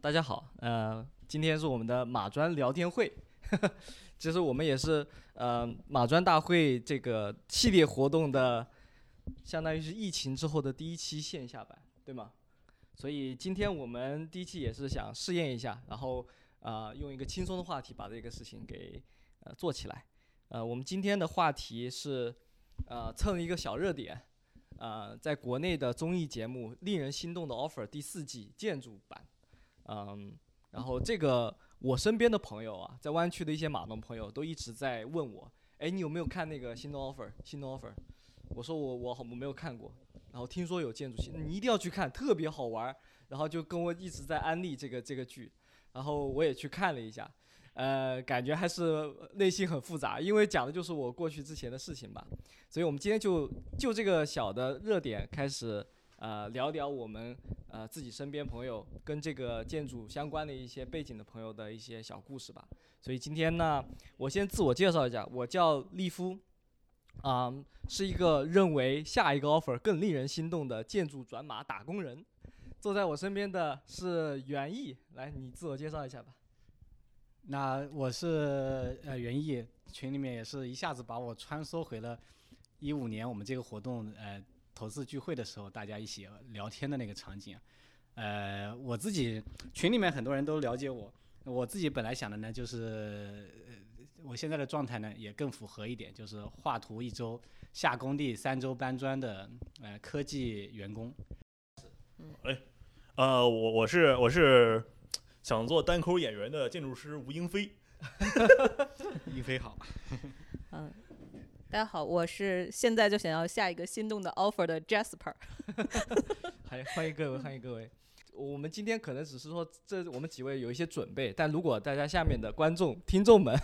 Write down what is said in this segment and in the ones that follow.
大家好，呃，今天是我们的马专聊天会，其实我们也是呃马专大会这个系列活动的，相当于是疫情之后的第一期线下版，对吗？所以今天我们第一期也是想试验一下，然后呃用一个轻松的话题把这个事情给呃做起来。呃，我们今天的话题是呃蹭一个小热点，呃，在国内的综艺节目《令人心动的 offer》第四季建筑版。嗯，然后这个我身边的朋友啊，在湾区的一些码农朋友都一直在问我，哎，你有没有看那个心动 offer？心动 offer？我说我我好我没有看过，然后听说有建筑系，你一定要去看，特别好玩。然后就跟我一直在安利这个这个剧，然后我也去看了一下，呃，感觉还是内心很复杂，因为讲的就是我过去之前的事情吧。所以我们今天就就这个小的热点开始。呃，聊聊我们呃自己身边朋友跟这个建筑相关的一些背景的朋友的一些小故事吧。所以今天呢，我先自我介绍一下，我叫利夫，啊，是一个认为下一个 offer 更令人心动的建筑转码打工人。坐在我身边的是袁毅，来，你自我介绍一下吧。那我是呃袁毅，群里面也是一下子把我穿梭回了一五年我们这个活动呃。投资聚会的时候，大家一起聊天的那个场景，呃，我自己群里面很多人都了解我。我自己本来想的呢，就是我现在的状态呢，也更符合一点，就是画图一周，下工地三周搬砖的呃科技员工。哎，呃，我我是我是想做单口演员的建筑师吴英飞。英飞好。嗯。大家好，我是现在就想要下一个心动的 offer 的 Jasper。欢迎欢迎各位，欢迎各位。我们今天可能只是说，这我们几位有一些准备，但如果大家下面的观众、听众们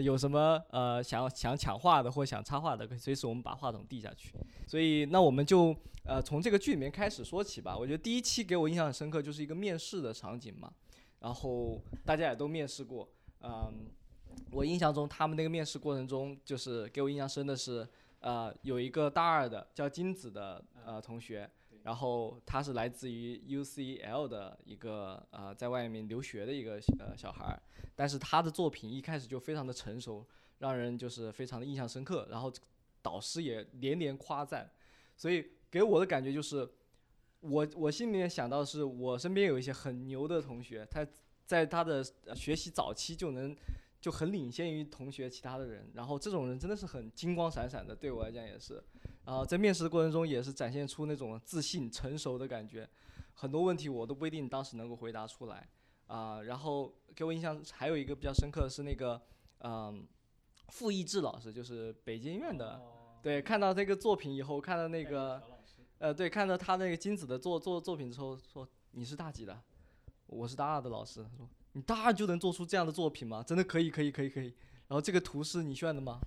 有什么呃想要想抢话的或想插话的，可以随时我们把话筒递下去。所以那我们就呃从这个剧里面开始说起吧。我觉得第一期给我印象很深刻，就是一个面试的场景嘛，然后大家也都面试过，嗯。我印象中，他们那个面试过程中，就是给我印象深的是，呃，有一个大二的叫金子的呃同学，然后他是来自于 UCL 的一个呃在外面留学的一个呃小孩儿，但是他的作品一开始就非常的成熟，让人就是非常的印象深刻，然后导师也连连夸赞，所以给我的感觉就是，我我心里面想到是我身边有一些很牛的同学，他在他的学习早期就能。就很领先于同学其他的人，然后这种人真的是很金光闪闪的，对我来讲也是。然后在面试的过程中也是展现出那种自信、成熟的感觉，很多问题我都不一定当时能够回答出来啊。然后给我印象还有一个比较深刻的是那个，嗯，傅艺志老师，就是北京院的，对，看到这个作品以后，看到那个，呃，对，看到他那个金子的作作作品之后，说你是大几的？我是大二的老师，他说。你大二就能做出这样的作品吗？真的可以，可以，可以，可以。然后这个图是你选的吗？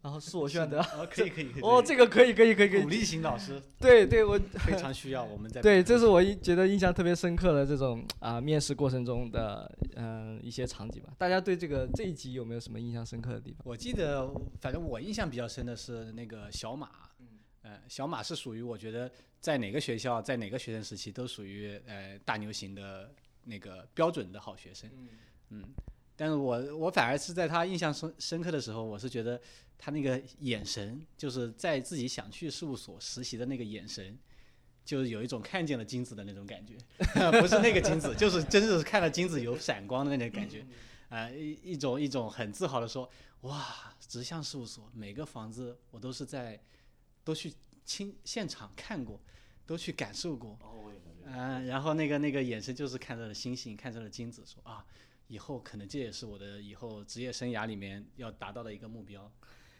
然后是我选的。哦，可以，可以，可以。哦，这个可以，可以，可以。鼓励型老师。对对，我 非常需要。我们在。对，这是我觉得印象特别深刻的这种啊面试过程中的嗯一些场景吧。大家对这个这一集有没有什么印象深刻的地方？我记得，反正我印象比较深的是那个小马。嗯。小马是属于我觉得在哪个学校，在哪个学生时期都属于呃大牛型的。那个标准的好学生，嗯，但是我我反而是在他印象深深刻的时候，我是觉得他那个眼神，就是在自己想去事务所实习的那个眼神，就是有一种看见了金子的那种感觉，不是那个金子，就是真的是看到金子有闪光的那种感觉，啊，一一种一种很自豪的说，哇，直向事务所每个房子我都是在都去亲现场看过，都去感受过。嗯，然后那个那个眼神就是看着了星星，看着了金子，说啊，以后可能这也是我的以后职业生涯里面要达到的一个目标，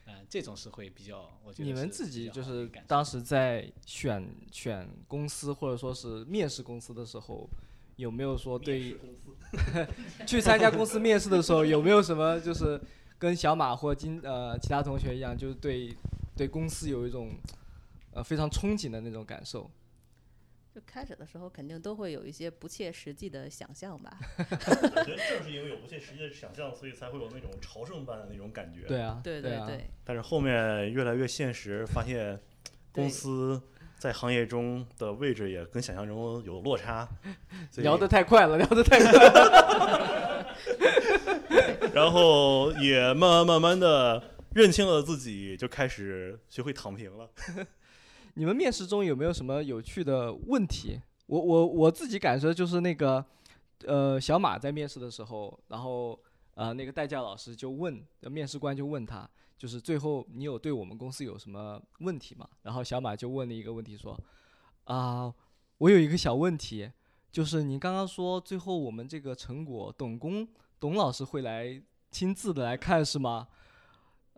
嗯，这种是会比较，我觉得你们自己就是当时在选选公司或者说是面试公司的时候，有没有说对 去参加公司面试的时候有没有什么就是跟小马或金呃其他同学一样，就是对对公司有一种呃非常憧憬的那种感受？开始的时候肯定都会有一些不切实际的想象吧。我觉得正是因为有不切实际的想象，所以才会有那种朝圣般的那种感觉。对啊，对对对。但是后面越来越现实，发现公司在行业中的位置也跟想象中有落差，聊得太快了，聊得太快了。然后也慢慢慢慢的认清了自己，就开始学会躺平了。你们面试中有没有什么有趣的问题？我我我自己感受就是那个，呃，小马在面试的时候，然后呃那个代教老师就问面试官就问他，就是最后你有对我们公司有什么问题吗？然后小马就问了一个问题说，啊，我有一个小问题，就是你刚刚说最后我们这个成果董工董老师会来亲自的来看是吗？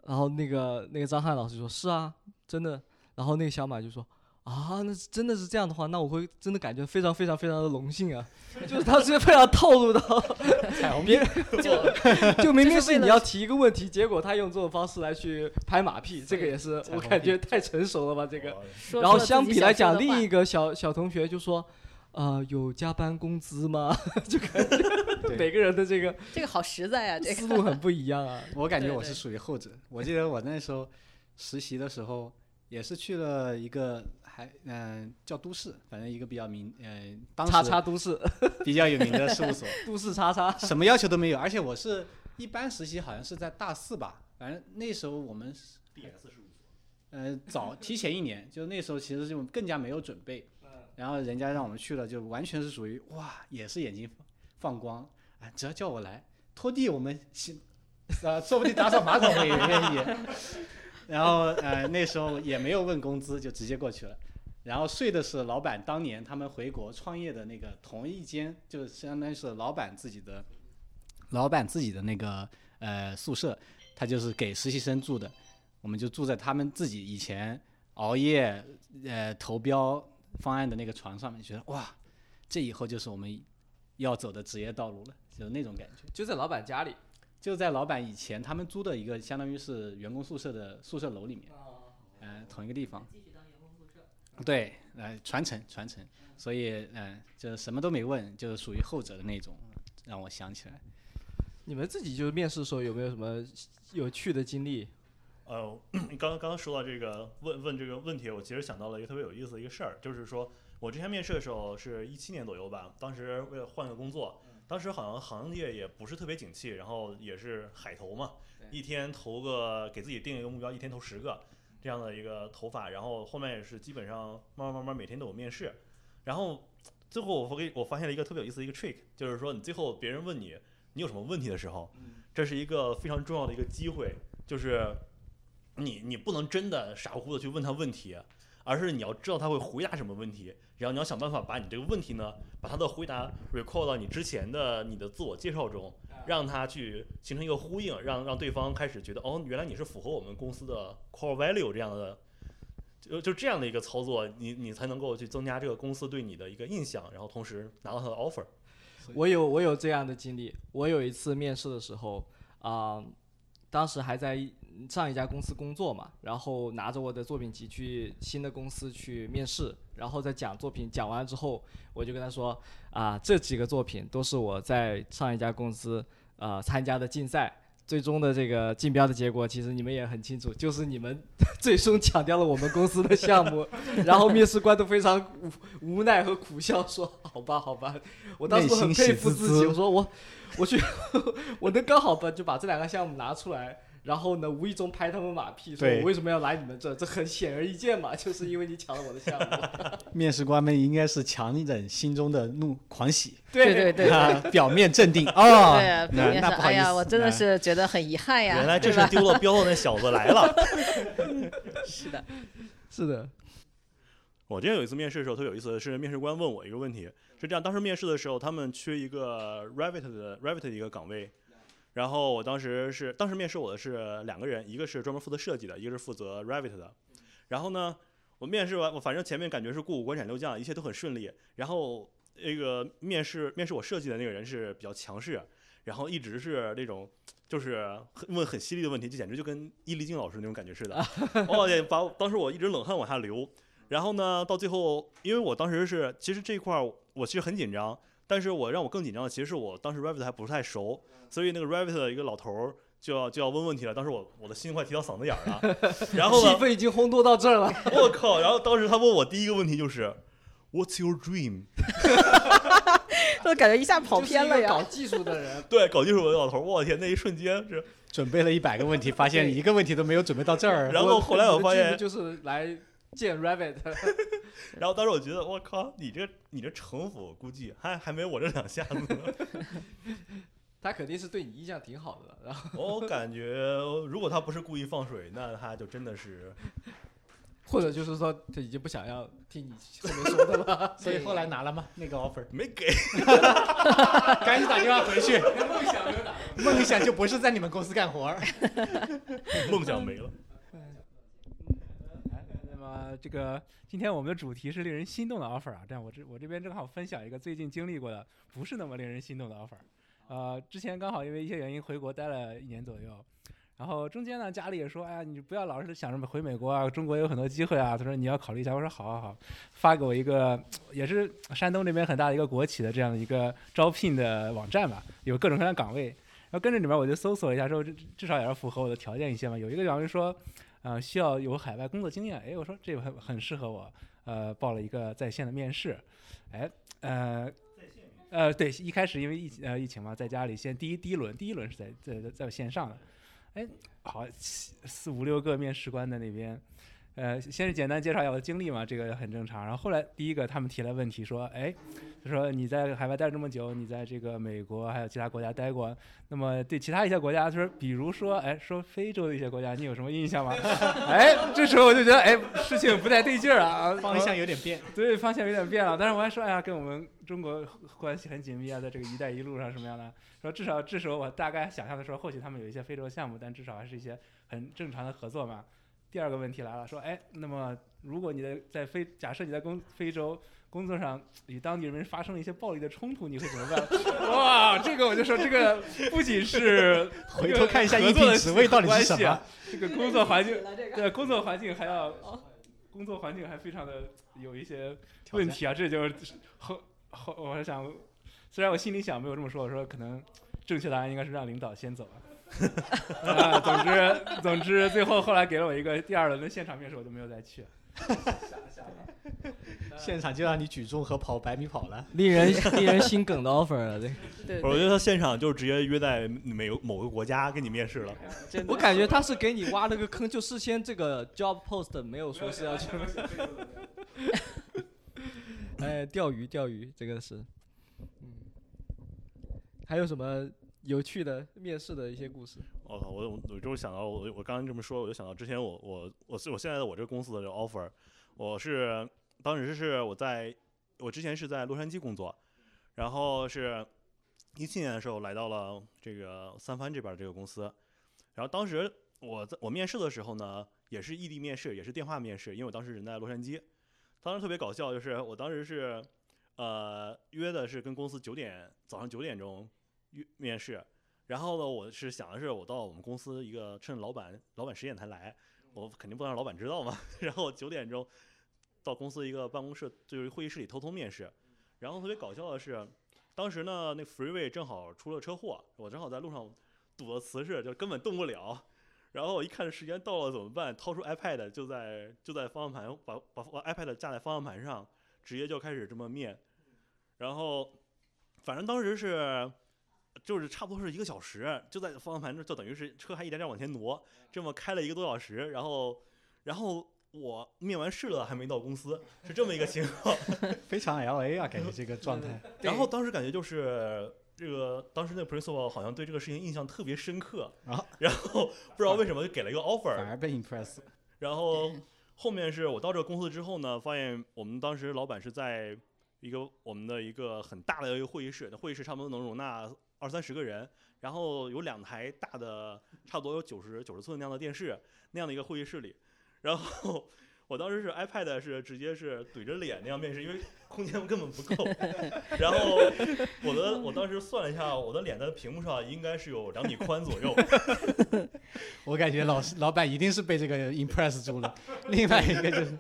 然后那个那个张翰老师说是啊，真的。然后那个小马就说啊，那真的是这样的话，那我会真的感觉非常非常非常的荣幸啊，就是他是非常套路到 别人就就明明是你要提一个问题，结果他用这种方式来去拍马屁，这个也是我感觉太成熟了吧这个。然后相比来讲，另一个小小同学就说。呃，有加班工资吗？就感觉每个人的这个这个好实在啊，这思个路很不一样啊。我感觉我是属于后者。我记得我那时候实习的时候，也是去了一个还嗯、叫都市，反正一个比较名嗯、当叉时叉都市，比较有名的事务所，都市叉叉。什么要求都没有。而且我是一般实习，好像是在大四吧，反正那时候我们是 DS 事务所，呃早提前一年，就那时候其实就更加没有准备。然后人家让我们去了，就完全是属于哇，也是眼睛放光啊！只要叫我来拖地，我们行，啊，说不定打扫马桶我也愿意。然后呃那时候也没有问工资，就直接过去了。然后睡的是老板当年他们回国创业的那个同一间，就相当于是老板自己的，老板自己的那个呃宿舍，他就是给实习生住的。我们就住在他们自己以前熬夜呃投标方案的那个床上面，觉得哇，这以后就是我们要走的职业道路了，就是那种感觉。就在老板家里。就在老板以前他们租的一个相当于是员工宿舍的宿舍楼里面，嗯，同一个地方。对，呃，传承传承，所以呃，就什么都没问，就是属于后者的那种，让我想起来。你们自己就是面试的时候有没有什么有趣的经历？呃，刚刚刚说到这个问问这个问题，我其实想到了一个特别有意思的一个事儿，就是说我之前面试的时候是一七年左右吧，当时为了换个工作，当时好像行业也不是特别景气，然后也是海投嘛，一天投个给自己定一个目标，一天投十个这样的一个投法，然后后面也是基本上慢慢慢慢每天都有面试，然后最后我给我发现了一个特别有意思的一个 trick，就是说你最后别人问你你有什么问题的时候，这是一个非常重要的一个机会，就是你你不能真的傻乎乎的去问他问题，而是你要知道他会回答什么问题，然后你要想办法把你这个问题呢，把他的回答 recall 到你之前的你的自我介绍中，让他去形成一个呼应，让让对方开始觉得哦，原来你是符合我们公司的 core value 这样的。就就这样的一个操作，你你才能够去增加这个公司对你的一个印象，然后同时拿到他的 offer。我有我有这样的经历。我有一次面试的时候，啊、当时还在一上一家公司工作嘛，然后拿着我的作品集去新的公司去面试，然后再讲作品讲完之后，我就跟他说啊、这几个作品都是我在上一家公司呃参加的竞赛。最终的这个竞标的结果，其实你们也很清楚，就是你们 最终抢掉了我们公司的项目，然后面试官都非常无无奈和苦笑说：“好吧，好吧。”我当时很佩服自己，我说我我去，我能刚好把就把这两个项目拿出来，然后呢无意中拍他们马屁，说对我为什么要来你们这？这很显而易见嘛，就是因为你抢了我的项目。面试官们应该是强忍心中的怒狂喜，对对对啊，表面镇定哦，对啊，表那不好意思，哎呀，我真的是觉得很遗憾呀。原来这是丢了标的那小子来了。是的，是的，我之前有一次面试的时候特别有意思，是面试官问我一个问题，是这样，当时面试的时候他们缺一个 Revit 的 Revit 的一个岗位，然后我当时是当时面试我的是两个人，一个是专门负责设计的，一个是负责 Revit 的，然后呢，我面试完，我反正前面感觉是过五关斩六将，一切都很顺利，然后那个面试面试我设计的那个人是比较强势，然后一直是那种。就是很问很犀利的问题，就简直就跟伊丽静老师那种感觉似的。哦，也把我当时我一直冷汗往下流，然后呢，到最后，因为我当时是，其实这一块儿我其实很紧张，但是我让我更紧张的，其实是我当时 Revit 还不是太熟，所以那个 Revit 的一个老头儿就要就要问问题了，当时我我的心快提到嗓子眼儿了，然后呢，气氛已经烘托到这儿了。我靠，然后当时他问我第一个问题就是，What's your dream？都感觉一下跑偏了就是搞。技术的人，对，搞技术的老头儿，我天，那一瞬间是，准备了一百个问题，发现一个问题都没有准备到这儿。然后后来我发现，就是来见 Rabbit，然后当时我觉得，我靠，你这你这城府估计还还没我这两下子呢。他肯定是对你印象挺好的。然后我感觉，如果他不是故意放水，那他就真的是，或者就是说他已经不想要听你后面说的了。所以后来拿了吗？那个 offer，没给。赶紧打电话回去。梦想没有打。梦想就不是在你们公司干活儿。梦想没了。呃这个今天我们的主题是令人心动的 offer 啊，这样我这我这边正好分享一个最近经历过的不是那么令人心动的 offer。呃，之前刚好因为一些原因回国待了一年左右，然后中间呢家里也说，哎呀，你不要老是想着回美国啊，中国有很多机会啊。他说你要考虑一下，我说好好好，发给我一个也是山东这边很大的一个国企的这样的一个招聘的网站吧，有各种各样的岗位。然后跟着里面我就搜索了一下，之后至至少也要符合我的条件一些嘛。有一个岗位说，呃，需要有海外工作经验，哎，我说这个很很适合我，呃，报了一个在线的面试，哎，呃，呃，对，一开始因为疫呃疫情嘛，在家里先第一第一轮第一轮是在在在线上的，哎，好四四五六个面试官在那边，呃，先是简单介绍一下我的经历嘛，这个很正常。然后后来第一个他们提了问题说，哎，就说你在海外待了这么久，你在这个美国还有其他国家待过，那么对其他一些国家，就是比如说，哎，说非洲的一些国家，你有什么印象吗？哎，这时候我就觉得，哎，事情不太对劲儿啊，方向有点变。对，方向有点变了。但是我还说，哎呀，跟我们中国关系很紧密啊，在这个“一带一路”上什么样的？说至少这时候我大概想象的说，或许他们有一些非洲项目，但至少还是一些很正常的合作嘛。第二个问题来了，说，哎，那么如果你的在非，假设你在工非洲工作上与当地人民发生了一些暴力的冲突，你会怎么办？哇，这个我就说，这个不仅是回头看一下合作的应聘职位到底是什么关系啊，这个工作环境 这个对，工作环境还要，工作环境还非常的有一些问题啊，这就是后后我还想，虽然我心里想没有这么说，我说可能正确答案应该是让领导先走啊。啊，总之总之最后后来给了我一个第二轮的现场面试，我就没有再去。现场就让你举重和跑百米跑了。令人令人心梗的 offer 了，这个 对我觉得他现场就直接约在美某个国家跟你面试了。真的我感觉他是给你挖了个坑，就事先这个 job post 没有说是要去，哎，钓鱼钓鱼，这个是，嗯，还有什么有趣的面试的一些故事？我靠，我我就是想到我我刚刚这么说，我就想到之前我我我是我现在的我这个公司的这个 offer，我是当时是我在我之前是在洛杉矶工作，然后是一七年的时候来到了这个三藩这边这个公司，然后当时我在我面试的时候呢，也是异地面试，也是电话面试，因为我当时人在洛杉矶，当时特别搞笑，就是我当时是呃约的是跟公司九点早上九点钟面试。然后呢，我是想的是，我到我们公司一个趁老板老板十点才来，我肯定不能让老板知道嘛。然后九点钟到公司一个办公室，就是会议室里偷偷面试。然后特别搞笑的是，当时呢，那 freeway 正好出了车祸，我正好在路上堵了瓷实，就根本动不了。然后我一看时间到了怎么办？掏出 iPad 就在就在方向盘把把 iPad 架在方向盘上，直接就开始这么面。然后反正当时是。就是差不多是一个小时，就在方向盘这，就等于是车还一点点往前挪，这么开了一个多小时，然后，然后我面完试了还没到公司，是这么一个情况。非常 L A 啊，感觉这个状态。然后当时感觉就是这个，当时那个 principal 好像对这个事情印象特别深刻 啊，然后不知道为什么就给了一个 offer，反而被 impress。然后后面是我到这个公司之后呢，发现我们当时老板是在一个我们的一个很大的一个会议室，那会议室差不多能容纳。二三十个人，然后有两台大的，差不多有九十九十寸那样的电视，那样的一个会议室里，然后我当时是 iPad 是直接是怼着脸那样面试，因为空间根本不够。然后我的我当时算了一下，我的脸在屏幕上应该是有两米宽左右。我感觉老师老板一定是被这个 impress 住了。另外一个就是，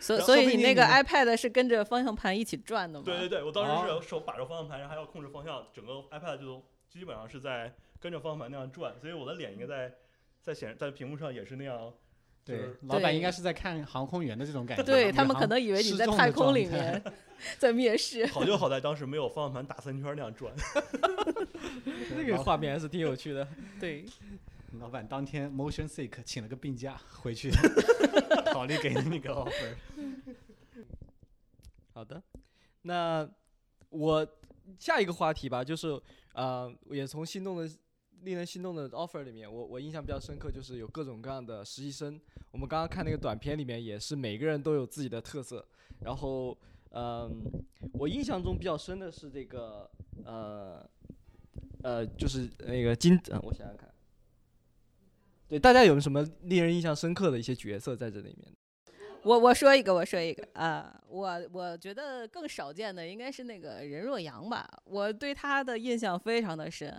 所所以你那个 iPad 是跟着方向盘一起转的吗？对对对，我当时是手把着方向盘，然后还要控制方向，整个 iPad 就基本上是在跟着方向盘那样转，所以我的脸应该在在显在屏幕上也是那样。就对是，老板应该是在看航空员的这种感觉。对他们可能以为你在太空里面 在面试。好就好在当时没有方向盘打三圈那样转。那个画面还是挺有趣的。对，老板当天 motion sick 请了个病假回去，考虑给那个 offer。好的，那我下一个话题吧，就是呃，也从心动的令人心动的 offer 里面，我我印象比较深刻，就是有各种各样的实习生。我们刚刚看那个短片里面，也是每个人都有自己的特色。然后，嗯、我印象中比较深的是这个呃呃，就是那个金，我想想看，对大家有什么令人印象深刻的一些角色在这里面？我我说一个，我说一个啊、我我觉得更少见的应该是那个任若阳吧，我对他的印象非常的深，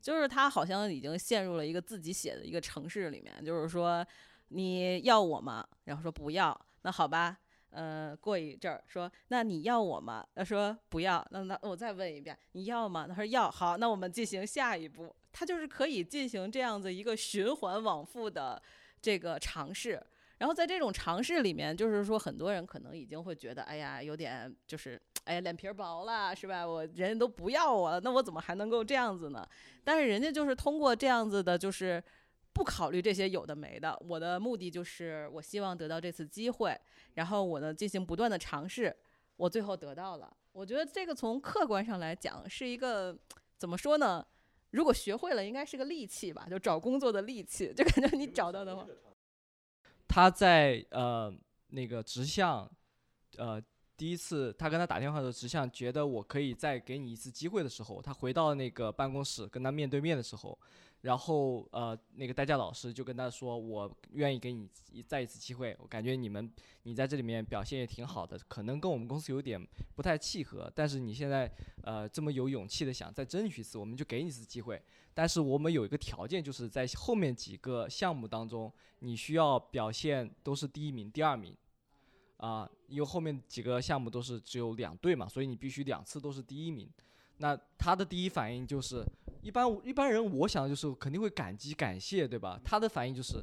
就是他好像已经陷入了一个自己写的一个城市里面，就是说你要我吗？然后说不要，那好吧。呃，过一阵儿说，那你要我吗？他说不要，那那我再问一遍，你要吗？他说要，好，那我们进行下一步。他就是可以进行这样子一个循环往复的这个尝试，然后在这种尝试里面，就是说很多人可能已经会觉得，哎呀，有点就是，哎呀，脸皮儿薄了，是吧？我人家都不要我了，那我怎么还能够这样子呢？但是人家就是通过这样子的，就是不考虑这些有的没的。我的目的就是，我希望得到这次机会，然后我呢进行不断的尝试，我最后得到了。我觉得这个从客观上来讲是一个怎么说呢？如果学会了，应该是个利器吧，就找工作的利器，就感觉你找到的话。他在呃那个直向，呃第一次他跟他打电话的时候，直向觉得我可以再给你一次机会的时候，他回到那个办公室跟他面对面的时候，然后呃那个代驾老师就跟他说，我愿意给你一再一次机会，我感觉你们你在这里面表现也挺好的，可能跟我们公司有点不太契合，但是你现在呃这么有勇气的想再争取一次，我们就给你一次机会。但是我们有一个条件，就是在后面几个项目当中，你需要表现都是第一名、第二名，啊、因为后面几个项目都是只有两队嘛，所以你必须两次都是第一名。那他的第一反应就是，一般一般人我想就是肯定会感激感谢，对吧？他的反应就是，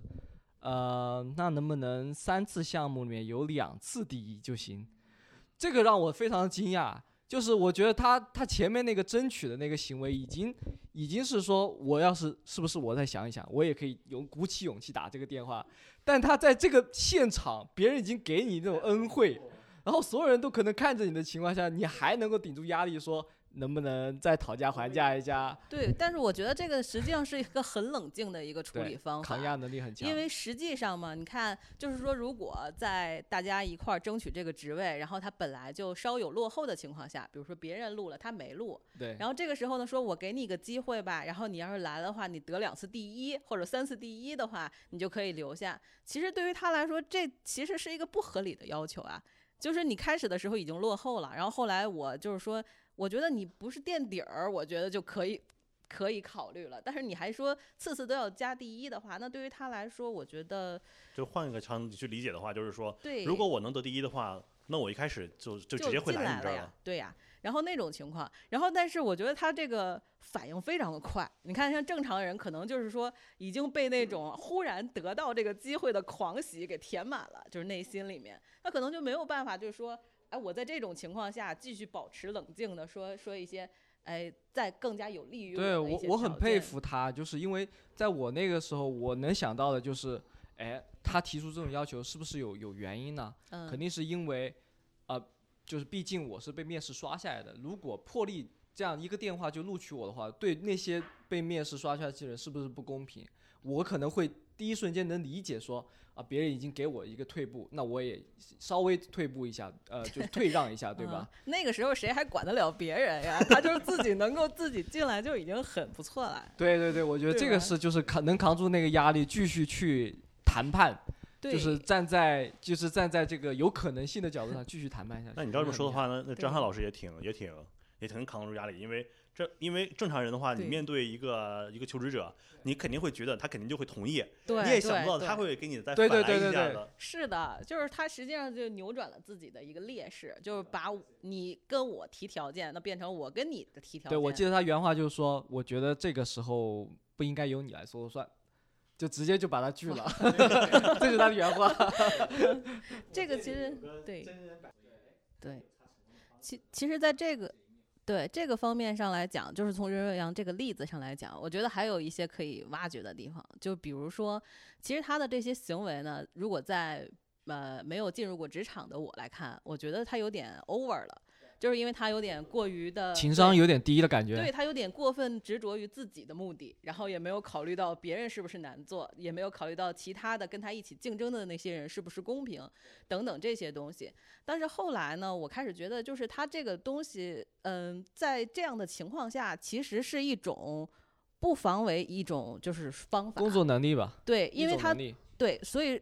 呃，那能不能三次项目里面有两次第一就行？这个让我非常惊讶。就是我觉得他他前面那个争取的那个行为已经已经是说，我要是是不是我再想一想，我也可以勇鼓起勇气打这个电话。但他在这个现场，别人已经给你那种恩惠，然后所有人都可能看着你的情况下，你还能够顶住压力说能不能再讨价还价一下？对，但是我觉得这个实际上是一个很冷静的一个处理方法。抗压能力很强。因为实际上嘛，你看，就是说，如果在大家一块儿争取这个职位，然后他本来就稍有落后的情况下，比如说别人录了，他没录，对，然后这个时候呢，说我给你一个机会吧，然后你要是来的话，你得两次第一或者三次第一的话，你就可以留下。其实对于他来说，这其实是一个不合理的要求啊。就是你开始的时候已经落后了，然后后来我就是说，我觉得你不是垫底儿，我觉得就可以可以考虑了。但是你还说次次都要加第一的话，那对于他来说，我觉得就换一个场景去理解的话，就是说，对。如果我能得第一的话，那我一开始就就就直接会进来你这儿了。，对呀。然后那种情况，然后但是我觉得他这个反应非常的快。你看，像正常人可能就是说已经被那种忽然得到这个机会的狂喜给填满了，就是内心里面，他可能就没有办法，就是说，哎，我在这种情况下继续保持冷静的说说一些，哎，在更加有利于对我的一些我很佩。服他，就是因为在我那个时候，我能想到的就是，哎，他提出这种要求是不是有有原因呢？嗯，肯定是因为，呃，就是毕竟我是被面试刷下来的。如果破例这样一个电话就录取我的话，对那些被面试刷下来的人是不是不公平？我可能会第一瞬间能理解说，啊，别人已经给我一个退步，那我也稍微退步一下，呃，就是退让一下，对吧？嗯？那个时候谁还管得了别人呀？他就是自己能够自己进来就已经很不错了。对对对，我觉得这个是就是扛能扛住那个压力，继续去谈判，就是站在就是站在这个有可能性的角度上继续谈判下去。那你这么说的话呢，那张翰老师也挺也挺也挺扛得住压力，因为这因为正常人的话，你面对一个一个求职者，你肯定会觉得他肯定就会同意，对，你也想不到他会给你再对反来对对对对一下的。是的，就是他实际上就扭转了自己的一个劣势，就是把你跟我提条件，那变成我跟你的提条件。对，我记得他原话就是说，我觉得这个时候不应该由你来说了算，就直接就把他拒了，这是他的原话。这个其实对对，其其实在这个对这个方面上来讲，就是从任瑞阳这个例子上来讲，我觉得还有一些可以挖掘的地方。就比如说，其实他的这些行为呢，如果在呃没有进入过职场的我来看，我觉得他有点 over 了，就是因为他有点过于的情对商有点低的感觉。对他有点过分执着于自己的目的，然后也没有考虑到别人是不是难做，也没有考虑到其他的跟他一起竞争的那些人是不是公平，等等这些东西。但是后来呢，我开始觉得，就是他这个东西，嗯，在这样的情况下，其实是一种不妨为一种就是方法。工作能力吧，对，因为他对，所以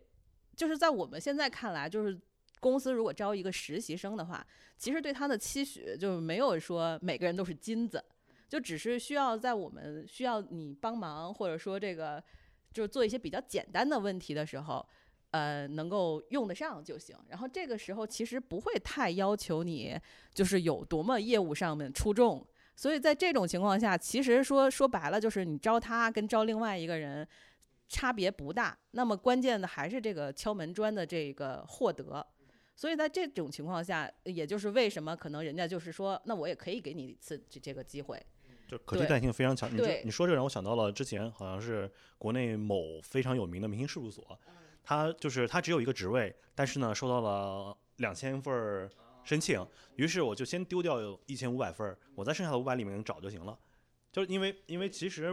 就是在我们现在看来，就是公司如果招一个实习生的话，其实对他的期许就没有说每个人都是金子，就只是需要在我们需要你帮忙，或者说这个就是做一些比较简单的问题的时候。呃，能够用得上就行。然后这个时候其实不会太要求你，就是有多么业务上面出众。所以在这种情况下，其实说说白了，就是你招他跟招另外一个人，差别不大。那么关键的还是这个敲门砖的这个获得。所以在这种情况下，也就是为什么可能人家就是说，那我也可以给你一次这这个机会。就可替代性非常强。你这你说这让我想到了之前好像是国内某非常有名的明星事务所，嗯他就是他只有一个职位，但是呢收到了两千份儿申请，于是我就先丢掉一千五百份儿，我在剩下的五百里面找就行了。就是因为因为其实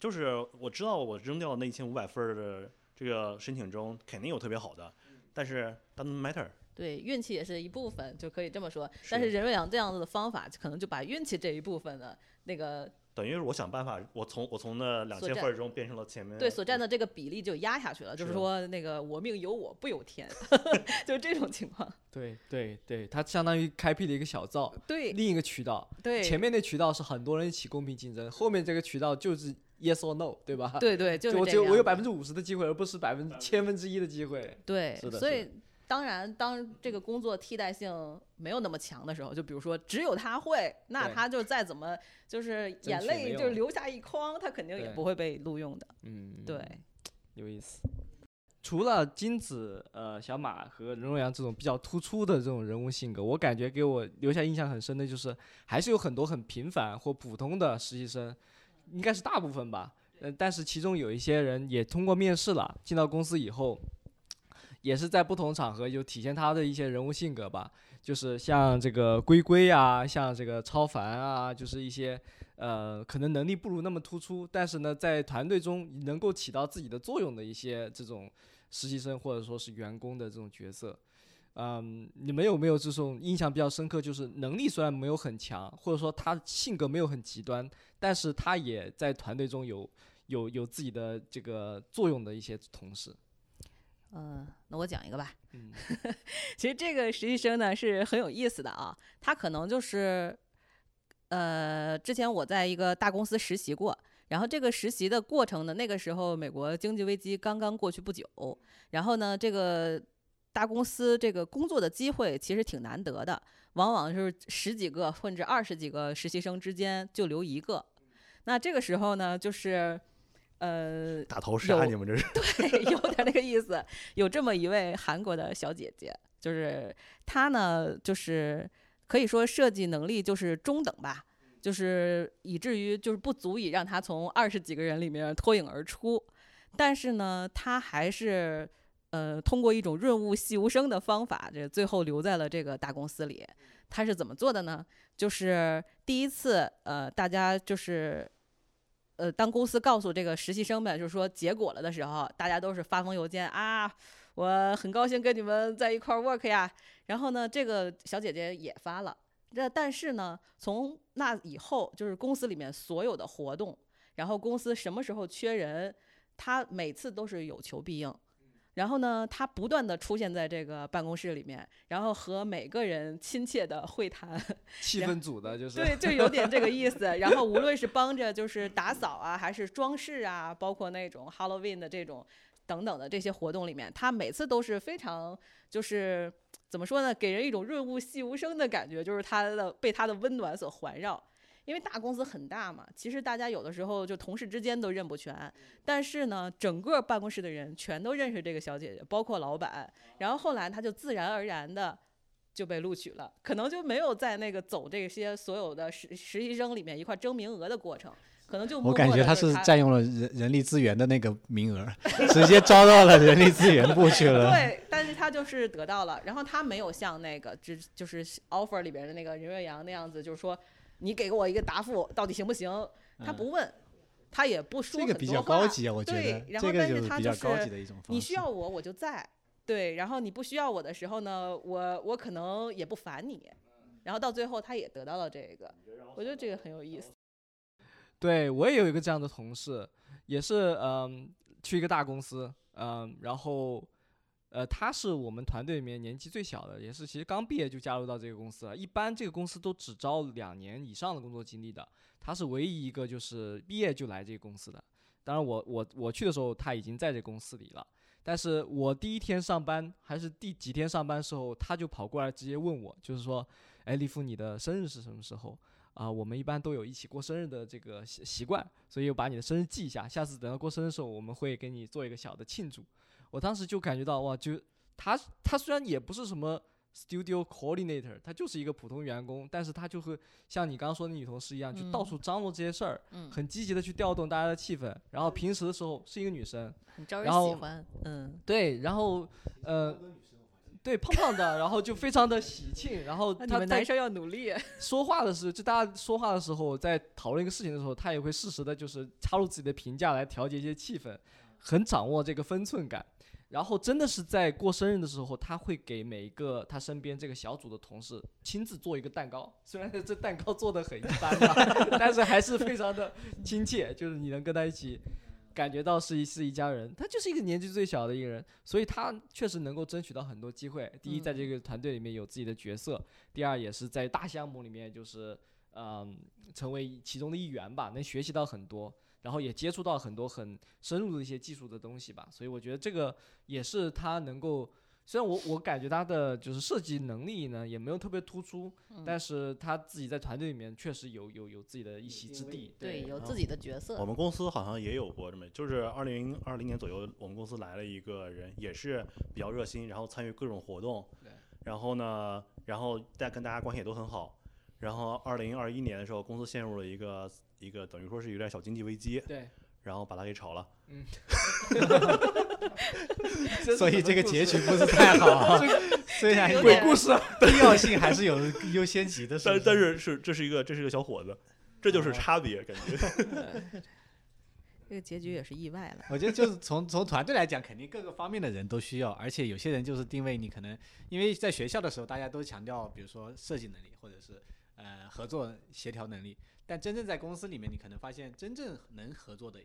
就是我知道我扔掉那一千五百份儿的这个申请中肯定有特别好的，但是 doesn't matter。对，运气也是一部分，就可以这么说。但是任瑞阳这样子的方法，可能就把运气这一部分的那个等于是我想办法，我从我从那两千份中变成了前面对所占的这个比例就压下去了，就是是说那个我命由我不由天，就是这种情况。对对对，他相当于开辟了一个小灶，对另一个渠道。对，前面那渠道是很多人一起公平竞争，后面这个渠道就是 yes or no，对吧？对对，就是我只有我有百分之五十的机会，而不是百分之千分之一的机会。对是，的所以当然，当这个工作替代性没有那么强的时候，就比如说只有他会，那他就再怎么就是眼泪就是留下一筐，他肯定也不会被录用的。嗯，对，有意思。除了金子、呃小马和任荣阳这种比较突出的这种人物性格，我感觉给我留下印象很深的就是，还是有很多很平凡或普通的实习生，应该是大部分吧。呃，但是其中有一些人也通过面试了，进到公司以后，也是在不同场合有体现他的一些人物性格吧。就是像这个龟龟啊，像这个超凡啊，就是一些呃可能能力不如那么突出，但是呢在团队中能够起到自己的作用的一些这种实习生或者说是员工的这种角色。嗯，你们有没有这种印象比较深刻？就是能力虽然没有很强，或者说他性格没有很极端，但是他也在团队中有有有自己的这个作用的一些同事。嗯，那我讲一个吧。嗯 其实这个实习生呢是很有意思的啊，他可能就是，呃，之前我在一个大公司实习过，然后这个实习的过程呢，那个时候美国经济危机刚刚过去不久，然后呢，这个大公司这个工作的机会其实挺难得的，往往是十几个甚至二十几个实习生之间就留一个，那这个时候呢，就是，呃，大头杀，有你们这是？对，有点那个意思。有这么一位韩国的小姐姐，就是她呢，就是可以说设计能力就是中等吧，就是以至于就是不足以让她从二十几个人里面脱颖而出。但是呢，她还是呃通过一种润物细无声的方法，这最后留在了这个大公司里。她是怎么做的呢？就是第一次，呃，大家就是呃，当公司告诉这个实习生们，就是说结果了的时候，大家都是发封邮件啊，我很高兴跟你们在一块儿 work 呀。然后呢，这个小姐姐也发了。这但是呢，从那以后，就是公司里面所有的活动，然后公司什么时候缺人，她每次都是有求必应。然后呢，他不断的出现在这个办公室里面，然后和每个人亲切的会谈，气氛组的就是对，就有点这个意思。然后无论是帮着就是打扫啊，还是装饰啊，包括那种 Halloween 的这种等等的这些活动里面，他每次都是非常就是怎么说呢，给人一种润物细无声的感觉，就是他的被他的温暖所环绕。因为大公司很大嘛，其实大家有的时候就同事之间都认不全，但是呢，整个办公室的人全都认识这个小姐姐，包括老板。然后后来她就自然而然的就被录取了，可能就没有在那个走这些所有的实实习生里面一块争名额的过程，可能就我感觉他是占用了人人力资源的那个名额，直接招到了人力资源部去了。对，但是他就是得到了，然后他没有像那个只就是 offer 里边的那个任瑞阳那样子，就是说你给我一个答复，到底行不行？他嗯不问，他也不说这个比较很多话高级啊，我觉对得然后但这个就是他就比较高是级的一种方式。你需要我，我就在。对，然后你不需要我的时候呢，我我可能也不烦你。然后到最后，他也得到了这个，我觉得这个很有意思。对我也有一个这样的同事，也是嗯去一个大公司，嗯，然后呃他是我们团队里面年纪最小的，也是其实刚毕业就加入到这个公司了。一般这个公司都只招两年以上的工作经历的，他是唯一一个就是毕业就来这个公司的。当然我我我去的时候他已经在这公司里了，但是我第一天上班还是第几天上班的时候，他就跑过来直接问我，就是说，哎，利夫你的生日是什么时候？啊、我们一般都有一起过生日的这个习习惯，所以我把你的生日记一下，下次等到过生日的时候，我们会给你做一个小的庆祝。我当时就感觉到哇，就他他虽然也不是什么 studio coordinator，他就是一个普通员工，但是他就会像你刚刚说的女同事一样，就到嗯处张罗这些事儿，嗯，很积极的去调动大家的气氛。然后平时的时候是一个女生，很招人喜欢。嗯，对，然后呃。对，胖胖的，然后就非常的喜庆，然后他在们男生要努力。说话的时候，就大家说话的时候，在讨论一个事情的时候，他也会适时的，就是插入自己的评价来调节一些气氛，很掌握这个分寸感。然后真的是在过生日的时候，他会给每一个他身边这个小组的同事亲自做一个蛋糕，虽然这蛋糕做的很一般吧，但是还是非常的亲切，就是你能跟他一起感觉到是一是一家人。他就是一个年纪最小的一个人，所以他确实能够争取到很多机会。第一，在这个团队里面有自己的角色；第二，也是在大项目里面就是嗯成为其中的一员吧，能学习到很多。然后也接触到很多很深入的一些技术的东西吧，所以我觉得这个也是他能够，虽然我我感觉他的就是设计能力呢也没有特别突出，但是他自己在团队里面确实有有有自己的一席之地。对，有自己的角色我。们公司好像也有过这么，就是二零二零年左右，我们公司来了一个人，也是比较热心，然后参与各种活动，然后呢，然后大跟大家关系也都很好。然后二零二一年的时候，公司陷入了一个一个等于说是有点小经济危机，对，然后把他给炒了。嗯 所以这个结局不是太好啊。虽然鬼故事，必要性还是有优先级的，但不但是是这是一个这是一个小伙子，这就是哦差别感觉。这个结局也是意外了。我觉得就是从从团队来讲，肯定各个方面的人都需要，而且有些人就是定位你可能，因为在学校的时候大家都强调，比如说设计能力或者是呃合作协调能力，但真正在公司里面，你可能发现真正能合作的、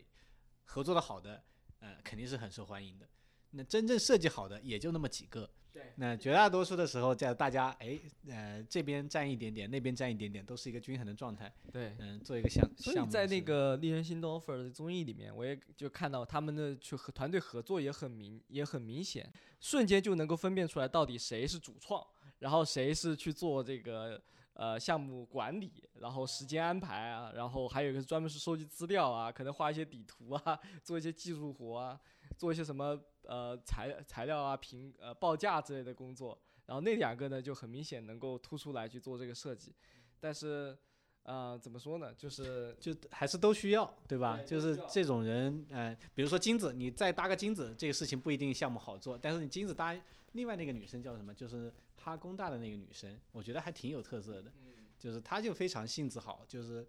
合作的好的，呃肯定是很受欢迎的。那真正设计好的也就那么几个，对那绝大多数的时候，在大家哎呃这边占一点点，那边占一点点，都是一个均衡的状态。对。嗯，做一个项所以在那个《令人心动 offer》的综艺里面，我也就看到他们的去和团队合作也很明也很明显，瞬间就能够分辨出来到底谁是主创，然后谁是去做这个呃项目管理，然后时间安排啊，然后还有一个专门是收集资料啊，可能画一些底图啊，做一些技术活啊，做一些什么呃材材料啊评呃报价之类的工作，然后那两个呢就很明显能够突出来去做这个设计，但是。呃，怎么说呢？就是就还是都需要，对吧？对就是这种人，呃，比如说金子，你再搭个金子，这个事情不一定项目好做，但是你金子搭另外那个女生叫什么？就是哈工大的那个女生，我觉得还挺有特色的，就是她就非常性子好，就是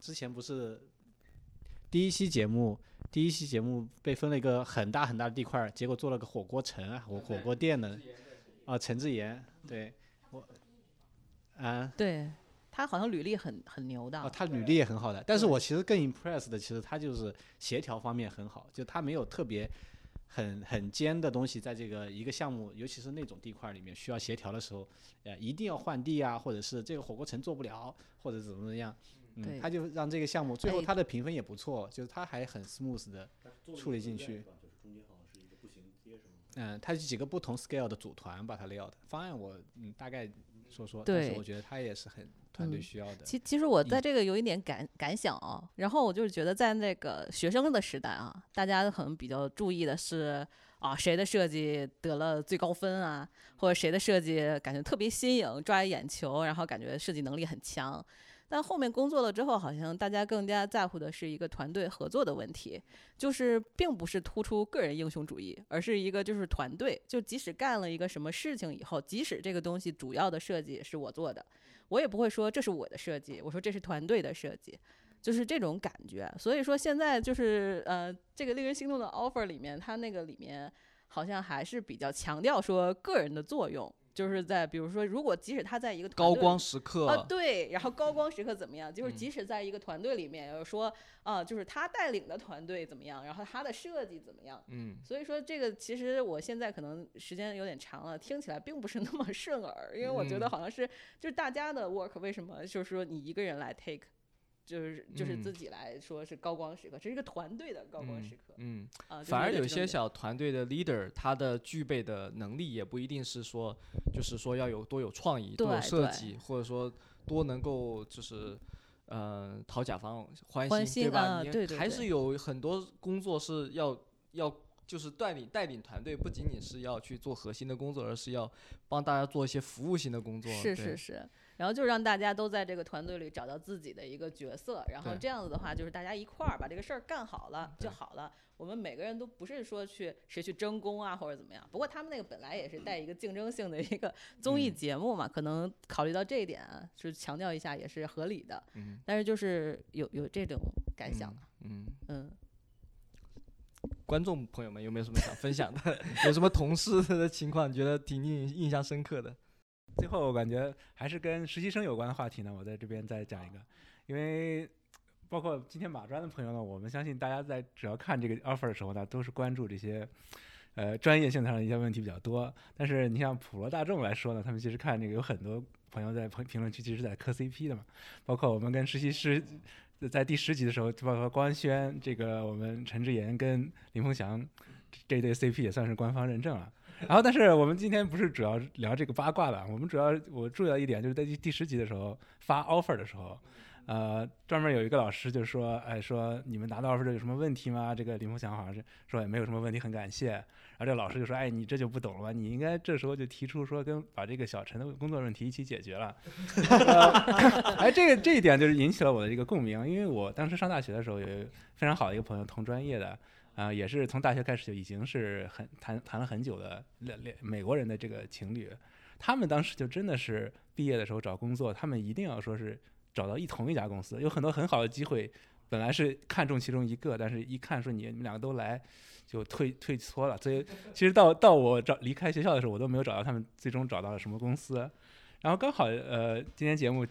之前不是第一期节目，第一期节目被分了一个很大很大的地块儿，结果做了个火锅城啊，火火锅店的，啊，陈志妍，对，我，啊。对他好像履历很很牛的。哦，他履历也很好的，但是我其实更 impress 的，其实他就是协调方面很好，就他没有特别很很尖的东西，在这个一个项目，尤其是那种地块里面需要协调的时候，呃，一定要换地啊，或者是这个火锅城做不了，或者怎么怎么样，嗯，他就让这个项目最后哎他的评分也不错，就是他还很 smooth 的，处理进去。嗯，他是几个不同 scale 的组团把它 layout 方案我嗯大概说说，但是对我觉得他也是很团队嗯需要的。其其实我在这个有一点感感想啊，然后我就是觉得在那个学生的时代啊，大家可能比较注意的是啊谁的设计得了最高分啊，或者谁的设计感觉特别新颖，抓眼球，然后感觉设计能力很强。但后面工作了之后，好像大家更加在乎的是一个团队合作的问题，就是并不是突出个人英雄主义，而是一个就是团队。就即使干了一个什么事情以后，即使这个东西主要的设计是我做的，我也不会说这是我的设计，我说这是团队的设计，就是这种感觉。所以说现在就是呃，这个令人心动的 offer 里面，它那个里面好像还是比较强调说个人的作用，就是在比如说，如果即使他在一个高光时刻，啊，对，然后高光时刻怎么样？就是嗯即使在一个团队里面，要说啊，就是他带领的团队怎么样，然后他的设计怎么样。嗯，所以说这个其实我现在可能时间有点长了，听起来并不是那么顺耳，因为我觉得嗯好像是就是大家的 work 为什么就是说你一个人来 take，就是就是嗯自己来说是高光时刻，这是一个团队的高光嗯时刻嗯，啊。就是反而有些小团队的 leader，他的具备的能力也不一定是说，就是说要有多有创意、多有设计，或者说多能够就是，呃，讨甲方欢欢心，对吧？你啊对对对还是有很多工作是要要就是带领带领团队，不仅仅是要去做核心的工作，而是要帮大家做一些服务性的工作。是对是是，然后就让大家都在这个团队里找到自己的一个角色，然后这样子的话，就是大家一块儿把这个事儿干好了就好了。我们每个人都不是说去谁去争功啊或者怎么样，不过他们那个本来也是带一个竞争性的一个综艺嗯节目嘛，可能考虑到这一点啊，就是强调一下也是合理的。嗯但是就是有有这种感想，嗯，嗯，观众朋友们有没有什么想分享的？有什么同事的情况，你觉得挺印印象深刻的？最后我感觉还是跟实习生有关的话题呢，我在这边再讲一个，因为包括今天马专的朋友呢，我们相信大家在只要看这个 offer 的时候呢，都是关注这些呃专业性上的一些问题比较多。但是你像普罗大众来说呢，他们其实看这个有很多朋友在评评论区其实在磕 CP 的嘛，包括我们跟实习师。在第十集的时候，包括官宣这个我们陈志妍跟林凤祥这对 CP 也算是官方认证了。然后，但是我们今天不是主要聊这个八卦的，我们主要我注意到一点，就是在第十集的时候发 offer 的时候，呃，专门有一个老师就说，哎，说你们拿到 offer 有什么问题吗？这个林凤祥好像是说也没有什么问题，很感谢。然后这个老师就说，哎，你这就不懂了吧？你应该这时候就提出说跟把这个小陈的工作问题一起解决了。呃 哎，这个这一点就是引起了我的一个共鸣，因为我当时上大学的时候有非常好的一个朋友，同专业的。啊、也是从大学开始就已经是很谈谈了很久的两两美国人的这个情侣，他们当时就真的是毕业的时候找工作，他们一定要说是找到一同一家公司，有很多很好的机会，本来是看中其中一个，但是一看说你们两个都来，就退退缩了。所以其实到到我找离开学校的时候，我都没有找到他们最终找到了什么公司。然后刚好呃，今天节目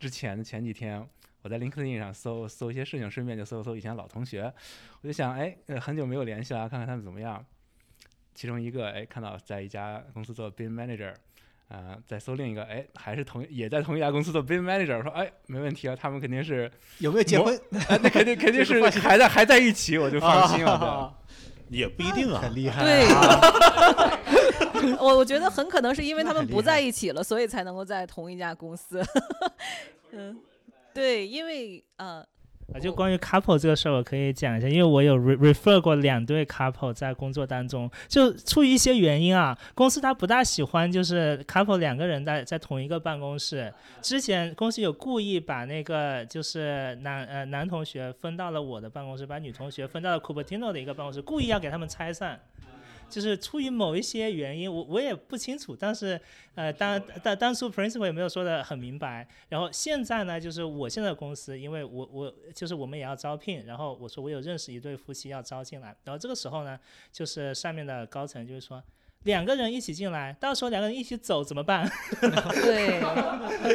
之前的前几天。我在 LinkedIn 上搜搜一些事情，顺便就搜搜以前老同学，我就想，哎，呃很久没有联系了，看看他们怎么样。其中一个，哎，看到在一家公司做 b i n manager，啊、再搜另一个，哎，还是同也在同一家公司做 b i n manager，说，哎，没问题啊，他们肯定是，有没有结婚？哎那肯定肯定是还在还在一起，我就放心了。也不一定啊。很厉害。对，我我觉得很可能是因为他们不在一起了，所以才能够在同一家公司。嗯，对，因为呃，啊，就关于 couple 这个事儿，我可以讲一下，因为我有 re refer 过两对 couple 在工作当中，就出于一些原因啊，公司他不大喜欢就是 couple 两个人在在同一个办公室。之前公司有故意把那个就是男呃男同学分到了我的办公室，把女同学分到了 Cupertino 的一个办公室，故意要给他们拆散。就是出于某一些原因，我我也不清楚，但是呃，当当当初 principle 也没有说的很明白。然后现在呢，就是我现在的公司，因为我我就是我们也要招聘，然后我说我有认识一对夫妻要招进来，然后这个时候呢，就是上面的高层就是说。两个人一起进来，到时候两个人一起走怎么办？对，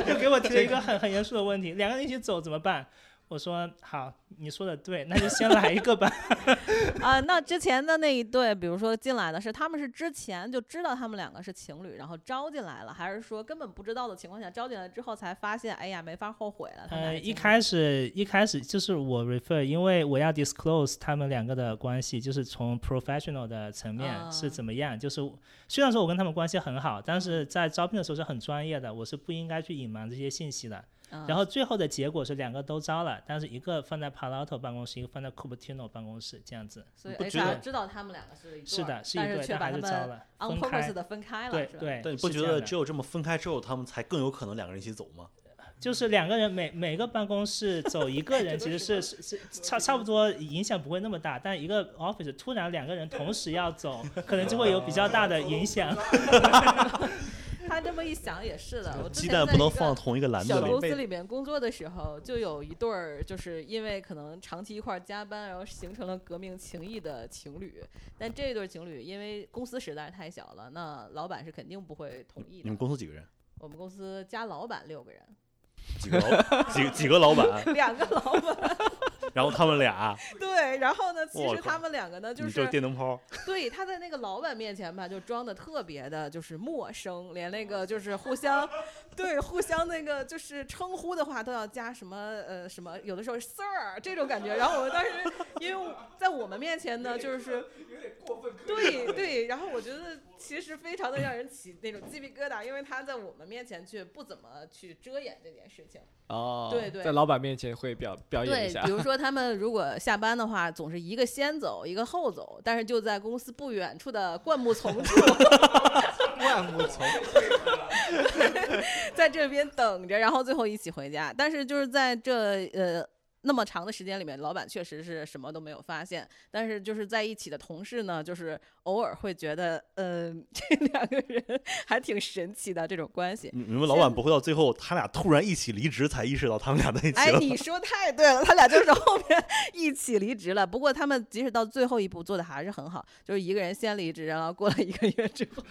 就 给我提了一个很很严肃的问题：两个人一起走怎么办？我说好，你说的对，那就先来一个吧。啊，那之前的那一对，比如说进来的是他们是之前就知道他们两个是情侣，然后招进来了，还是说根本不知道的情况下招进来之后才发现，哎呀，没法后悔了？呃，一开始一开始就是我 refer，因为我要 disclose 他们两个的关系，就是从 professional 的层面啊是怎么样。就是虽然说我跟他们关系很好，但是在招聘的时候是很专业的，我是不应该去隐瞒这些信息的。嗯然后最后的结果是两个都招了，但是一个放在 Palo Alto 办公室，一个放在 Cupertino 办公室，这样子。所以不觉 HR 得知道他们两个是一是的，是一对，但是却但还是招把他们了，on 分 purpose 开。的分开了，对对，但你不觉得只有这么分开之后，他们才更有可能两个人一起走吗？就是两个人每每个办公室走一个人，其实是是是差差不多影响不会那么大，但一个 office 突然两个人同时要走，可能就会有比较大的影响。他这么一想也是的，我之鸡前在一个蛋不能放同一个篮子里。小公司里面工作的时候，就有一对儿，就是因为可能长期一块儿加班，然后形成了革命情谊的情侣。但这对情侣因为公司实在是太小了，那老板是肯定不会同意你们的。公司几个人？我们公司加老板六个人，几个老几几个老板？两个老板。然后他们俩，对，然后呢，其实他们两个呢，就是电灯泡，对他在那个老板面前吧，就装的特别的，就是陌生，连那个就是互相，对互相那个就是称呼的话都要加什么呃什么，有的时候 sir 这种感觉。然后我们当时因为在我们面前呢，就是 有点过分对对，然后我觉得其实非常的让人起那种鸡皮疙瘩，因为他在我们面前却不怎么去遮掩这件事情。哦，对对在老板面前会表表演一下，对比。如说他们如果下班的话，总是一个先走，一个后走，但是就在公司不远处的灌木丛处，灌木丛，在这边等着，然后最后一起回家。但是就是在这呃。那么长的时间里面，老板确实是什么都没有发现，但是就是在一起的同事呢，就是偶尔会觉得，嗯、这两个人还挺神奇的这种关系。你你们老板不会到最后他俩突然一起离职才意识到他们俩在一起哎，你说太对了，他俩就是后面一起离职了。不过他们即使到最后一步做的还是很好，就是一个人先离职，然后过了一个月之后，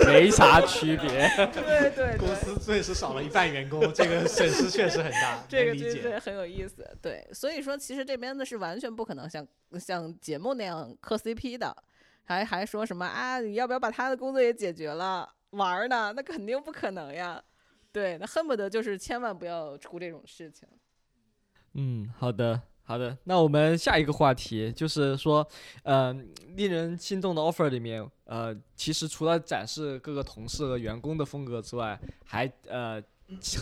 没啥区别。对对公，司顿时少了一半员工，这个损失确实很大，这 个能理解。真是很有意思。对，所以说其实这边的是完全不可能像像节目那样磕 CP 的，还还说什么啊，你要不要把他的工作也解决了？玩呢？那肯定不可能呀。对，那恨不得就是千万不要出这种事情。嗯，好的，好的。那我们下一个话题就是说，呃，令人心动的 offer 里面，呃，其实除了展示各个同事和员工的风格之外，还呃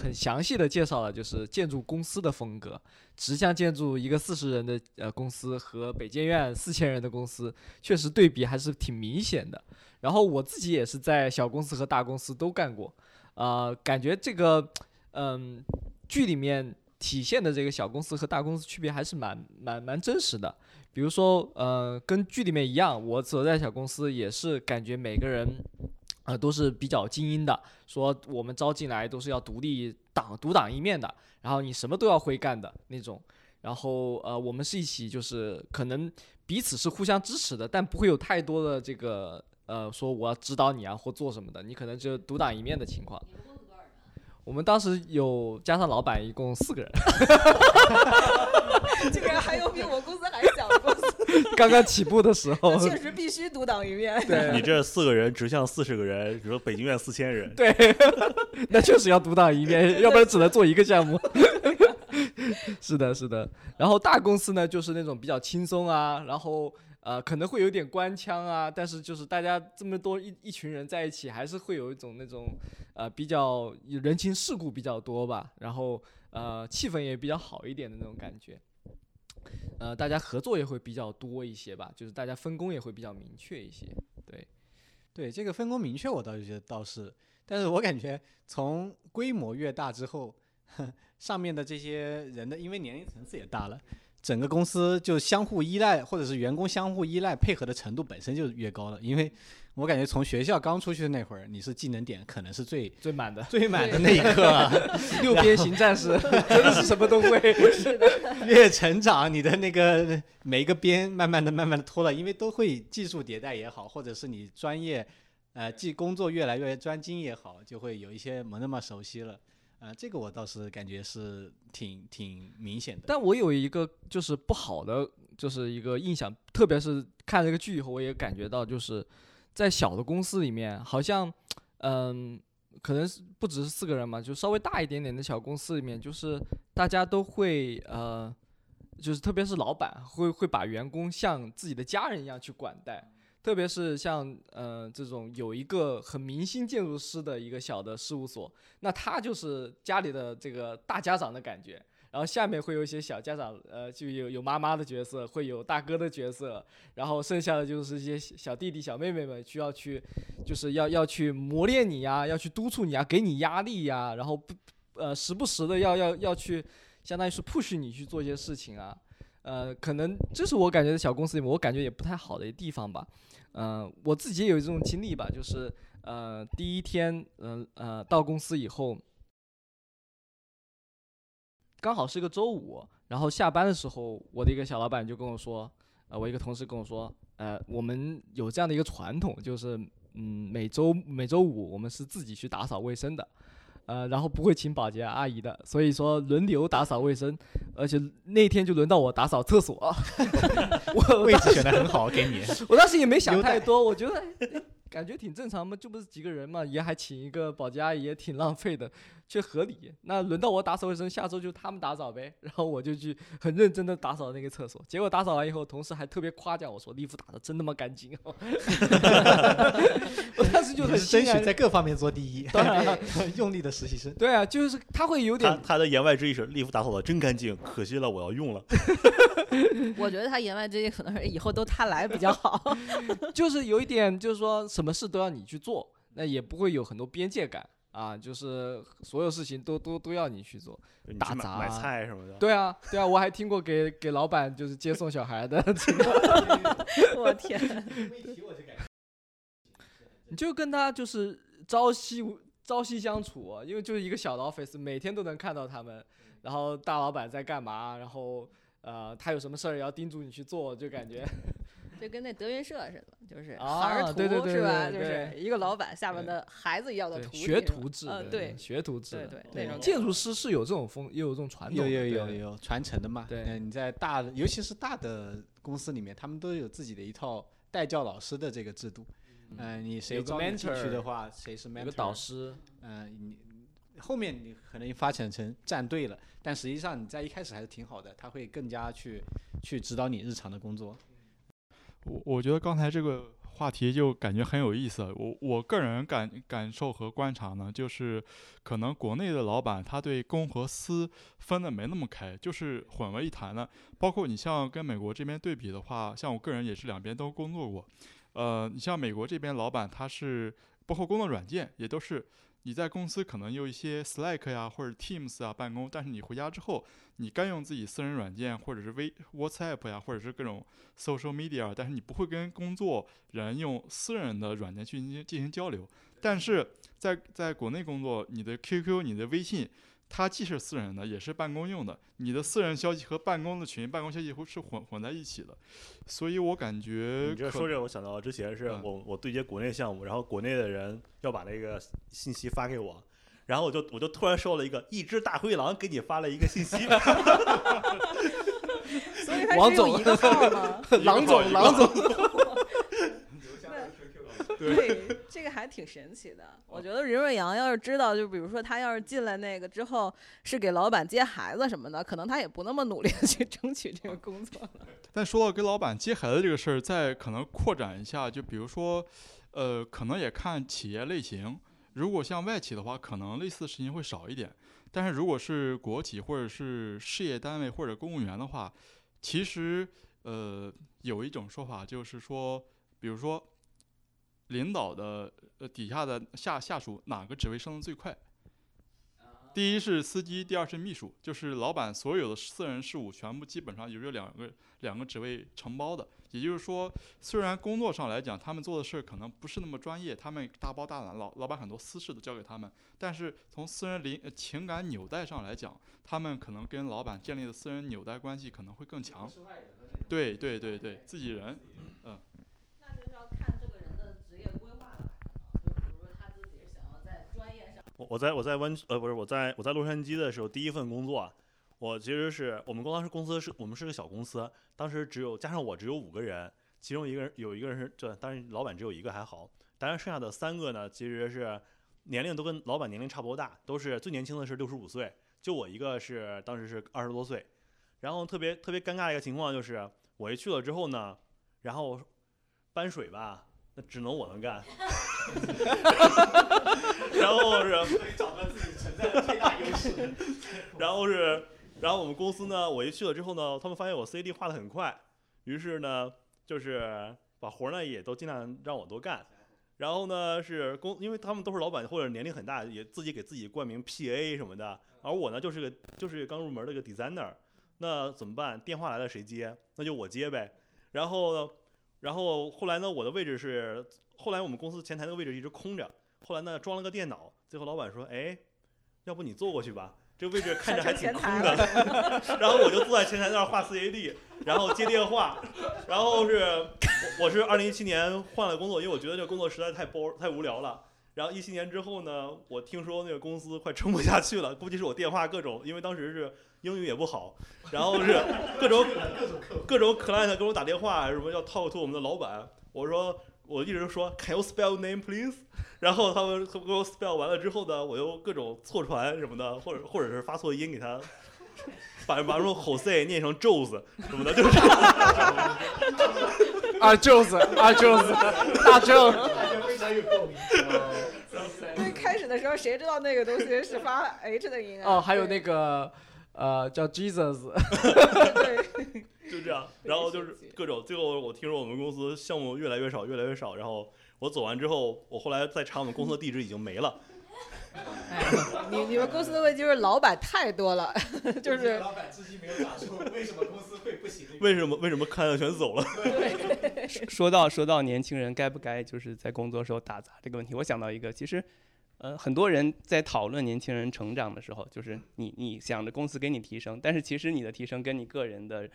很详细的介绍了就是建筑公司的风格。直向建筑一个四十人的呃公司和北建院四千人的公司，确实对比还是挺明显的。然后我自己也是在小公司和大公司都干过，呃，感觉这个嗯剧里面体现的这个小公司和大公司区别还是蛮蛮蛮真实的。比如说，呃，跟剧里面一样，我所在小公司也是感觉每个人，呃，都是比较精英的，说我们招进来都是要独立挡独当一面的，然后你什么都要会干的那种。然后呃，我们是一起就是可能彼此是互相支持的，但不会有太多的这个呃说我要指导你啊或做什么的，你可能就独当一面的情况。我们当时有加上老板一共四个人，竟然还有比我公司还，刚刚起步的时候，确实必须独当一面。对你这四个人直向四十个人，比如说北京院四千人，对，那确实要独当一面，要不然只能做一个项目。是的，是的。然后大公司呢，就是那种比较轻松啊，然后呃可能会有点官腔啊，但是就是大家这么多一一群人在一起，还是会有一种那种呃比较人情世故比较多吧，然后呃气氛也比较好一点的那种感觉。呃，大家合作也会比较多一些吧，就是大家分工也会比较明确一些。对，对这个分工明确，我倒是觉得倒是，但是我感觉从规模越大之后，上面的这些人的，因为年龄层次也大了，整个公司就相互依赖，或者是员工相互依赖配合的程度本身就越高了。因为我感觉从学校刚出去的那会儿，你是技能点可能是最最满的最满的那一刻啊，六边形战士，真的是什么都会。越成长，你的那个每一个边慢慢的、慢慢的脱了，因为都会技术迭代也好，或者是你专业，呃，技工作越来越专精也好，就会有一些没那么熟悉了。啊、这个我倒是感觉是挺挺明显的。但我有一个就是不好的，就是一个印象，特别是看这个剧以后，我也感觉到，就是在小的公司里面，好像，嗯，可能是不只是四个人嘛，就稍微大一点点的小公司里面，就是大家都会呃，就是特别是老板会会把员工像自己的家人一样去管待。特别是像呃这种有一个很明星建筑师的一个小的事务所，那他就是家里的这个大家长的感觉，然后下面会有一些小家长，呃，就有有妈妈的角色，会有大哥的角色，然后剩下的就是一些小弟弟小妹妹们需要去，就是要要去磨练你呀，要去督促你呀，给你压力呀，然后不呃时不时的要要要去，相当于是 push 你去做一些事情啊，呃，可能这是我感觉在小公司里面我感觉也不太好的地方吧。嗯，我自己也有这种经历吧，就是呃，第一天，嗯呃，到公司以后，刚好是个周五，然后下班的时候，我的一个小老板就跟我说，呃，我一个同事跟我说，呃，我们有这样的一个传统，就是嗯，每周每周五我们是自己去打扫卫生的，呃，然后不会请保洁阿姨的，所以说轮流打扫卫生，而且那天就轮到我打扫厕所，我位置选的很好，给你。我当时也没想太多，我觉得哎感觉挺正常嘛，就不是几个人嘛，也还请一个保洁阿姨也挺浪费的，却合理。那轮到我打扫卫生，下周就他们打扫呗，然后我就去很认真的打扫那个厕所。结果打扫完以后，同事还特别夸奖我说：“衣服打的真他妈干净哦。”我当时就很争取在各方面做第一，当然用力的实习生。对啊，就是他会有点他的言外之意是利服打扫的真干净，可惜了我要用了。我觉得他言外之意可能是以后都他来比较好。就是有一点，就是说什么事都要你去做，那也不会有很多边界感啊，就是所有事情都都都要你去做。打杂啊菜什么的。对啊，对啊，我还听过给给老板就是接送小孩的这 个，我天，你就跟他就是朝夕朝夕相处啊，因为就是一个小的 office，每天都能看到他们，然后大老板在干嘛，然后呃他有什么事儿也要叮嘱你去做，就感觉就跟那德云社似的，就是啊孩儿徒是吧？就是一个老板下面的孩子一样的徒弟，学徒制，嗯，对，学徒制，对对对那种建筑师是有这种风，也有这种传统，有有有有传承的嘛？对嗯，你在大的，尤其是大的公司里面，他们都有自己的一套带教老师的这个制度。嗯，你谁招你进去的话，谁是 mentor？有个导师，嗯，你后面你可能发展成战队了，但实际上你在一开始还是挺好的，他会更加去去指导你日常的工作。我我觉得刚才这个话题就感觉很有意思。我我个人感感受和观察呢，就是可能国内的老板他对公和私分的没那么开，就是混为一谈的。包括你像跟美国这边对比的话，像我个人也是两边都工作过。呃，你像美国这边老板他是包括工作软件也都是。你在公司可能用一些 Slack 呀或者 Teams 啊办公，但是你回家之后，你该用自己私人软件或者是微 WhatsApp 呀，或者是各种 social media，但是你不会跟工作人用私人的软件去进行进行交流。但是在在国内工作，你的 QQ、你的微信，它既是私人的，也是办公用的。你的私人消息和办公的群、办公消息会是混混在一起的。所以我感觉你这说这，我想到之前是嗯我我对接国内项目，然后国内的人要把那个信息发给我，然后我就我就突然收了一个一只大灰狼给你发了一个信息，所以他王总只有一个号吗？狼总，狼总，对，这个还挺神奇的。我觉得任瑞阳要是知道，就比如说他要是进来那个之后是给老板接孩子什么的，可能他也不那么努力的去争取这个工作了。但说到给老板接孩子这个事儿，再可能扩展一下，就比如说，呃，可能也看企业类型。如果像外企的话，可能类似的事情会少一点。但是如果是国企或者是事业单位或者公务员的话，其实呃有一种说法就是说，比如说领导的呃底下的下下属哪个职位升得最快？第一是司机，第二是秘书，就是老板所有的私人事务全部基本上由这两个两个职位承包的。也就是说，虽然工作上来讲，他们做的事儿可能不是那么专业，他们大包大揽，老老板很多私事都交给他们，但是从私人灵呃情感纽带上来讲，他们可能跟老板建立的私人纽带关系可能会更强。对对对对，自己人。那就是要看这个人的职业规划了，就比如说他自己想要在专业上我我在我在湾呃不是我在我在洛杉矶的时候，第一份工作，我其实是我们公当时公司是我们是个小公司，当时只有加上我只有五个人，其中一个人有一个人是这，当然老板只有一个还好，当然剩下的三个呢，其实是年龄都跟老板年龄差不多大，都是最年轻的是六十五岁，就我一个是当时是二十多岁，然后特别特别尴尬的一个情况就是我一去了之后呢，然后搬水吧，那只能我能干。然后是找到自己存在的最大优势。然后是，然后我们公司呢，我一去了之后呢，他们发现我 CD 画的很快，于是呢，就是把活儿呢也都尽量让我多干。然后呢是公，因为他们都是老板或者年龄很大，也自己给自己冠名 PA 什么的，而我呢就是个就是刚入门的一个 designer，那怎么办？电话来了谁接？那就我接呗。然后呢，然后后来呢，我的位置是，后来我们公司前台那个位置一直空着，后来呢装了个电脑，最后老板说，哎，要不你坐过去吧，这个位置看着还挺空的。然后我就坐在前台那儿画 CAD，然后接电话，然后是我我是二零一七年换了工作，因为我觉得这个工作实在太 bore 太无聊了。然后一七年之后呢，我听说那个公司快撑不下去了，估计是我电话各种，因为当时是英语也不好，然后是 各种各种 client 给我打电话，什么要 talk to 我们的老板，我说我一直说 Can you spell name please？然后他们给我 spell 完了之后呢，我又各种错传什么的，或者或者是发错音给他，把把什么 Jose 念成 Jose 什么的，就是 啊，就是啊，就是大正。非常有共鸣。最开始的时候，谁知道那个东西是发 H 的音啊？哦，还有那个呃叫 Jesus，对，就这样，然后就是各种，最后我听说我们公司项目越来越少，越来越少，然后我走完之后，我后来再查我们公司的地址已经没了。你你们公司的问题就是老板太多了，就是老板至今没有打出为什么公司会不行。为什么为什么看了全走了？说到说到年轻人该不该就是在工作时候打杂这个问题，我想到一个，其实，呃，很多人在讨论年轻人成长的时候，就是你你想着公司给你提升，但是其实你的提升跟你个人的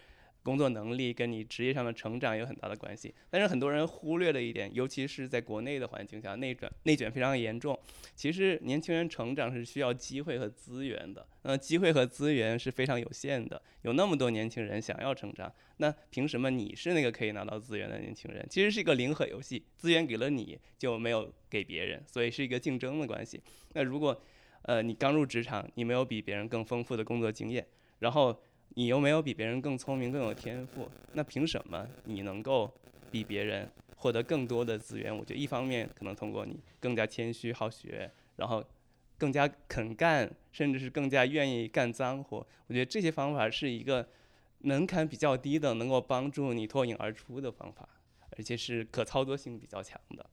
工作能力跟你职业上的成长有很大的关系。但是很多人忽略了一点，尤其是在国内的环境下，内卷内卷非常严重。其实年轻人成长是需要机会和资源的，那，机会和资源是非常有限的。有那么多年轻人想要成长，那凭什么你是那个可以拿到资源的年轻人？其实是一个零和游戏，资源给了你就没有给别人，所以是一个竞争的关系。那如果呃你刚入职场，你没有比别人更丰富的工作经验，然后你又没有比别人更聪明、更有天赋，那凭什么你能够比别人获得更多的资源？我觉得一方面可能通过你更加谦虚好学，然后更加肯干，甚至是更加愿意干脏活。我觉得这些方法是一个门槛比较低的，能够帮助你脱颖而出的方法，而且是可操作性比较强的。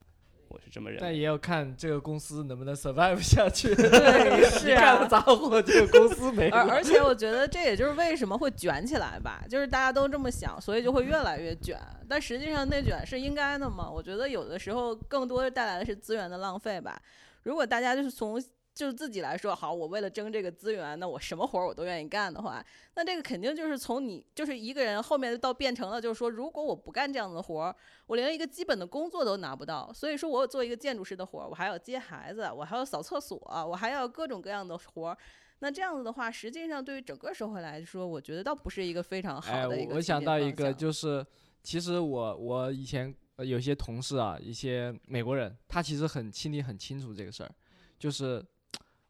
我是这么认为。但也要看这个公司能不能 survive 下去。对是啊了杂活，这个公司没。而而且我觉得这也就是为什么会卷起来吧，就是大家都这么想，所以就会越来越卷。但实际上内卷是应该的嘛？我觉得有的时候更多带来的是资源的浪费吧。如果大家就是从就是自己来说，好，我为了争这个资源，那我什么活儿我都愿意干的话，那这个肯定就是从你就是一个人后面到变成了，就是说，如果我不干这样的活儿，我连一个基本的工作都拿不到。所以说我做一个建筑师的活儿，我还要接孩子，我还要扫厕所，我还要各种各样的活儿。那这样子的话，实际上对于整个社会来说，我觉得倒不是一个非常好哎，的一个、我我想到一个，就是其实我我以前呃有些同事啊，一些美国人，他其实很心里很清楚这个事儿，就是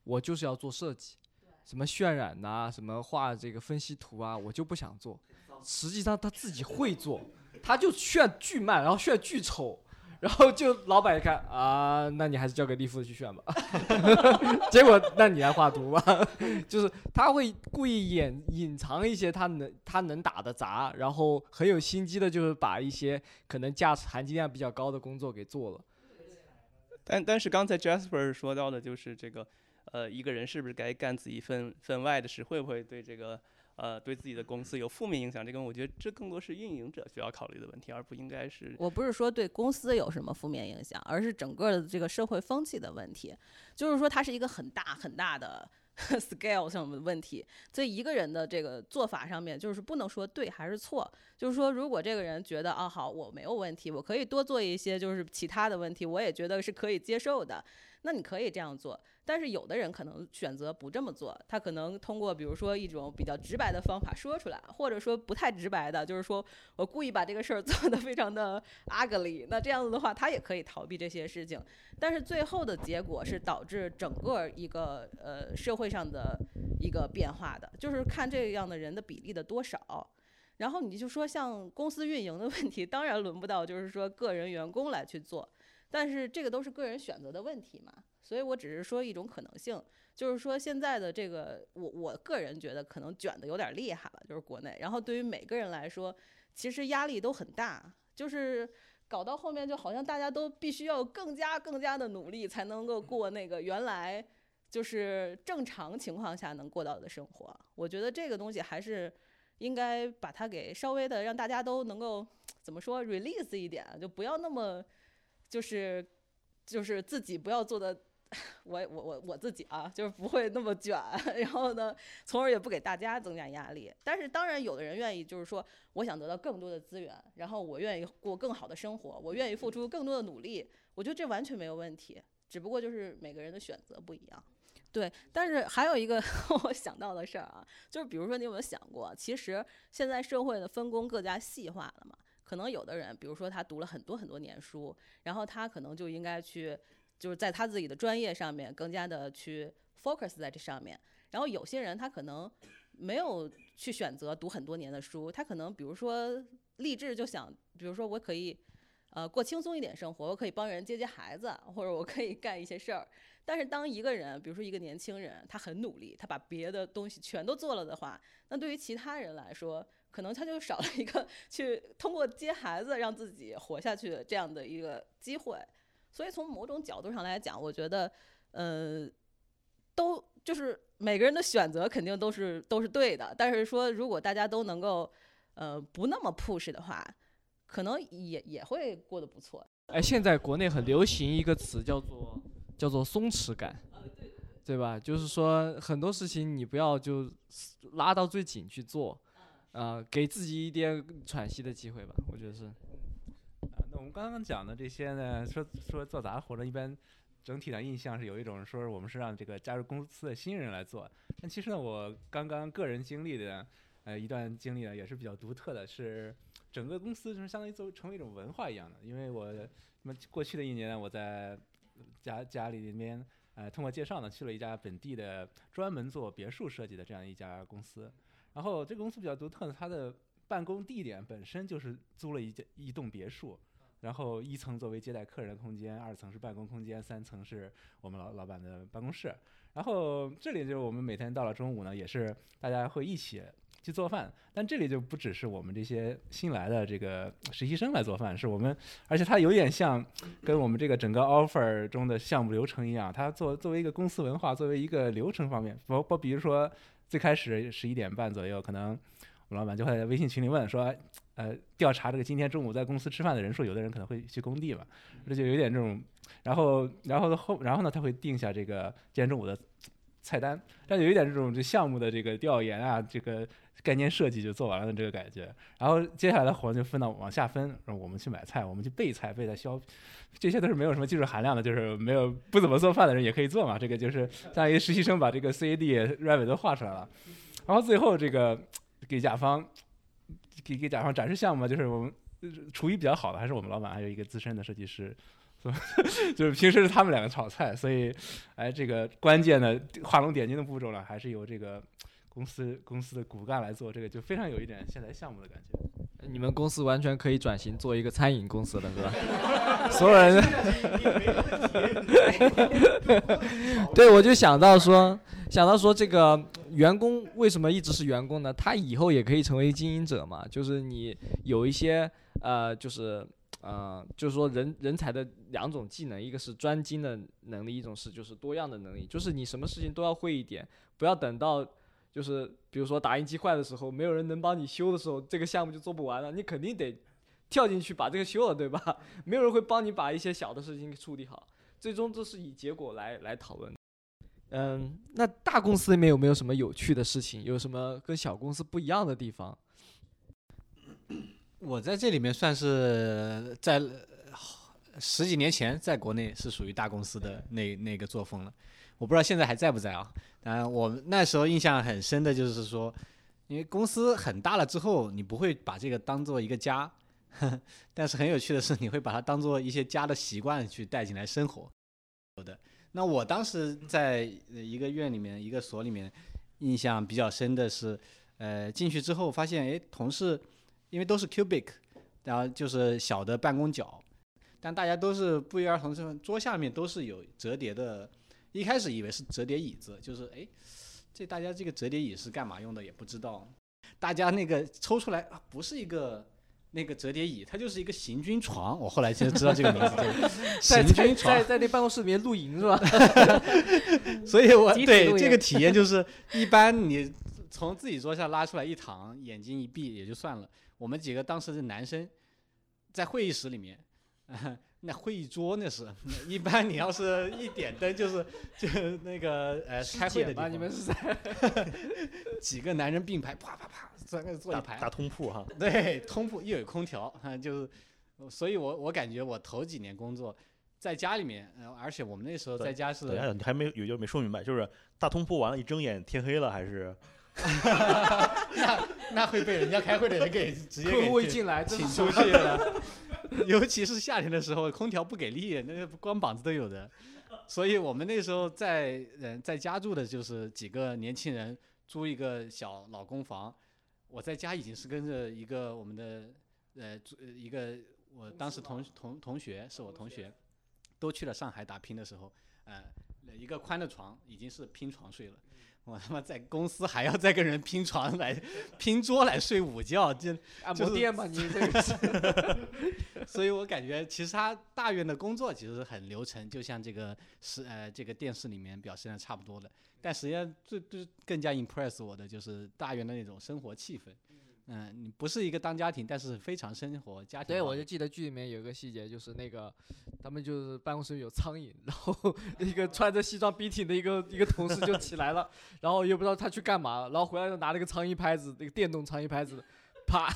我就是要做设计，什么渲染呐、什么画这个分析图啊，我就不想做。实际上他自己会做，他就炫巨慢，然后炫巨丑。然后就老板一看啊，那你还是交给利夫去炫吧。结果那你来画图吧，就是他会故意掩隐藏一些他能他能打的杂，然后很有心机的，就是把一些可能价值含金量比较高的工作给做了。但但是刚才 Jasper 说到的就是这个，呃，一个人是不是该干自己分分外的事，会不会对这个呃对自己的公司有负面影响？这个我觉得这更多是运营者需要考虑的问题，而不应该是我不是说对公司有什么负面影响，而是整个的这个社会风气的问题。就是说，它是一个很大很大的 scale 上的问题。在一个人的这个做法上面，就是不能说对还是错。就是说，如果这个人觉得啊好，我没有问题，我可以多做一些就是其他的问题，我也觉得是可以接受的。那你可以这样做。但是有的人可能选择不这么做，他可能通过比如说一种比较直白的方法说出来，或者说不太直白的，就是说我故意把这个事儿 做得非常的 ugly。那这样子的话，他也可以逃避这些事情。但是最后的结果是导致整个一个呃社会上的一个变化的，就是看这样的人的比例的多少。然后你就说像公司运营的问题，当然轮不到就是说个人员工来去做，但是这个都是个人选择的问题嘛。所以我只是说一种可能性，就是说现在的这个，我我个人觉得可能卷的有点厉害了，就是国内。然后对于每个人来说，其实压力都很大，就是搞到后面就好像大家都必须要更加更加的努力，才能够过那个原来就是正常情况下能过到的生活。我觉得这个东西还是应该把它给稍微的让大家都能够怎么说 release 一点，就不要那么就是就是自己不要做的。我我我我自己啊，就是不会那么卷，然后呢，从而也不给大家增加压力。但是当然，有的人愿意，就是说，我想得到更多的资源，然后我愿意过更好的生活，我愿意付出更多的努力，我觉得这完全没有问题。只不过就是每个人的选择不一样。对，但是还有一个 我想到的事儿啊，就是比如说，你有没有想过，其实现在社会的分工更加细化了嘛？可能有的人，比如说他读了很多很多年书，然后他可能就应该去。就是在他自己的专业上面更加的去 focus 在这上面，然后有些人他可能没有去选择读很多年的书，他可能比如说立志就想，比如说我可以呃过轻松一点生活，我可以帮人接接孩子，或者我可以干一些事儿。但是当一个人，比如说一个年轻人，他很努力，他把别的东西全都做了的话，那对于其他人来说，可能他就少了一个去通过接孩子让自己活下去这样的一个机会。所以从某种角度上来讲，我觉得，呃，都就是每个人的选择肯定都是都是对的。但是说，如果大家都能够，呃，不那么 push 的话，可能也也会过得不错。哎，现在国内很流行一个词叫做叫做松弛感，对吧？就是说很多事情你不要就拉到最紧去做，啊，给自己一点喘息的机会吧。我觉得是。啊，那我们刚刚讲的这些呢，说说做杂活的，一般整体的印象是有一种说我们是让这个加入公司的新人来做。但其实呢，我刚刚个人经历的呃一段经历呢，也是比较独特的，是整个公司就是相当于做成为一种文化一样的。因为我那么过去的一年呢，我在家家里里面呃通过介绍呢，去了一家本地的专门做别墅设计的这样一家公司。然后这个公司比较独特的，它的办公地点本身就是租了一间一栋别墅。然后一层作为接待客人的空间，二层是办公空间，三层是我们老老板的办公室。然后这里就是我们每天到了中午呢，也是大家会一起去做饭。但这里就不只是我们这些新来的这个实习生来做饭，是我们，而且它有点像跟我们这个整个 offer 中的项目流程一样，它作作为一个公司文化，作为一个流程方面，包包比如说最开始十一点半左右，可能我们老板就会在微信群里问说。呃，调查这个今天中午在公司吃饭的人数，有的人可能会去工地嘛，这就有点这种，然后，然后后，然后呢，他会定下这个今天中午的菜单，但有一点这种这项目的这个调研啊，这个概念设计就做完了的这个感觉，然后接下来的活就分到往下分，我们去买菜，我们去备菜，备菜削，这些都是没有什么技术含量的，就是没有不怎么做饭的人也可以做嘛，这个就是相当于实习生把这个 CAD、Revit 都画出来了，然后最后这个给甲方。给给甲方展示项目嘛，就是我们厨艺比较好的，还是我们老板，还有一个资深的设计师，就是平时是他们两个炒菜，所以，哎，这个关键的画龙点睛的步骤呢，还是由这个公司公司的骨干来做，这个就非常有一点现在项目的感觉。你们公司完全可以转型做一个餐饮公司的，是吧？所有人，对，我就想到说，想到说这个。员工为什么一直是员工呢？他以后也可以成为经营者嘛？就是你有一些呃，就是呃，就是说人人才的两种技能，一个是专精的能力，一种是就是多样的能力。就是你什么事情都要会一点，不要等到就是比如说打印机坏的时候，没有人能帮你修的时候，这个项目就做不完了。你肯定得跳进去把这个修了，对吧？没有人会帮你把一些小的事情处理好。最终这是以结果来来讨论。嗯，那大公司里面有没有什么有趣的事情？有什么跟小公司不一样的地方？我在这里面算是在十几年前在国内是属于大公司的那那个作风了，我不知道现在还在不在啊。当然，我那时候印象很深的就是说，因为公司很大了之后，你不会把这个当做一个家，但是很有趣的是，你会把它当做一些家的习惯去带进来生活。有的。那我当时在一个院里面，一个所里面，印象比较深的是，呃，进去之后发现，哎，同事因为都是 cubic，然后就是小的办公角，但大家都是不约而同是桌下面都是有折叠的，一开始以为是折叠椅子，就是哎，这大家这个折叠椅是干嘛用的也不知道，大家那个抽出来啊，不是一个。那个折叠椅，它就是一个行军床。我后来才知道这个名字，在行军床在。在那办公室里面露营是吧？所以我 对这个体验就是，一般你从自己桌上拉出来一躺，眼睛一闭也就算了。我们几个当时是男生，在会议室里面，那会议桌那是，一般你要是一点灯就是 就那个呃开会的地吧？方，你们是在 几个男人并排，啪啪啪，在那坐一排，大大通铺哈，对，通铺又有空调，哈，就是，所以我我感觉我头几年工作在家里面，呃，而且我们那时候在家是等一下，你还没有就没说明白，就是大通铺完了，一睁眼天黑了，还是 那那会被人家开会的人给直接客户一给进来，请出去了。尤其是夏天的时候，空调不给力，那个光膀子都有的。所以我们那时候在呃在家住的就是几个年轻人租一个小老公房。我在家已经是跟着一个我们的呃租呃一个我当时同同同学是我同学，都去了上海打拼的时候，呃一个宽的床已经是拼床睡了。我他妈在公司还要再跟人拼床来拼桌来睡午觉，这按摩 店嘛？你这个是 所以我感觉其实他大院的工作其实很流程，就像这个是呃这个电视里面表现的差不多的。但实际上最最更加 impress 我的就是大院的那种生活气氛。嗯，你不是一个当家庭，但是非常生活家庭化。对，我就记得剧里面有一个细节，就是那个他们就是办公室有苍蝇，然后 一个穿着西装笔挺的一个一个同事就起来了，然后又不知道他去干嘛了，然后回来就拿了个苍蝇拍子，那个电动苍蝇拍子，啪，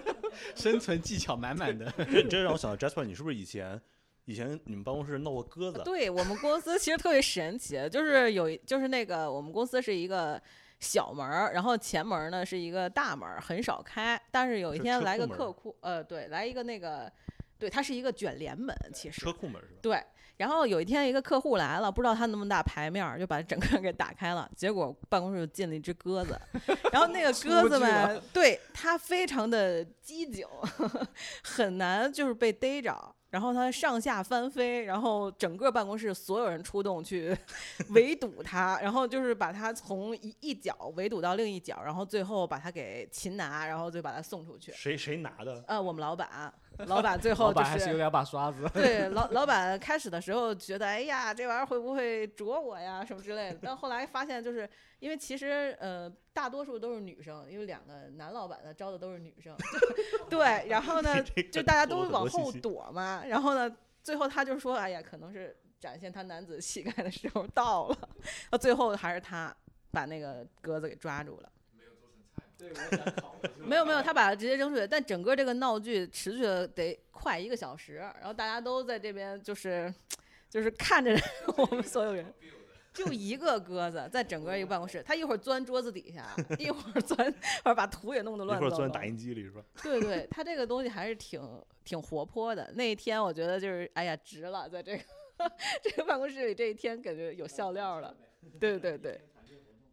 生存技巧满满的。这这让我想到 Jasper，你是不是以前以前你们办公室闹过鸽子？对我们公司其实特别神奇，就是有一就是那个我们公司是一个小门儿，然后前门儿呢是一个大门儿，很少开。但是有一天来个客户，呃，对，来一个那个，对，它是一个卷帘门，其实车库门是吧？对。然后有一天一个客户来了，不知道他那么大牌面儿，就把整个给打开了，结果办公室就进了一只鸽子，然后那个鸽子出去了们，对它非常的机警，很难就是被逮着。然后他上下翻飞，然后整个办公室所有人出动去 围堵他，然后就是把他从一一角围堵到另一角，然后最后把他给擒拿，然后就把他送出去。谁谁拿的？呃，我们老板，老板最后就老板还是有两把刷子。对，老老板开始的时候觉得，哎呀，这玩意儿会不会啄我呀，什么之类的。但后来发现，就是因为其实呃，大多数都是女生，因为两个男老板呢招的都是女生，对。然后呢，就大家都往后躲嘛。然后呢，最后他就说，哎呀，可能是展现他男子气概的时候到了。到最后还是他把那个鸽子给抓住了。没有没有，他把它直接扔出去。但整个这个闹剧持续了得快一个小时，然后大家都在这边就是 就是看着我们所有人，就一个鸽子在整个一个办公室，他一会儿钻桌子底下，一会儿钻，或者把图也弄得一乱糟糟会儿钻打。印机里是吧？对对，他这个东西还是挺挺活泼的。那一天我觉得就是哎呀值了，在这个 这个办公室里这一天感觉有笑料了。对对对。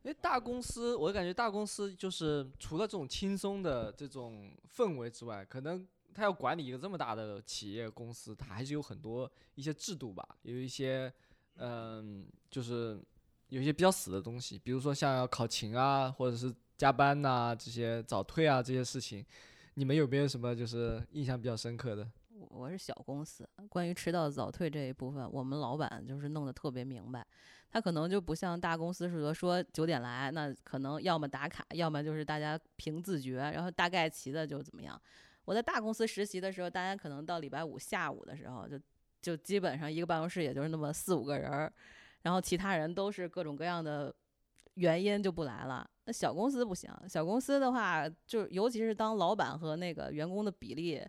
因为大公司，我感觉大公司就是除了这种轻松的这种氛围之外，可能他要管理一个这么大的企业公司，他还是有很多一些制度吧，有一些嗯，就是有一些比较死的东西，比如说像要考勤啊，或者是加班呐、这些早退啊这些事情，你们有没有什么就是印象比较深刻的？我是小公司，关于迟到早退这一部分，我们老板就是弄得特别明白。他可能就不像大公司似的说九点来，那可能要么打卡，要么就是大家凭自觉，然后大概齐的就怎么样。我在大公司实习的时候，大家可能到礼拜五下午的时候，就就基本上一个办公室也就是那么四五个人儿，然后其他人都是各种各样的原因就不来了。那小公司不行，小公司的话，就尤其是当老板和那个员工的比例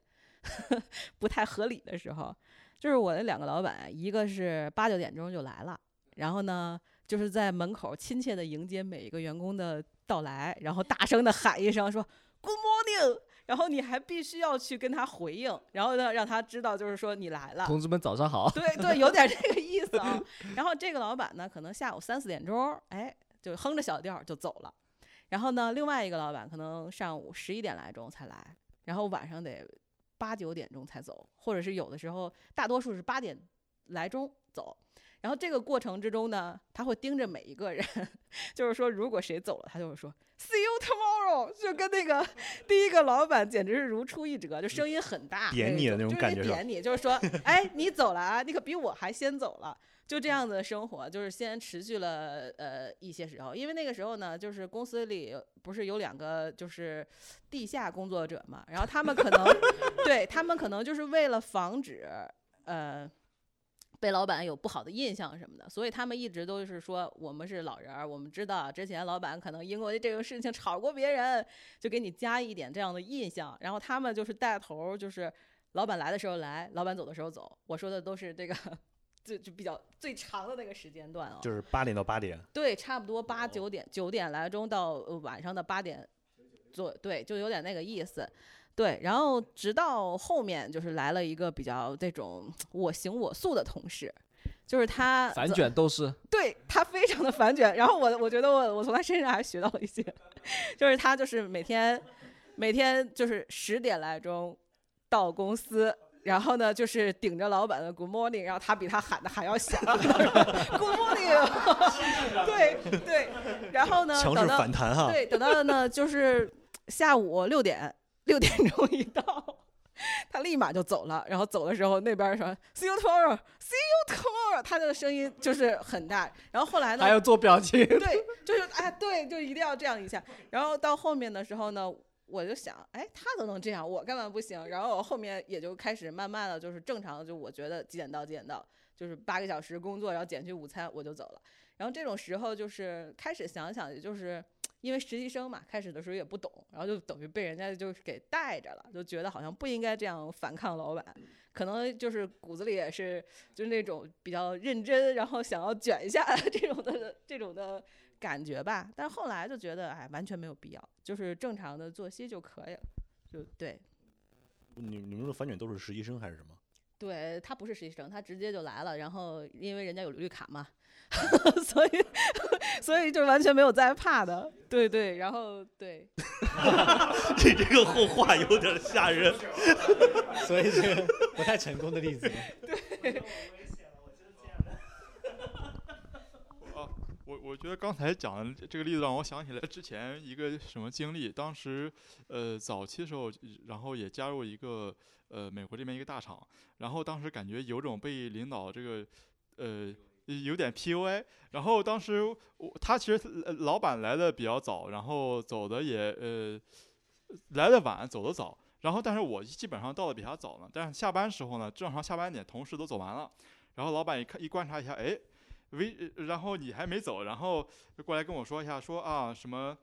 不太合理的时候，就是我的两个老板，一个是八九点钟就来了，然后呢，就是在门口亲切的迎接每一个员工的到来，然后大声的喊一声说 “Good morning”，然后你还必须要去跟他回应，然后呢让他知道就是说你来了。同志们早上好。对对，有点这个意思啊。然后这个老板呢，可能下午三四点钟，哎，就哼着小调就走了。然后呢，另外一个老板可能上午十一点来钟才来，然后晚上得八九点钟才走，或者是有的时候大多数是八点来钟走。然后这个过程之中呢，他会盯着每一个人，就是说如果谁走了，他就会说 “See you tomorrow”，就跟那个 第一个老板简直是如出一辙，就声音很大，点你的那种就是感觉是点你，就是说，哎，你走了啊，你可比我还先走了。就这样子的生活，就是先持续了呃一些时候，因为那个时候呢，就是公司里不是有两个就是地下工作者嘛，然后他们可能 对他们可能就是为了防止呃被老板有不好的印象什么的，所以他们一直都是说我们是老人儿，我们知道之前老板可能因为这个事情吵过别人，就给你加一点这样的印象，然后他们就是带头儿，就是老板来的时候来，老板走的时候走。我说的都是这个。就就比较最长的那个时间段啊、就是八点到八点，对，差不多八九点九点来钟到呃晚上的八点左，对，就有点那个意思。对，然后直到后面就是来了一个比较这种我行我素的同事，就是他反卷斗士，对他非常的反卷。然后我我觉得我我从他身上还学到了一些，就是他就是每天每天就是十点来钟到公司。然后呢，就是顶着老板的 Good morning，然后他比他喊的还要响，Good morning，对对，然后呢，强势等到反弹哈。对，等到呢就是下午六点六点钟一到，他立马就走了。然后走的时候，那边说 See you tomorrow，See you tomorrow，他的声音就是很大。然后后来呢，还要做表情。对，就是哎，对，就一定要这样一下。然后到后面的时候呢，我就想，哎，他都能这样，我干嘛不行？然后我后面也就开始慢慢的就是正常，就我觉得几点到几点到，就是八个小时工作，然后减去午餐，我就走了。然后这种时候就是开始想想，也就是因为实习生嘛，开始的时候也不懂，然后就等于被人家就是给带着了，就觉得好像不应该这样反抗老板，可能就是骨子里也是就是那种比较认真，然后想要卷一下 这种的这种的感觉吧。但后来就觉得哎，完全没有必要，就是正常的作息就可以了，就对。你你们说的反卷都是实习生还是什么？对他不是实习生，他直接就来了，然后因为人家有绿卡嘛，所以所以就完全没有在怕的，对对，然后对，你这个后话有点吓人。所以这个不太成功的例子。啊，我觉得刚才讲的这个例子让我想起来之前一个什么经历。当时，呃，早期的时候，然后也加入一个呃美国这边一个大厂，然后当时感觉有种被领导这个呃有点 PUA。然后当时我他其实老板来的比较早，然后走的也呃来的晚，走的早。然后但是我基本上到的比他早呢，但是下班时候呢，正常下班点，同事都走完了。然后老板一看一观察一下，哎，微，然后你还没走，然后就过来跟我说一下，说啊什么，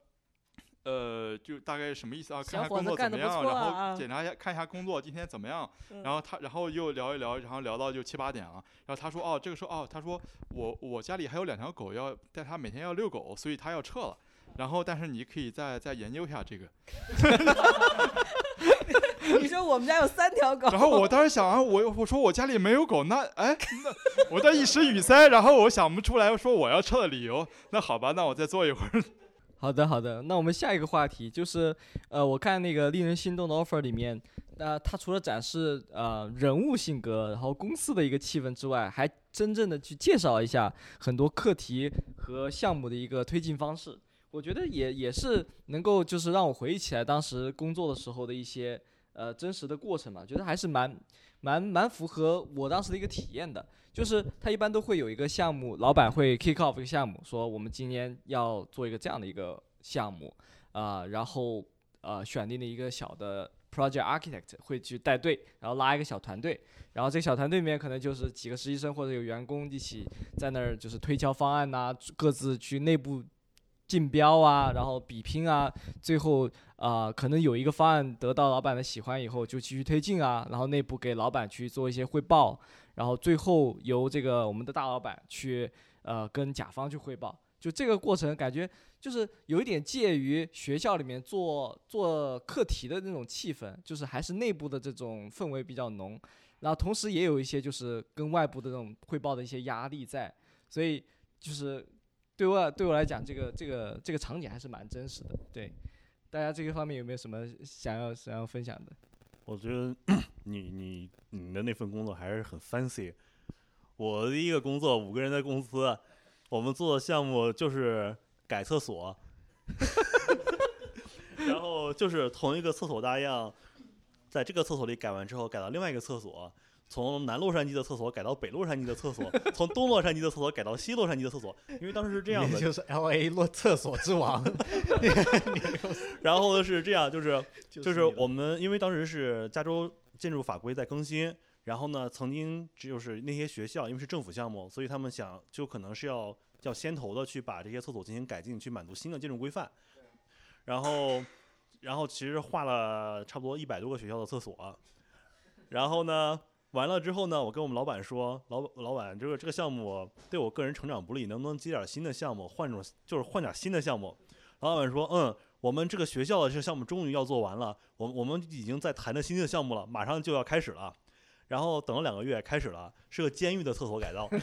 呃，就大概什么意思啊？看看工作怎么样，然后检查一下，看一下工作今天怎么样。嗯然后他，然后又聊一聊，然后聊到就七八点了。然后他说，哦，这个时候哦，他说我我家里还有两条狗要带他每天要遛狗，所以他要撤了。然后，但是你可以再再研究一下这个。你说我们家有三条狗，然后我当时想啊，我我说我家里没有狗，那哎，那我在一时语塞，然后我想不出来说我要撤的理由。那好吧，那我再坐一会儿。好的，好的。那我们下一个话题就是，呃，我看那个令人心动的 offer 里面，那、它除了展示呃人物性格，然后公司的一个气氛之外，还真正的去介绍一下很多课题和项目的一个推进方式。我觉得也也是能够就是让我回忆起来当时工作的时候的一些呃真实的过程嘛，觉得还是蛮蛮蛮符合我当时的一个体验的。就是他一般都会有一个项目，老板会 kick off 一个项目，说我们今年要做一个这样的一个项目啊、然后呃选定了一个小的 project architect 会去带队，然后拉一个小团队，然后这个小团队里面可能就是几个实习生或者有员工一起在那儿就是推敲方案呐、各自去内部竞标啊，然后比拼啊，最后啊、可能有一个方案得到老板的喜欢以后就继续推进啊，然后内部给老板去做一些汇报，然后最后由这个我们的大老板去呃跟甲方去汇报，就这个过程感觉就是有一点介于学校里面做做课题的那种气氛，就是还是内部的这种氛围比较浓，然后同时也有一些就是跟外部的这种汇报的一些压力在，所以就是对我对我来讲，这个这个这个场景还是蛮真实的。对，大家这个方面有没有什么想要想要分享的？我觉得你你你的那份工作还是很 fancy。我的一个工作，五个人在公司，我们做的项目就是改厕所，然后就是同一个厕所大样，在这个厕所里改完之后，改到另外一个厕所，从南洛杉矶的厕所改到北洛杉矶的厕所，从东洛杉矶的厕所改到西洛杉矶的厕所，因为当时是这样的，就是 L A 洛厕所之王，然后是这样，就是就是我们因为当时是加州建筑法规在更新，然后呢，曾经只有是那些学校，因为是政府项目，所以他们想就可能是要要先头的去把这些厕所进行改进，去满足新的建筑规范。然后，然后其实画了差不多一百多个学校的厕所，然后呢，完了之后呢，我跟我们老板说，老老板，这个这个项目对我个人成长不利，能不能接点新的项目，换种就是换点新的项目？老板说，嗯，我们这个学校的这个项目终于要做完了，我我们已经在谈的新的项目了，马上就要开始了。然后等了两个月，开始了，是个监狱的厕所改造。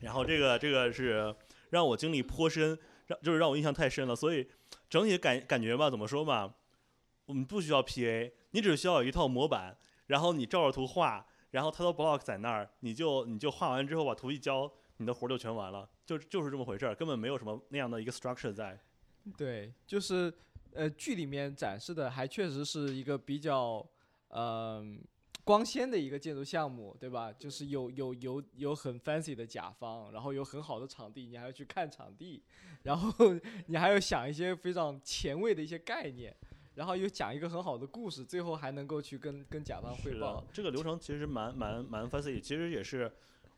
然后这个这个是让我经历颇深，让就是让我印象太深了，所以整体感感觉吧，怎么说吧，我们不需要 PA，你只需要有一套模板，然后你照着图画，然后它的 block 在那儿，你就你就画完之后把图一交，你的活儿就全完了，就就是这么回事儿，根本没有什么那样的一个 structure 在。对，就是呃，剧里面展示的还确实是一个比较呃光鲜的一个建筑项目，对吧？就是有有有有很 fancy 的甲方，然后有很好的场地，你还要去看场地，然后你还要想一些非常前卫的一些概念，然后又讲一个很好的故事，最后还能够去跟跟甲方汇报。，这个流程其实蛮蛮蛮 fancy，其实也是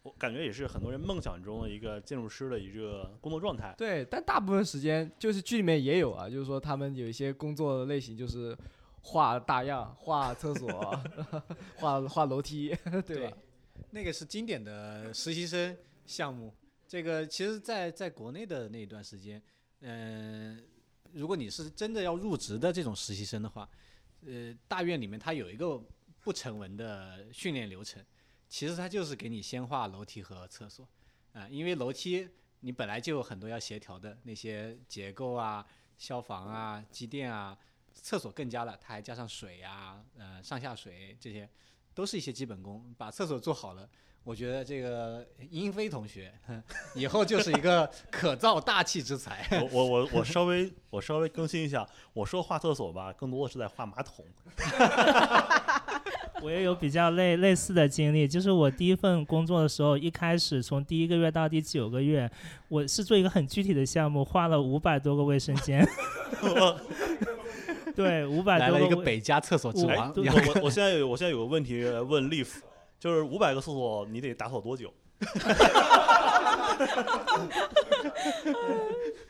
我感觉也是很多人梦想中的一个建筑师的一个工作状态。对，但大部分时间就是剧里面也有啊，就是说他们有一些工作的类型就是画大样、画厕所、画画楼梯，对吧？那个是经典的实习生项目。这个其实在，在国内的那一段时间，嗯、如果你是真的要入职的这种实习生的话，呃，大院里面它有一个不成文的训练流程，其实它就是给你先画楼梯和厕所，啊、因为楼梯你本来就有很多要协调的那些结构啊、消防啊、机电啊，厕所更加了，它还加上水啊、呃上下水这些，都是一些基本功。把厕所做好了，我觉得这个英飞同学以后就是一个可造大器之才。我我我我稍微 我稍微更新一下，我说画厕所吧，更多的是在画马桶。我也有比较类类似的经历，就是我第一份工作的时候，一开始从第一个月到第九个月，我是做一个很具体的项目，画了五百多个卫生间，对，五百来了一个北加厕所之我王，对我我我现在有我现在有个问题问 Leaf，就是五百个厕所你得打扫多久？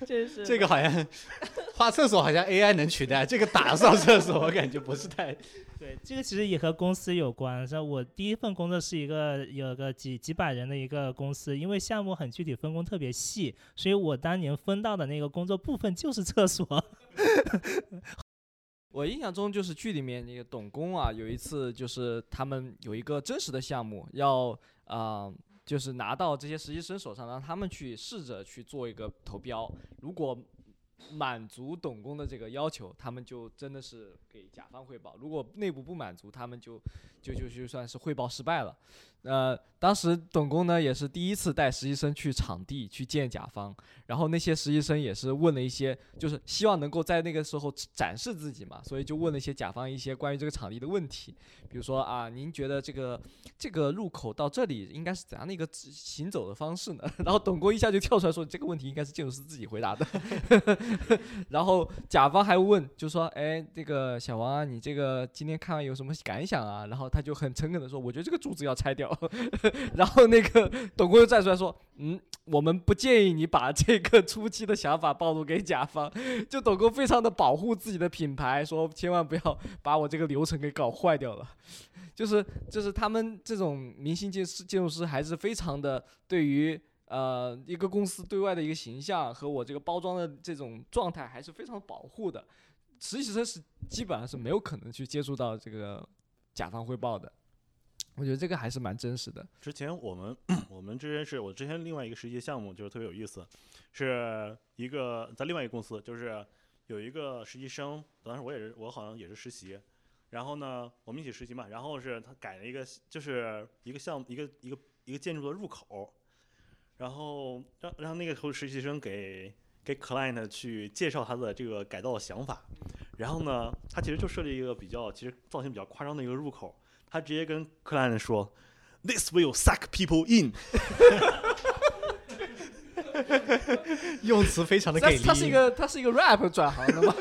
真是这个好像 画厕所好像 AI 能取代，这个打扫厕所我感觉不是太。对，这个其实也和公司有关。像我第一份工作是一个有个几几百人的一个公司，因为项目很具体，分工特别细，所以我当年分到的那个工作部分就是厕所。我印象中就是剧里面那个董工啊，有一次就是他们有一个真实的项目要啊、就是拿到这些实习生手上，让他们去试着去做一个投标，如果满足董工的这个要求，他们就真的是给甲方汇报；如果内部不满足，他们就就就就算是汇报失败了。呃，当时董工呢也是第一次带实习生去场地去见甲方，然后那些实习生也是问了一些，就是希望能够在那个时候展示自己嘛，所以就问了一些甲方一些关于这个场地的问题，比如说啊，您觉得这个这个入口到这里应该是怎样的一个行走的方式呢？然后董工一下就跳出来说，这个问题应该是建筑师自己回答的。然后甲方还问，就说：“哎，这个小王啊，你这个今天看完有什么感想啊？”然后他就很诚恳的说：“我觉得这个柱子要拆掉。”然后那个董工又站出来说：“嗯，我们不建议你把这个初期的想法暴露给甲方。”就董工非常的保护自己的品牌，说千万不要把我这个流程给搞坏掉了。就是就是他们这种明星建建筑师还是非常的对于。呃，一个公司对外的一个形象和我这个包装的这种状态还是非常保护的。实习生是基本上是没有可能去接触到这个甲方汇报的。我觉得这个还是蛮真实的。之前我们 我们之前是我之前另外一个实习项目就是特别有意思，是一个在另外一个公司，就是有一个实习生，当时我也是我好像也是实习，然后呢我们一起实习嘛，然后是他改了一个就是一个项目一个一个一个建筑的入口。然后让让那个头实习生给给 client 去介绍他的这个改造的想法，然后呢，他其实就设立一个比较其实造型比较夸张的一个入口，他直接跟 client 说，This will suck people in，用词非常的给力。他是一个他是一个 rap 转行的吗？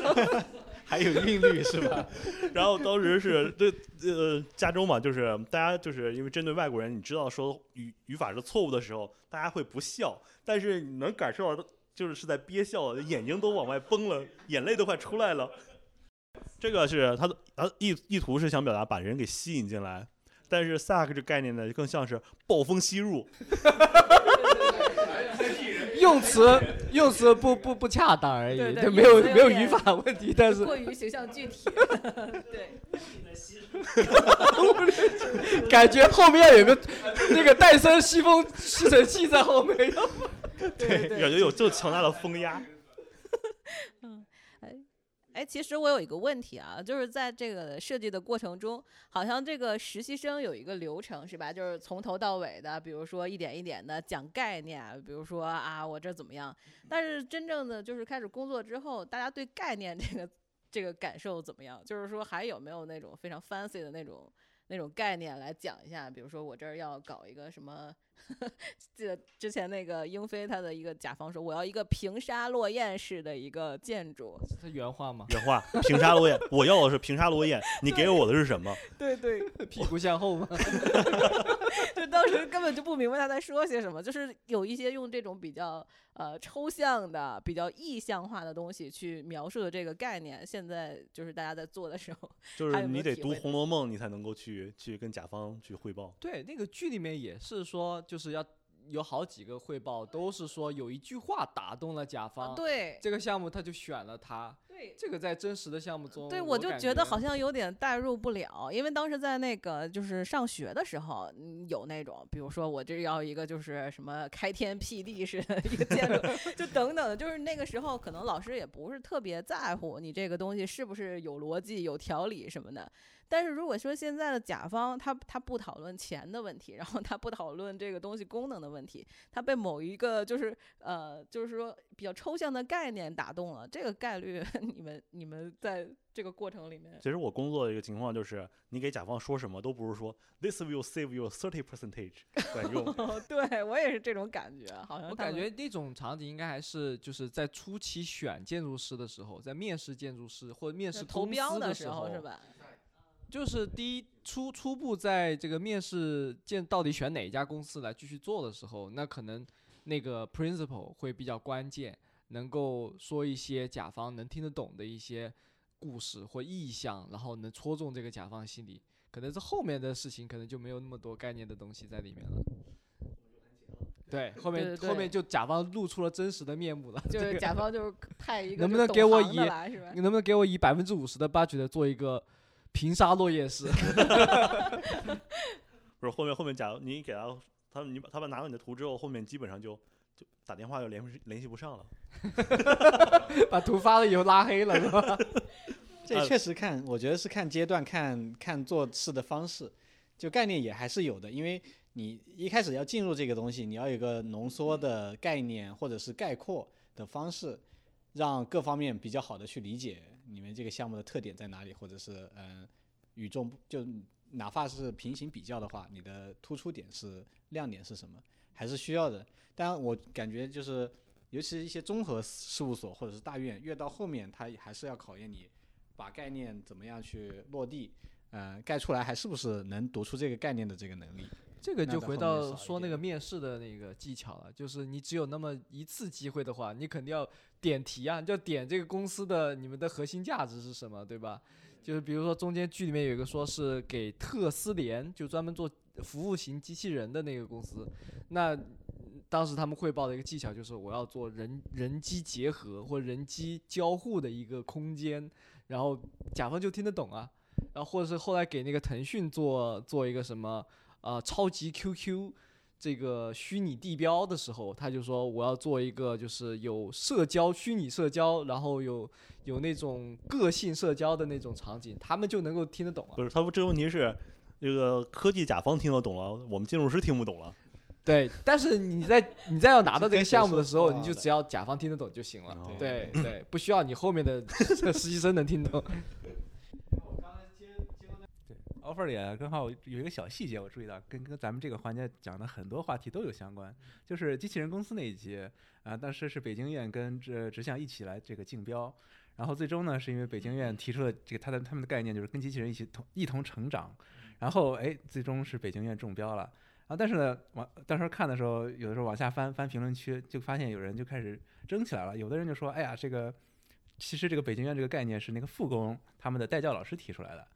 还有韵律是吧？然后当时是这呃加州嘛，就是大家就是因为针对外国人，你知道说语语法是错误的时候，大家会不笑，但是你能感受到就是是在憋笑，眼睛都往外崩了，眼泪都快出来了。这个是他的他意意图是想表达把人给吸引进来，但是 suck 这概念呢，更像是暴风吸入。用词用词不不不恰当而已，就没有没有语法问题，但是过于形象具体，对。感觉后面有个那个戴森吸风吸尘器在后面，对，感觉有这么强大的风压。哎，其实我有一个问题啊，就是在这个设计的过程中，好像这个实习生有一个流程是吧？就是从头到尾的，比如说一点一点的讲概念，比如说啊，我这怎么样？但是真正的就是开始工作之后，大家对概念这个这个感受怎么样？就是说还有没有那种非常 fancy 的那种那种概念来讲一下？比如说我这儿要搞一个什么？记得之前那个英飞他的一个甲方说，我要一个平沙落雁式的一个建筑，是原话吗？原话，平沙落雁，我要的是平沙落雁，你给我的是什么？对对，屁股向后吗？就当时根本就不明白他在说些什么，就是有一些用这种比较呃抽象的、比较意象化的东西去描述的这个概念，现在就是大家在做的时候，就是你得读《红楼梦》，你才能够去去跟甲方去汇报。对，那个剧里面也是说。就是要有好几个汇报，都是说有一句话打动了甲方，对这个项目他就选了他。对，这个在真实的项目中，对我就觉得好像有点代入不了，因为当时在那个就是上学的时候，有那种，比如说我这要一个就是什么开天辟地式的一个建筑，就等等，就是那个时候可能老师也不是特别在乎你这个东西是不是有逻辑、有条理什么的。但是如果说现在的甲方他他不讨论钱的问题，然后他不讨论这个东西功能的问题，他被某一个就是呃就是说比较抽象的概念打动了，这个概率你们你们在这个过程里面，其实我工作的一个情况就是，你给甲方说什么都不是说 this will save you thirty percentage 管用。对我也是这种感觉，好像我感觉那种场景应该还是就是在初期选建筑师的时候，在面试建筑师或者面试投标的时候是吧？就是第一初初步在这个面试见到底选哪一家公司来继续做的时候，那可能那个 principle 会比较关键，能够说一些甲方能听得懂的一些故事或意向，然后能戳中这个甲方心里。可能是后面的事情可能就没有那么多概念的东西在里面了。对，后面后面就甲方露出了真实的面目了。就是甲方就是派一个 能不能给我以你能不能给我以百分之五十的 budget 做一个？平沙落叶式 不是后面后面，假如你给他，他你他把拿到你的图之后，后面基本上就就打电话又联系联系不上了，把图发了以后拉黑了是吧？这确实看，我觉得是看阶段，看看做事的方式，就概念也还是有的，因为你一开始要进入这个东西，你要有个浓缩的概念或者是概括的方式，让各方面比较好的去理解。你们这个项目的特点在哪里？或者是嗯，与众就哪怕是平行比较的话，你的突出点是亮点是什么？还是需要的。但我感觉就是尤其是一些综合事务所或者是大院，越到后面，它还是要考验你把概念怎么样去落地，呃，盖出来还是不是能读出这个概念的这个能力。这个就回到说那个面试的那个技巧了，就是你只有那么一次机会的话，你肯定要点题啊，你就要点这个公司的你们的核心价值是什么，对吧？就是比如说中间剧里面有一个说是给特斯联，就专门做服务型机器人的那个公司，那当时他们汇报的一个技巧就是我要做人人机结合或人机交互的一个空间，然后甲方就听得懂啊，然后或者是后来给那个腾讯做做一个什么。呃超级 QQ 这个虚拟地标的时候，他就说我要做一个就是有社交虚拟社交，然后有有那种个性社交的那种场景，他们就能够听得懂啊不。是，他们这个问题是，这个科技甲方听得懂了，我们建筑师听不懂了。对，但是你在你在要拿到这个 项目的时候，你就只要甲方听得懂就行了。哦对对，不需要你后面的实习生能听懂。offer 里啊刚好有一个小细节，我注意到，跟跟咱们这个环节讲的很多话题都有相关，就是机器人公司那一集啊，当时是北京院跟这直向一起来这个竞标，然后最终呢是因为北京院提出了这个他的他们的概念就是跟机器人一起同一同成长，然后哎最终是北京院中标了。啊，但是呢，往当时看的时候，有的时候往下翻翻评论区，就发现有人就开始争起来了。有的人就说：“哎呀，这个其实这个北京院这个概念是那个复工他们的代教老师提出来的。”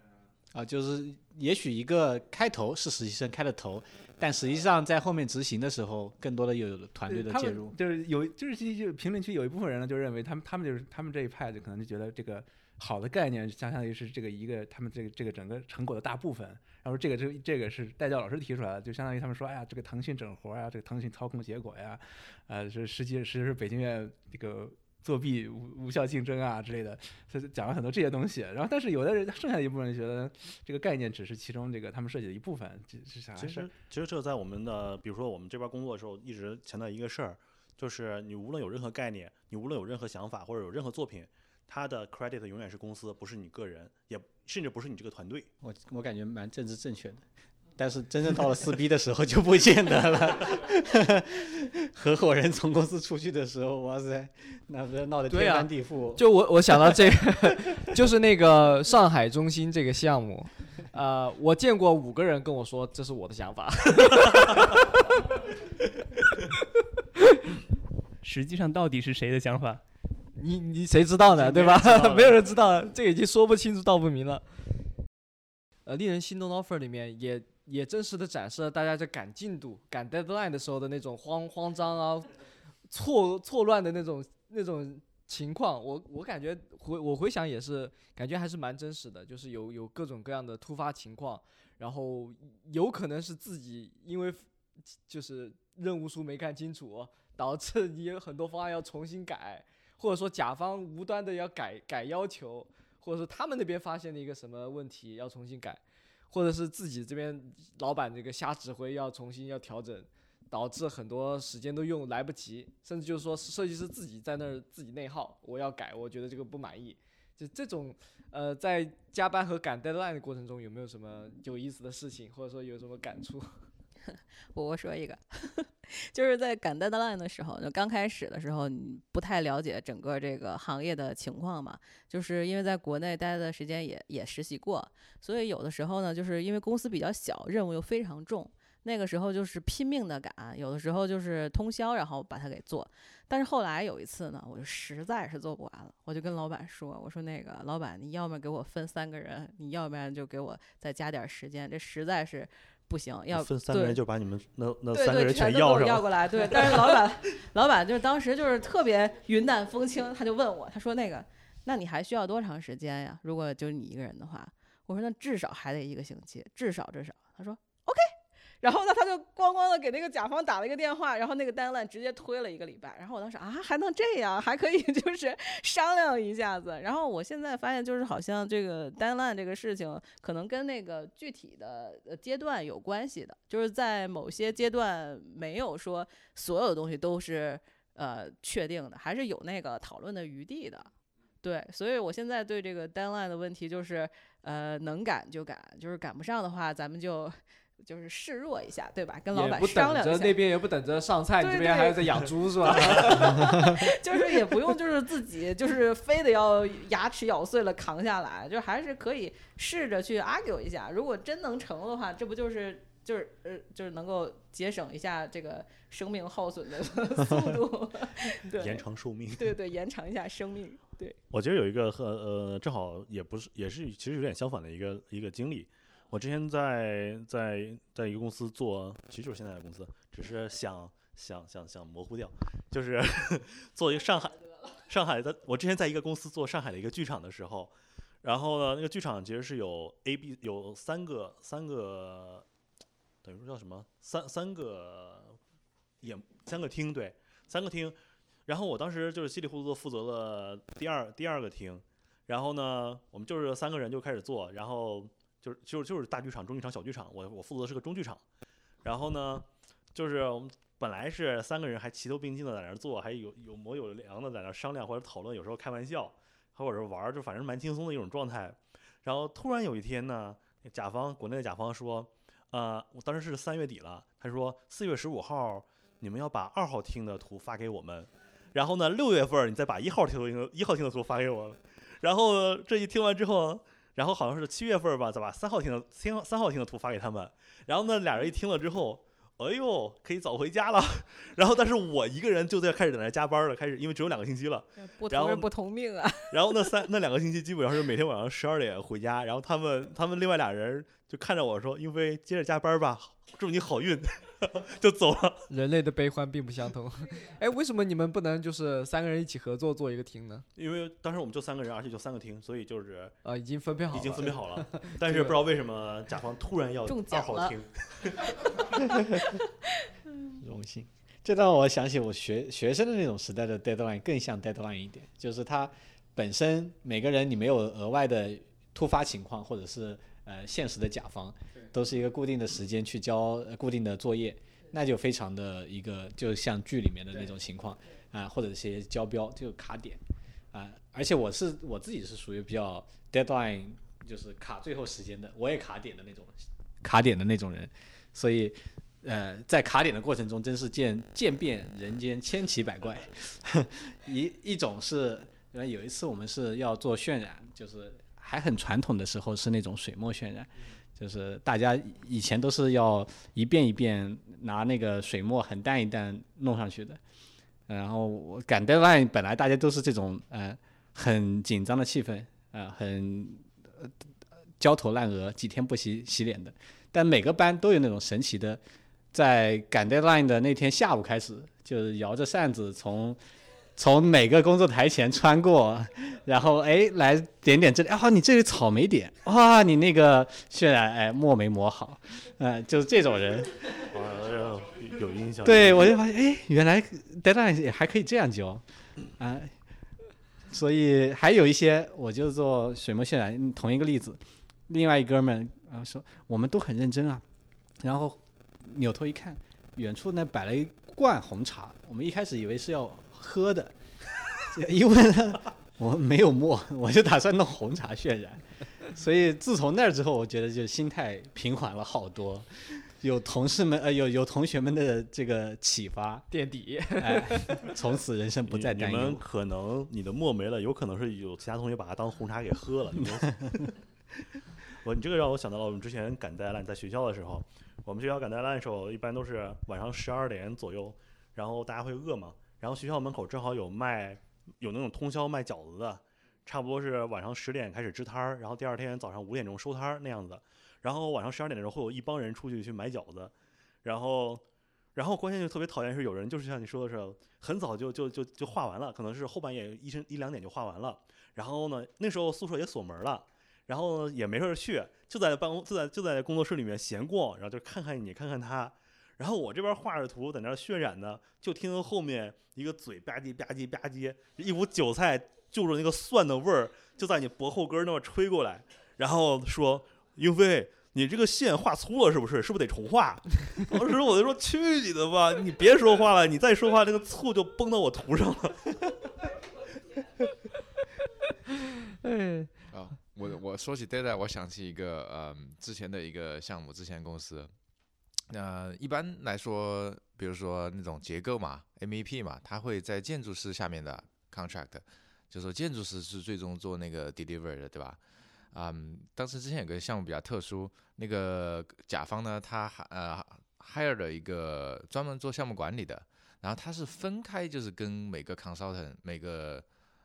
啊，就是也许一个开头是实习生开的头，但实际上在后面执行的时候，更多的有团队的介入。就是有，就是就评论区有一部分人呢，就认为他们他们就是他们这一派就可能就觉得这个好的概念相当于是这个一个他们这个这个整个成果的大部分，然后这个这这个是代教老师提出来的，就相当于他们说，哎呀，这个腾讯整活呀，这个腾讯操控结果呀，呃，是实际实际是北京院这个。作弊、无无效竞争啊之类的，他讲了很多这些东西。然后，但是有的人，剩下一部分人觉得这个概念只是其中这个他们设计的一部分，这这啥其实，其实这在我们的，比如说我们这边工作的时候，一直强调一个事儿，就是你无论有任何概念，你无论有任何想法或者有任何作品，它的 credit 永远是公司，不是你个人，也甚至不是你这个团队。我我感觉蛮政治正确的，但是真正到了撕逼的时候就不见得了。合伙人从公司出去的时候，哇塞，那不是闹得天翻地覆。就我我想到这个，就是那个上海中心这个项目，呃，我见过五个人跟我说这是我的想法，实际上到底是谁的想法？你你谁知道呢？对吧 没有人知道，这个已经说不清楚道不明了。呃，令人心动的 offer 里面也也真实的展示了大家在赶进度、赶 deadline 的时候的那种慌慌张啊、错错乱的那种那种情况。我我感觉回我回想也是感觉还是蛮真实的，就是有有各种各样的突发情况，然后有可能是自己因为就是任务书没看清楚，导致你有很多方案要重新改。或者说甲方无端的要改改要求，或者说他们那边发现了一个什么问题要重新改，或者是自己这边老板这个瞎指挥要重新要调整，导致很多时间都用来不及，甚至就是说设计师自己在那儿自己内耗，我要改，我觉得这个不满意，就这种呃在加班和赶 deadline 的过程中有没有什么有意思的事情，或者说有什么感触？我我说一个，就是在赶 deadline 的时候，就刚开始的时候，你不太了解整个这个行业的情况嘛，就是因为在国内待的时间也也实习过，所以有的时候呢，就是因为公司比较小，任务又非常重，那个时候就是拼命的赶，有的时候就是通宵，然后把它给做。但是后来有一次呢，我就实在是做不完了，我就跟老板说：“我说那个老板，你要么给我分三个人，你要不然就给我再加点时间，这实在是不行，要对分三个人就把你们那那三个人全要上要过来。对，但是老板，老板就是当时就是特别云淡风轻，他就问我，他说那个，那你还需要多长时间呀？如果就你一个人的话，我说那至少还得一个星期，至少至少。他说 OK，然后呢，他就咣咣的给那个甲方打了一个电话，然后那个 deadline 直接推了一个礼拜。然后我当时啊，还能这样，还可以 就是商量一下子。然后我现在发现，就是好像这个 deadline 这个事情，可能跟那个具体的呃阶段有关系的，就是在某些阶段没有说所有东西都是呃确定的，还是有那个讨论的余地的。对，所以我现在对这个 deadline 的问题就是，呃，能赶就赶，就是赶不上的话，咱们就就是示弱一下，对吧？跟老板商量一下，那边也不等着上菜，你对这边还在养猪是吧？就是也不用就是自己就是非得要牙齿咬碎了扛下来，就还是可以试着去 argue 一下。如果真能成的话，这不就是就是呃就是能够节省一下这个生命耗损的速度，对，延长寿命。对对延长一下生命，对，我觉得有一个和呃，正好也不是，也是其实有点相反的一个一个经历。我之前在在在一个公司做，其实就是现在的公司，只是想想想想模糊掉，就是 做一个上海上海的。我之前在一个公司做上海的一个剧场的时候，然后呢，那个剧场其实是有 A、B 有三个三个，等于说叫什么三三个演三个厅对三个厅，然后我当时就是稀里糊涂的负责了第二第二个厅，然后呢，我们就是三个人就开始做，然后就是就是就是大剧场、中剧场、小剧场，我我负责是个中剧场，然后呢，就是我们本来是三个人还齐头并进的在那儿做，还有有模有样的在那儿商量或者讨论，有时候开玩笑，或者玩儿，就反正蛮轻松的一种状态。然后突然有一天呢，甲方国内的甲方说，呃，我当时是三月底了，他说四月十五号你们要把二号厅的图发给我们，然后呢六月份你再把一号厅的一号厅的图发给我，然后这一听完之后，然后好像是七月份吧，再把三号厅的三三号厅的图发给他们，然后呢俩人一听了之后。哎呦，可以早回家了。然后，但是我一个人就在开始在那加班了，开始因为只有两个星期了。不然后同人不同命啊，然后那三那两个星期基本上是每天晚上十二点回家，然后他们他们另外俩人就看着我说：“英飞，接着加班吧，祝你好运。” 就走了。人类的悲欢并不相同。哎，为什么你们不能就是三个人一起合作做一个厅呢？因为当时我们就三个人，而且就三个厅，所以就是啊，已经分配好了，已经分配好了。但是不知道为什么甲方突然要二号厅，荣幸。这让我想起我学学生的那种时代的 deadline 更像 deadline 一点，就是它本身每个人你没有额外的突发情况，或者是呃现实的甲方，都是一个固定的时间去交呃固定的作业，那就非常的一个就像剧里面的那种情况啊、或者一些交标就卡点啊、而且我是我自己是属于比较 deadline 就是卡最后时间的，我也卡点的那种卡点的那种人，所以。呃，在卡点的过程中，真是见见遍人间千奇百怪。一一种是，因为有一次我们是要做渲染，就是还很传统的时候是那种水墨渲染，就是大家以前都是要一遍一遍拿那个水墨很淡一淡弄上去的。然后我赶 deadline 本来大家都是这种呃很紧张的气氛，呃很呃焦头烂额，几天不洗洗脸的。但每个班都有那种神奇的。在赶 deadline 的那天下午开始，就是摇着扇子从从每个工作台前穿过，然后哎来点点这里，啊你这里草没点，哇你那个渲染哎墨没抹好，呃就是这种人，啊，有印象。对我就发现哎原来 deadline 也还可以这样教，啊，所以还有一些我就做水墨渲染，同一个例子，另外一哥们啊说我们都很认真啊，然后。扭头一看，远处那摆了一罐红茶，我们一开始以为是要喝的，因为呢，我没有墨，我就打算弄红茶渲染。所以自从那之后，我觉得就心态平缓了好多，有同事们呃有有同学们的这个启发垫底，哎，从此人生不再担忧。你们可能你的墨没了，有可能是有其他同学把它当红茶给喝了。我你这个让我想到了我们之前赶 deadline 在学校的时候。我们学校赶 deadline 的时候，一般都是晚上十二点左右，然后大家会饿嘛，然后学校门口正好有卖有那种通宵卖饺子的，差不多是晚上十点开始支摊儿，然后第二天早上五点钟收摊儿那样子。然后晚上十二点的时候会有一帮人出去去买饺子，然后然后关键就特别讨厌是有人就是像你说的是很早就就就就画完了，可能是后半夜一一两点就画完了，然后呢那时候宿舍也锁门了。然后也没事儿去，就在办公就在就在工作室里面闲逛，然后就看看你看看他，然后我这边画着图在那渲染呢，就听到后面一个嘴吧唧吧唧吧唧，一股韭菜就着那个蒜的味儿就在你脖后根那么吹过来，然后说英飞，你这个线画粗了是不是？是不是得重画？当时我就说去你的吧，你别说话了，你再说话那个醋就崩到我图上了。哎，啊，我我说起 deadline，我想起一个嗯之前的一个项目，之前公司那，一般来说，比如说那种结构嘛，MEP 嘛，它会在建筑师下面的 contract，就说建筑师是最终做那个 deliver 的，对吧？嗯，当时之前有个项目比较特殊，那个甲方呢，他呃 hire 了一个专门做项目管理的，然后他是分开，就是跟每个 consultant 每个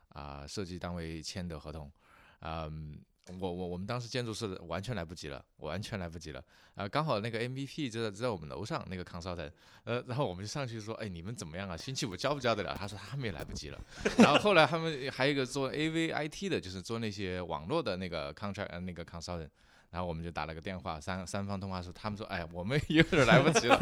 啊、设计单位签的合同，嗯。我我我们当时建筑师完全来不及了，完全来不及了。啊，刚好那个 MVP 就在就在我们楼上那个 consultant，呃，然后我们就上去说，哎，你们怎么样啊？星期五交不交得了？他说他们也来不及了。然后后来他们还有一个做 AVIT 的，就是做那些网络的那个 contract 呃那个 consultant，然后我们就打了个电话，三三方通话说，他们说，哎，我们 有点来不及了。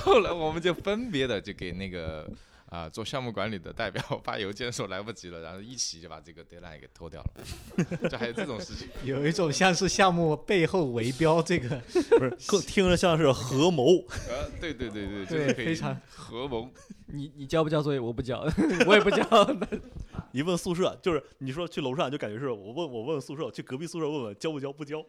后来我们就分别的就给那个啊、做项目管理的代表 发邮件说来不及了，然后一起就把这个 deadline 给拖掉了。就还有这种事情。有一种像是项目背后围标这个，不是，更听着像是合谋。呃，对对对对，就对是非常合谋。你你交不交作业？我不交，我也不交。一问宿舍，就是你说去楼上，就感觉是我问我问宿舍，去隔壁宿舍问问交不交不交。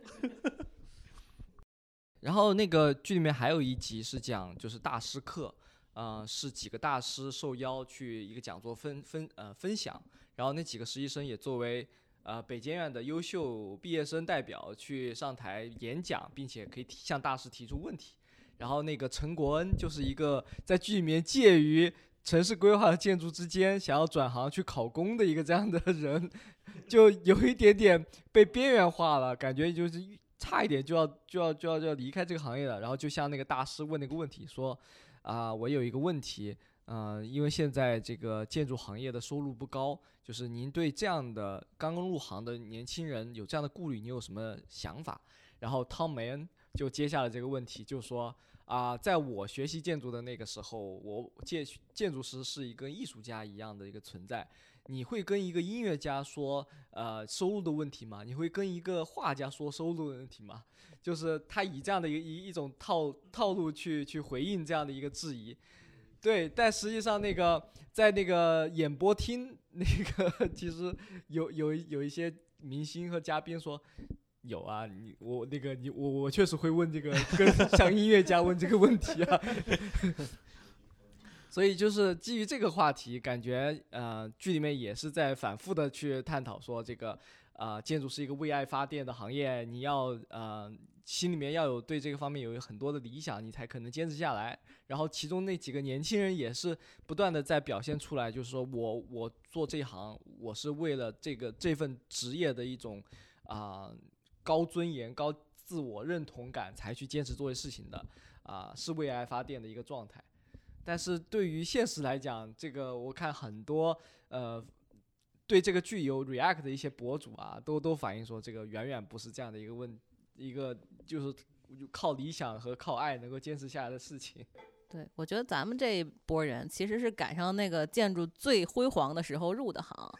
然后那个剧里面还有一集是讲就是大师课，呃，是几个大师受邀去一个讲座分分呃分享，然后那几个实习生也作为呃北监院的优秀毕业生代表去上台演讲，并且可以提向大师提出问题。然后那个陈国恩就是一个在剧里面介于城市规划和建筑之间，想要转行去考公的一个这样的人，就有一点点被边缘化了，感觉就是差一点就要就要就要就要离开这个行业了。然后就向那个大师问那个问题说，啊、我有一个问题，嗯，因为现在这个建筑行业的收入不高，就是您对这样的刚刚入行的年轻人有这样的顾虑，你有什么想法？然后汤梅恩就接下了这个问题，就说啊、在我学习建筑的那个时候，我建建筑师是一个艺术家一样的一个存在。你会跟一个音乐家说，呃，收入的问题吗？你会跟一个画家说收入的问题吗？就是他以这样的一一一种套套路去去回应这样的一个质疑。对，但实际上那个在那个演播厅，那个其实有有有一些明星和嘉宾说，有啊，你我那个你我我确实会问这个，跟 向音乐家问这个问题啊。所以就是基于这个话题，感觉呃剧里面也是在反复的去探讨说这个呃建筑是一个为爱发电的行业，你要呃心里面要有对这个方面有很多的理想，你才可能坚持下来。然后其中那几个年轻人也是不断的在表现出来，就是说我我做这行，我是为了这个这份职业的一种啊、高尊严、高自我认同感才去坚持做这事情的啊、是为爱发电的一个状态。但是对于现实来讲，这个我看很多呃对这个剧有 react 的一些博主啊，都都反映说这个远远不是这样的一个问一个就是靠理想和靠爱能够坚持下来的事情。对，我觉得咱们这一波人其实是赶上那个建筑最辉煌的时候入的行，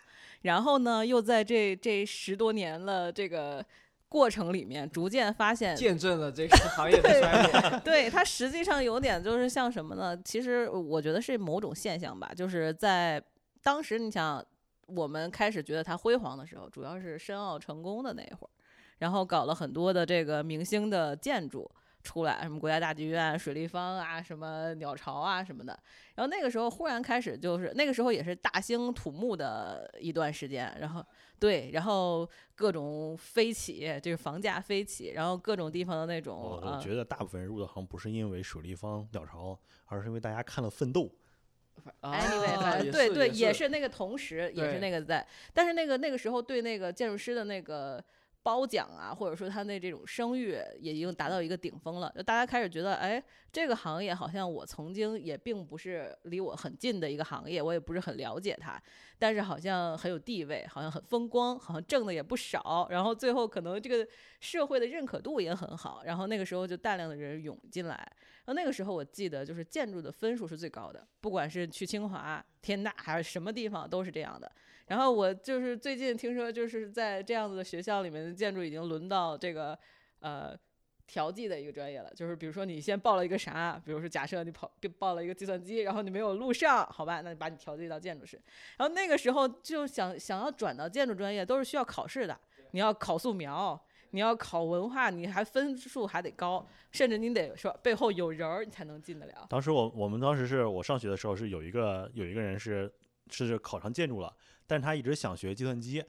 然后呢，又在这这十多年了这个过程里面，逐渐发现见证了这个 行业的衰落。对它实际上有点就是像什么呢？其实我觉得是某种现象吧，就是在当时你想我们开始觉得它辉煌的时候，主要是申奥成功的那一会儿，然后搞了很多的这个明星的建筑。出来什么国家大剧院、水立方啊，什么鸟巢啊什么的，然后那个时候忽然开始就是那个时候也是大兴土木的一段时间，然后对，然后各种飞起，就是房价飞起，然后各种地方的那种我觉得大部分人入的行不是因为水立方、鸟巢，而是因为大家看了《奋斗》。anyway，啊反正对对，也也是那个同时，也是那个在，但是那个那个时候对那个建筑师的那个褒奖啊，或者说他那这种声誉也已经达到一个顶峰了，就大家开始觉得，哎，这个行业好像我曾经也并不是离我很近的一个行业，我也不是很了解它，但是好像很有地位，好像很风光，好像挣的也不少，然后最后可能这个社会的认可度也很好，然后那个时候就大量的人涌进来，然后那个时候我记得就是建筑的分数是最高的，不管是去清华、天大还是什么地方都是这样的。然后我就是最近听说，就是在这样子的学校里面的建筑已经轮到这个呃调剂的一个专业了。就是比如说你先报了一个啥，比如说假设你跑报了一个计算机，然后你没有录上，好吧，那你把你调剂到建筑师。然后那个时候就想想要转到建筑专业，都是需要考试的，你要考素描。你要考文化，你还分数还得高，甚至你得说背后有人儿，你才能进得了。当时我我们当时是我上学的时候是有一个有一个人是是考上建筑了，但是他一直想学计算机，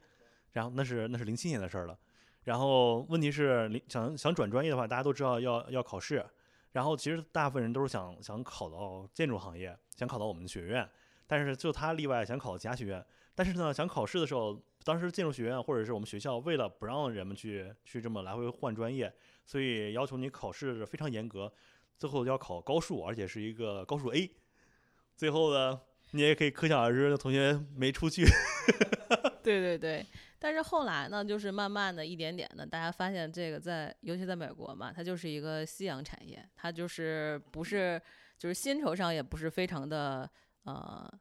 然后那是那是零七年的事儿了。然后问题是零想想转专业的话，大家都知道要要考试，然后其实大部分人都是想想考到建筑行业，想考到我们学院，但是就他例外，想考其他学院。但是呢，想考试的时候，当时建筑学院或者是我们学校为了不让人们去去这么来回换专业，所以要求你考试非常严格，最后要考高数，而且是一个高数 A。最后呢，你也可以可想而知，那同学没出去。对对对，但是后来呢，就是慢慢的一点点的，大家发现这个在，尤其在美国嘛，它就是一个夕阳产业，它就是不是，就是薪酬上也不是非常的呃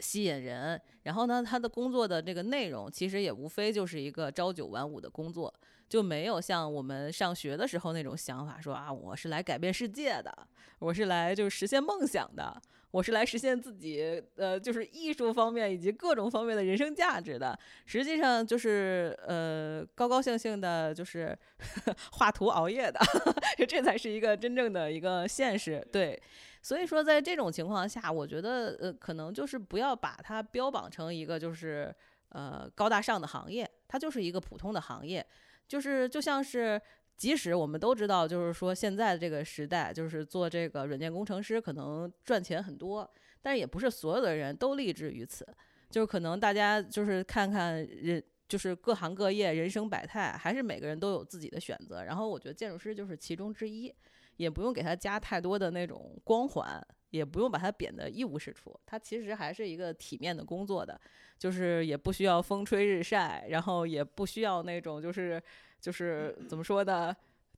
吸引人。然后呢，他的工作的这个内容其实也无非就是一个朝九晚五的工作，就没有像我们上学的时候那种想法，说啊，我是来改变世界的，我是来就是实现梦想的。我是来实现自己，呃，就是艺术方面以及各种方面的人生价值的。实际上就是呃，高高兴兴的，就是 画图熬夜的，这才是一个真正的一个现实。对，所以说在这种情况下，我觉得呃，可能就是不要把它标榜成一个就是呃高大上的行业，它就是一个普通的行业，就是就像是。即使我们都知道，就是说现在这个时代，就是做这个软件工程师可能赚钱很多，但也不是所有的人都立志于此。就是可能大家就是看看人，就是各行各业，人生百态，还是每个人都有自己的选择。然后我觉得建筑师就是其中之一，也不用给他加太多的那种光环，也不用把他贬得一无是处。他其实还是一个体面的工作的，就是也不需要风吹日晒，然后也不需要那种就是。就是怎么说呢，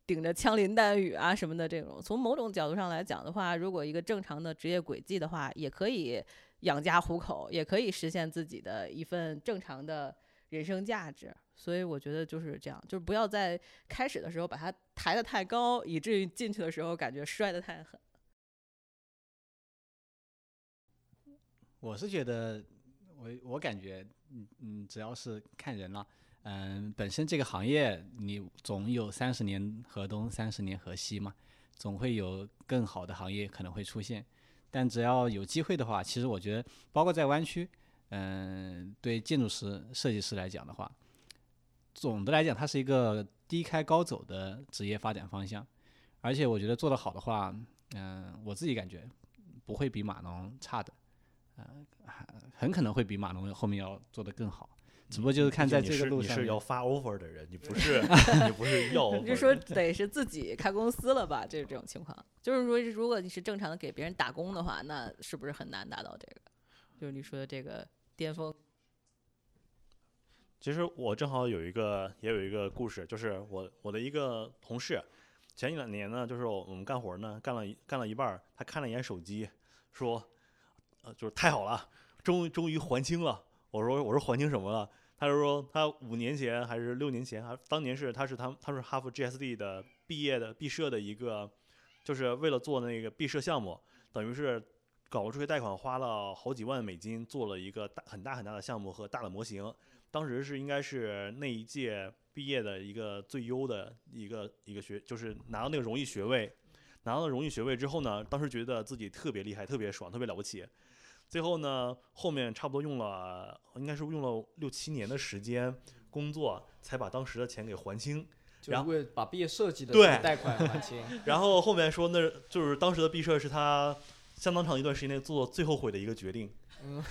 顶着枪林弹雨啊什么的这种。从某种角度上来讲的话，如果一个正常的职业轨迹的话，也可以养家糊口，也可以实现自己的一份正常的人生价值。所以我觉得就是这样，就是不要在开始的时候把它抬得太高，以至于进去的时候感觉摔得太狠。我是觉得，我我感觉，嗯嗯，只要是看人了。嗯，本身这个行业你总有三十年河东，三十年河西嘛，总会有更好的行业可能会出现。但只要有机会的话，其实我觉得，包括在湾区，嗯，对建筑师、设计师来讲的话，总的来讲，它是一个低开高走的职业发展方向。而且我觉得做得好的话，嗯，我自己感觉不会比码农差的，嗯，很可能会比码农后面要做得更好。只不过就是看在这个路上，你是要发 offer 的人，你不是 你不是要。你就说得是自己开公司了吧？就是这种情况。就是说，如果你是正常的给别人打工的话，那是不是很难达到这个？就是你说的这个巅峰。其实我正好有一个，也有一个故事，就是我我的一个同事，前一两年呢，就是我们干活呢，干了干了一半，他看了一眼手机，说，呃，就是太好了，终终于还清了。我说我说还清什么了？他就说，他五年前还是六年前，还当年是他是他他是哈佛 GSD 的毕业的毕设的一个，就是为了做那个毕设项目，等于是搞了助学贷款，花了好几万美金做了一个大很大很大的项目和大的模型。当时是应该是那一届毕业的一个最优的一个一个学，就是拿到那个荣誉学位。拿到了荣誉学位之后呢，当时觉得自己特别厉害，特别爽，特别了不起。最后呢，后面差不多用了，应该是用了六七年的时间工作，才把当时的钱给还清。然后把毕业设计的贷款还清。然后后面说，那就是当时的毕设是他相当长一段时间内做最后悔的一个决定。嗯，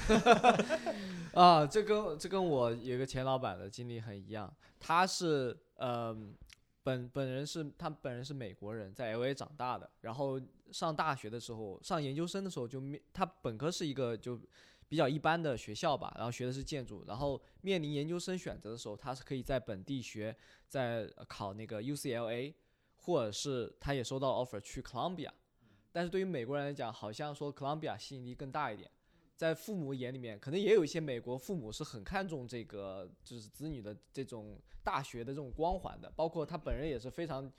啊，这跟这跟我有个前老板的经历很一样，他是嗯。本本人是他本人是美国人，在 L A 长大的。然后上大学的时候，上研究生的时候就面他本科是一个就比较一般的学校吧，然后学的是建筑。然后面临研究生选择的时候，他是可以在本地学，在考那个 U C L A，或者是他也收到 offer 去 Columbia。但是对于美国人来讲，好像说 Columbia 吸引力更大一点。在父母眼里面，可能也有一些美国父母是很看重这个，就是子女的这种大学的这种光环的。包括他本人也是非常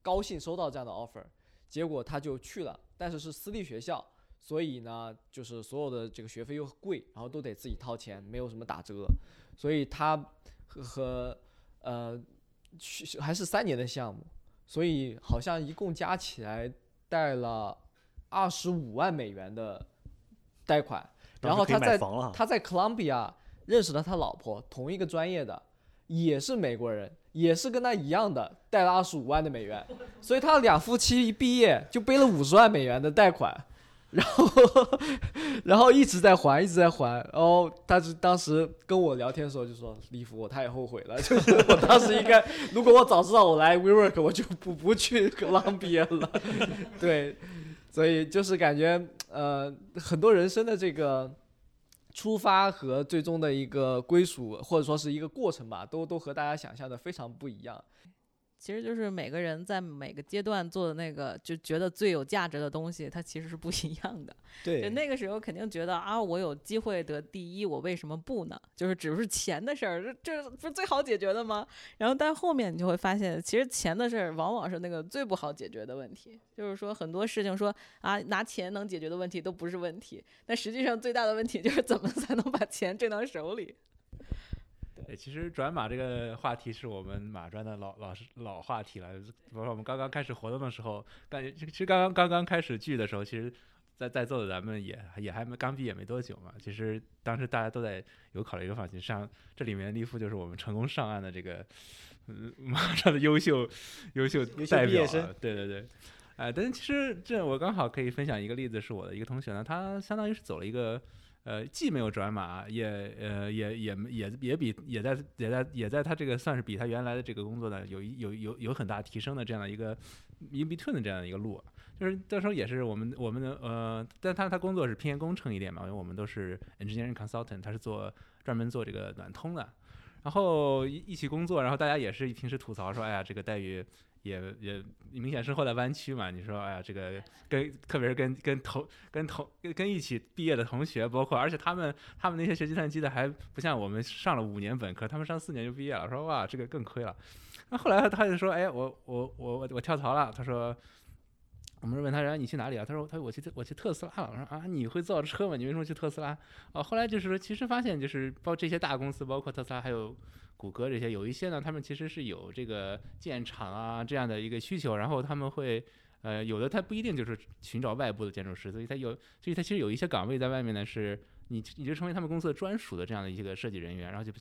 高兴收到这样的 offer，结果他就去了，但是是私立学校，所以呢，就是所有的这个学费又贵，然后都得自己掏钱，没有什么打折，所以他和和呃去还是三年的项目，所以好像一共加起来贷了二十五万美元的贷款。然后他在他在 Columbia 认识了他老婆，同一个专业的，也是美国人，也是跟他一样的，贷了二十五万的美元，所以他俩夫妻一毕业就背了五十万美元的贷款，然后 然后一直在还，一直在还，然后他是当时跟我聊天的时候就说，李福我太后悔了，就是我当时应该，如果我早知道我来 WeWork，我就不不去 Columbia 了，对，所以就是感觉呃很多人生的这个。出发和最终的一个归属，或者说是一个过程吧，都都和大家想象的非常不一样。其实就是每个人在每个阶段做的那个就觉得最有价值的东西，它其实是不一样的。就对那个时候肯定觉得啊，我有机会得第一，我为什么不呢？就是只是钱的事儿，这这不是最好解决的吗？然后但后面你就会发现，其实钱的事儿往往是那个最不好解决的问题。就是说很多事情说啊，拿钱能解决的问题都不是问题，但实际上最大的问题就是怎么才能把钱挣到手里。对，其实转码这个话题是我们马专的老老师老话题了。比如说我们刚刚开始活动的时候，感觉其实刚刚刚刚开始聚的时候，其实在在座的咱们也也还没刚毕业没多久嘛。其实当时大家都在有考虑一个方向，上这里面立夫就是我们成功上岸的这个嗯马专的优秀优秀优秀代表、毕业生啊。对对对。哎，但是其实这我刚好可以分享一个例子，是我的一个同学呢，他相当于是走了一个呃，既没有转码，也呃也也也也比也在也在也在他这个算是比他原来的这个工作呢有有有有很大提升的这样的一个 in between 的这样一个路，就是到时候也是我们我们的呃，但他他工作是偏工程一点嘛，因为我们都是 engineering consultant，他是做专门做这个暖通的，然后一一起工作，然后大家也是平时吐槽说，哎呀，这个待遇。也也明显生活在湾区嘛，你说哎呀，这个跟特别是跟跟同跟同跟一起毕业的同学，包括而且他们他们那些学计算机的还不像我们上了五年本科，他们上四年就毕业了，说哇这个更亏了。那后来他就说，哎，我我我我我跳槽了，他说。我们问他，然后你去哪里啊？他说，他说我去我去特斯拉了。我说啊，你会造车吗？你为什么去特斯拉？哦，后来就是说，其实发现就是包这些大公司，包括特斯拉还有谷歌这些，有一些呢，他们其实是有这个建厂啊这样的一个需求，然后他们会呃有的他不一定就是寻找外部的建筑师，所以他有，所以他其实有一些岗位在外面呢，是你你就成为他们公司的专属的这样的一个设计人员，然后就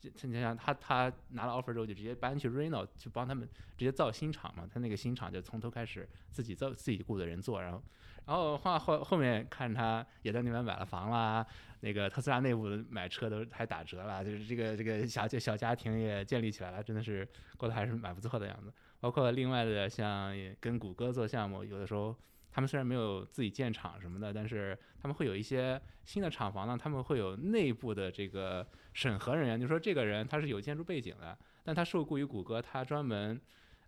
就你想他他拿了 offer 之后就直接搬去 Reno 去帮他们直接造新厂嘛，他那个新厂就从头开始自己造自己雇的人做，然后然后后后后面看他也在那边买了房啦，那个特斯拉内部的买车都还打折了，就是这个这个小小家庭也建立起来了，真的是过得还是蛮不错的样子。包括另外的像也跟谷歌做项目，有的时候他们虽然没有自己建厂什么的，但是他们会有一些新的厂房呢，他们会有内部的这个审核人员，就说这个人他是有建筑背景的，但他受雇于谷歌，他专门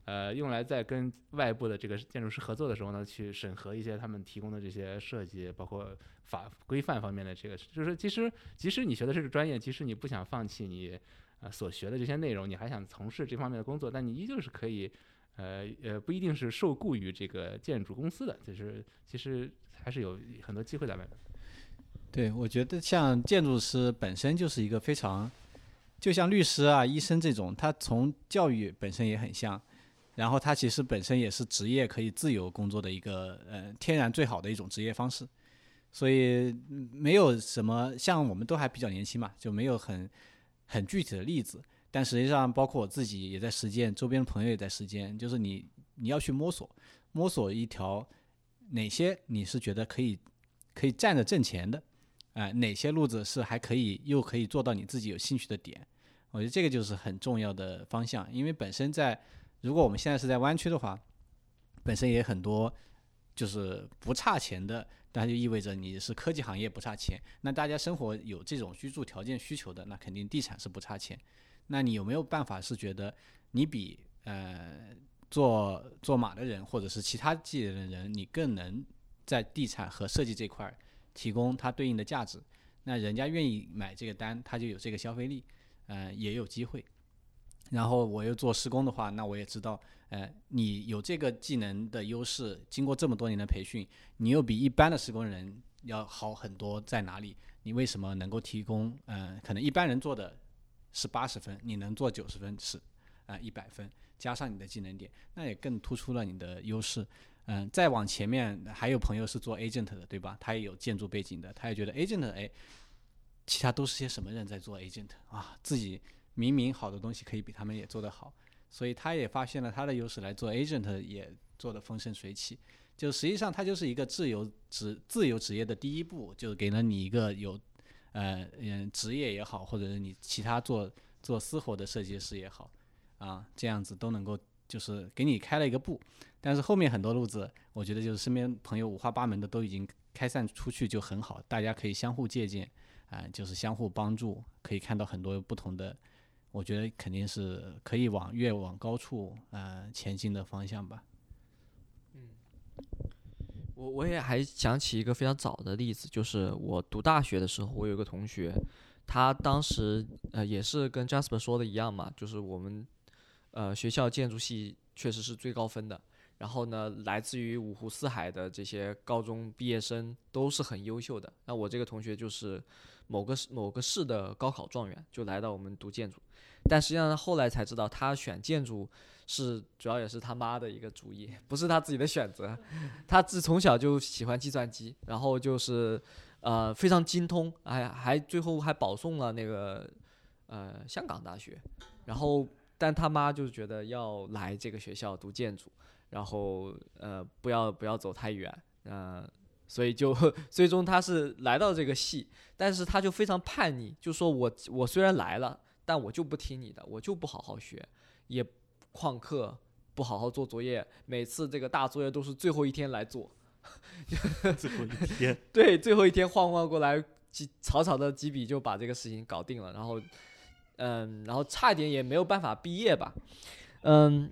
呃用来在跟外部的这个建筑师合作的时候呢，去审核一些他们提供的这些设计，包括法规范方面的这个，就是其实即使你学的这个专业，即使你不想放弃你呃所学的这些内容，你还想从事这方面的工作，但你依旧是可以。呃呃，不一定是受雇于这个建筑公司的，就是其实还是有很多机会在外面。对，我觉得像建筑师本身就是一个非常，就像律师啊、医生这种，他从教育本身也很像，然后他其实本身也是职业可以自由工作的一个呃天然最好的一种职业方式，所以没有什么像我们都还比较年轻嘛，就没有很很具体的例子，但实际上包括我自己也在实践，周边的朋友也在实践，就是你你要去摸索，摸索一条哪些你是觉得可以可以站着挣钱的。啊、哪些路子是还可以又可以做到你自己有兴趣的点？我觉得这个就是很重要的方向，因为本身在如果我们现在是在湾区的话，本身也很多就是不差钱的，那就意味着你是科技行业不差钱。那大家生活有这种居住条件需求的，那肯定地产是不差钱。那你有没有办法是觉得你比呃做做马的人或者是其他技能的人，你更能在地产和设计这块提供它对应的价值？那人家愿意买这个单，他就有这个消费力，呃，也有机会。然后我又做施工的话，那我也知道，呃，你有这个技能的优势，经过这么多年的培训，你又比一般的施工人要好很多，在哪里？你为什么能够提供？呃，可能一般人做的是八十分，你能做九十分是，啊一百分，加上你的技能点，那也更突出了你的优势。嗯，再往前面还有朋友是做 agent 的，对吧？他也有建筑背景的，他也觉得 agent 哎，其他都是些什么人在做 agent 啊？自己明明好的东西可以比他们也做得好，所以他也发现了他的优势来做 agent 也做得风生水起。就实际上它就是一个自由职自由职业的第一步，就给了你一个有呃嗯职业也好，或者是你其他做做私活的设计师也好啊，这样子都能够就是给你开了一个步。但是后面很多路子，我觉得就是身边朋友五花八门的都已经开散出去就很好，大家可以相互借鉴，啊、就是相互帮助，可以看到很多不同的，我觉得肯定是可以往越往高处呃前进的方向吧。嗯我我也还想起一个非常早的例子，就是我读大学的时候，我有个同学，他当时呃也是跟 Jasper 说的一样嘛，就是我们呃学校建筑系确实是最高分的，然后呢，来自于五湖四海的这些高中毕业生都是很优秀的。那我这个同学就是某个某个市的高考状元，就来到我们读建筑，但实际上后来才知道，他选建筑是主要也是他妈的一个主意，不是他自己的选择。他自从小就喜欢计算机，然后就是呃非常精通，还还最后还保送了那个呃香港大学，然后但他妈就觉得要来这个学校读建筑，然后呃不要不要走太远，呃所以就 最终他是来到这个系，但是他就非常叛逆，就说我我虽然来了，但我就不听你的，我就不好好学，也旷课，不好好做作业，每次这个大作业都是最后一天来做。最后一天，对，最后一天晃晃过来，几草草的几笔就把这个事情搞定了，然后，嗯，然后差一点也没有办法毕业吧，嗯，